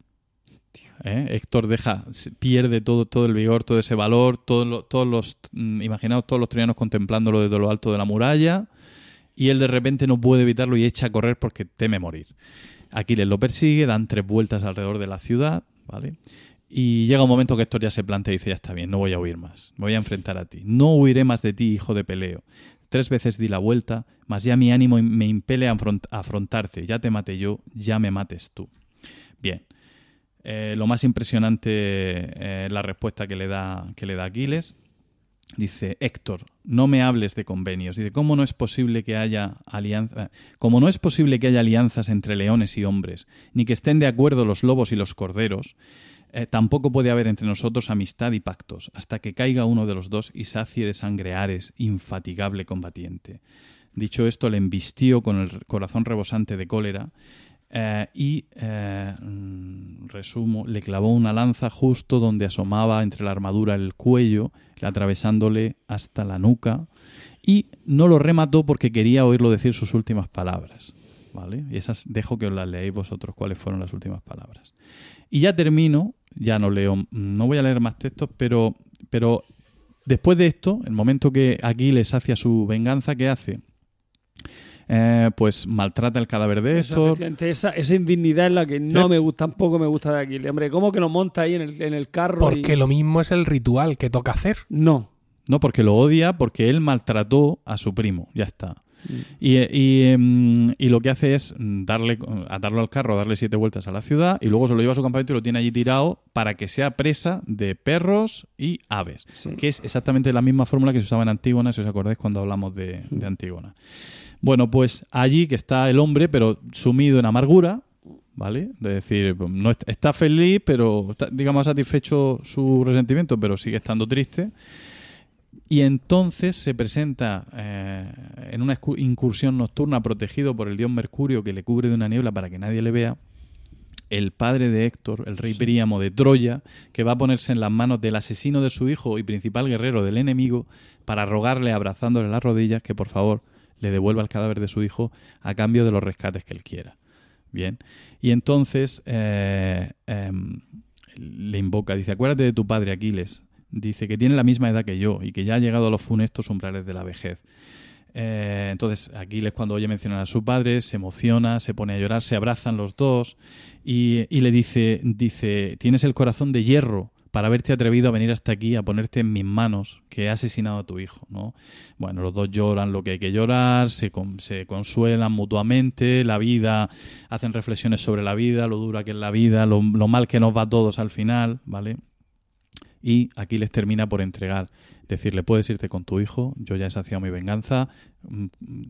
¿Eh? Héctor deja, pierde todo, todo el vigor, todo ese valor, todo lo- todos los, mm, imaginaos todos los troyanos contemplándolo desde lo alto de la muralla, y él de repente no puede evitarlo y echa a correr porque teme morir. Aquiles lo persigue, dan tres vueltas alrededor de la ciudad, ¿vale? Y llega un momento que Héctor ya se plantea y dice, ya está bien, no voy a huir más, me voy a enfrentar a ti. No huiré más de ti, hijo de Peleo. Tres veces di la vuelta, mas ya mi ánimo me impele a afront- a afrontarte. Ya te maté yo, ya me mates tú. Bien. Eh, lo más impresionante eh, es la respuesta que le da, que le da Aquiles. Dice, Héctor, no me hables de convenios. Dice, ¿cómo no es posible que haya alianza, como no es posible que haya alianzas entre leones y hombres, ni que estén de acuerdo los lobos y los corderos, eh, tampoco puede haber entre nosotros amistad y pactos, hasta que caiga uno de los dos y sacie de sangre Ares, infatigable combatiente. Dicho esto, le embistió con el corazón rebosante de cólera eh, y, eh, mm, resumo, le clavó una lanza justo donde asomaba entre la armadura el cuello, atravesándole hasta la nuca, y no lo remató porque quería oírlo decir sus últimas palabras. ¿Vale? Y esas dejo que os las leáis vosotros cuáles fueron las últimas palabras. Y ya termino, ya no leo, no voy a leer más textos, pero, pero después de esto, el momento que Aquiles hacia su venganza, ¿qué hace? Eh, pues maltrata el cadáver de Eso, Héctor. efectivamente, esa, esa indignidad es la que no Eh. me gusta, tampoco me gusta de Aquiles. Hombre, ¿cómo que lo monta ahí en el, en el carro? Porque y- lo mismo es el ritual que toca hacer. No. No, porque lo odia porque él maltrató a su primo, ya está. Y, y, em, y lo que hace es mm, darle, atarlo al carro, darle siete vueltas a la ciudad y luego se lo lleva a su campamento y lo tiene allí tirado para que sea presa de perros y aves. Sí. Que es exactamente la misma fórmula que se usaba en Antígona, si os acordáis cuando hablamos de, de Antígona. Bueno, pues allí que está el hombre, pero sumido en amargura, ¿vale? Es decir, no est- está feliz, pero está, digamos satisfecho su resentimiento, pero sigue estando triste. Y entonces se presenta eh, en una incursión nocturna protegido por el dios Mercurio que le cubre de una niebla para que nadie le vea. El padre de Héctor, el rey Príamo de Troya, que va a ponerse en las manos del asesino de su hijo y principal guerrero del enemigo para rogarle, abrazándole las rodillas, que por favor le devuelva el cadáver de su hijo a cambio de los rescates que él quiera. Bien. Y entonces eh, em, le invoca, dice, acuérdate de tu padre Aquiles. Dice que tiene la misma edad que yo y que ya ha llegado a los funestos umbrales de la vejez. Eh, entonces Aquiles cuando oye mencionar a su padre se emociona, se pone a llorar, se abrazan los dos y, y le dice, dice, tienes el corazón de hierro para haberte atrevido a venir hasta aquí, a ponerte en mis manos, que he asesinado a tu hijo, ¿no? Bueno, los dos lloran lo que hay que llorar, se, con- se consuelan mutuamente, la vida, hacen reflexiones sobre la vida, lo dura que es la vida, lo, mal que nos va a todos al final, ¿vale? Y aquí les termina por entregar, decirle, puedes irte con tu hijo, yo ya he saciado mi venganza, Mm,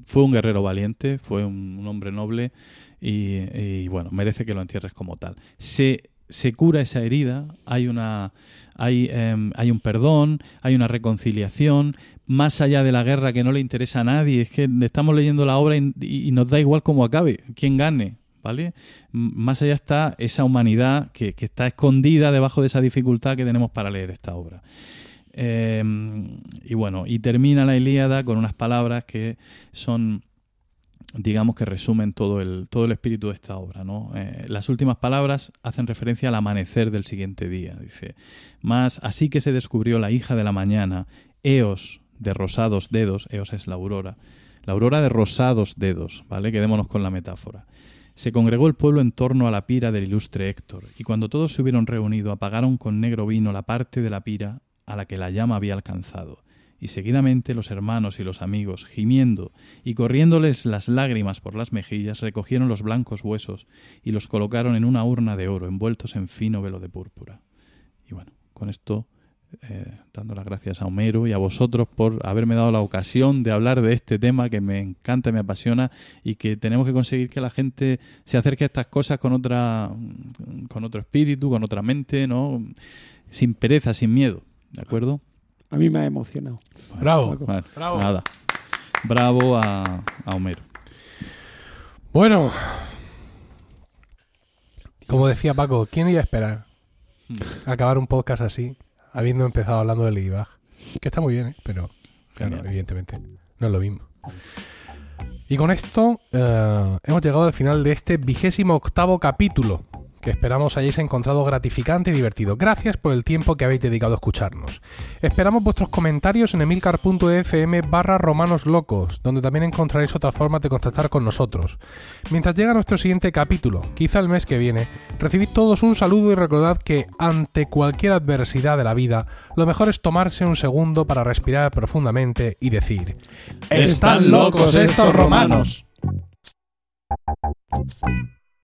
fue un guerrero valiente, fue un, un hombre noble y, y, bueno, merece que lo entierres como tal. Se, se cura esa herida, hay una hay, em, hay un perdón, hay una reconciliación, más allá de la guerra que no le interesa a nadie, es que estamos leyendo la obra y, nos da igual cómo acabe, quién gane, ¿vale? Más allá está esa humanidad que, que está escondida debajo de esa dificultad que tenemos para leer esta obra. Eh, y bueno, y termina la Ilíada con unas palabras que son, digamos que resumen todo el, todo el espíritu de esta obra. ¿no? Eh, las últimas palabras hacen referencia al amanecer del siguiente día. Dice, más así que se descubrió la hija de la mañana, Eos de rosados dedos, Eos es la aurora, la aurora de rosados dedos, ¿vale? Quedémonos con la metáfora. Se congregó el pueblo en torno a la pira del ilustre Héctor, y cuando todos se hubieron reunido, apagaron con negro vino la parte de la pira a la que la llama había alcanzado. Y seguidamente los hermanos y los amigos, gimiendo y corriéndoles las lágrimas por las mejillas, recogieron los blancos huesos y los colocaron en una urna de oro, envueltos en fino velo de púrpura. Y bueno, con esto eh, dando las gracias a Homero y a vosotros por haberme dado la ocasión de hablar de este tema que me encanta, me apasiona y que tenemos que conseguir que la gente se acerque a estas cosas con otra con otro espíritu, con otra mente, ¿no? Sin pereza, sin miedo, ¿de acuerdo? A mí me ha emocionado. Bravo. Vale, Bravo. Nada. Bravo a, a Homero. Bueno, como decía Paco, ¿quién iba a esperar acabar un podcast así, habiendo empezado hablando del Ladybug? Que está muy bien, ¿eh? pero claro, Genial. evidentemente no es lo mismo. Y con esto eh, hemos llegado al final de este vigésimo octavo capítulo, que esperamos hayáis encontrado gratificante y divertido. Gracias por el tiempo que habéis dedicado a escucharnos. Esperamos vuestros comentarios en emilcar.fm barra romanos locos, donde también encontraréis otras formas de contactar con nosotros. Mientras llega nuestro siguiente capítulo, quizá el mes que viene, recibid todos un saludo y recordad que ante cualquier adversidad de la vida, lo mejor es tomarse un segundo para respirar profundamente y decir, ¡Están locos estos romanos!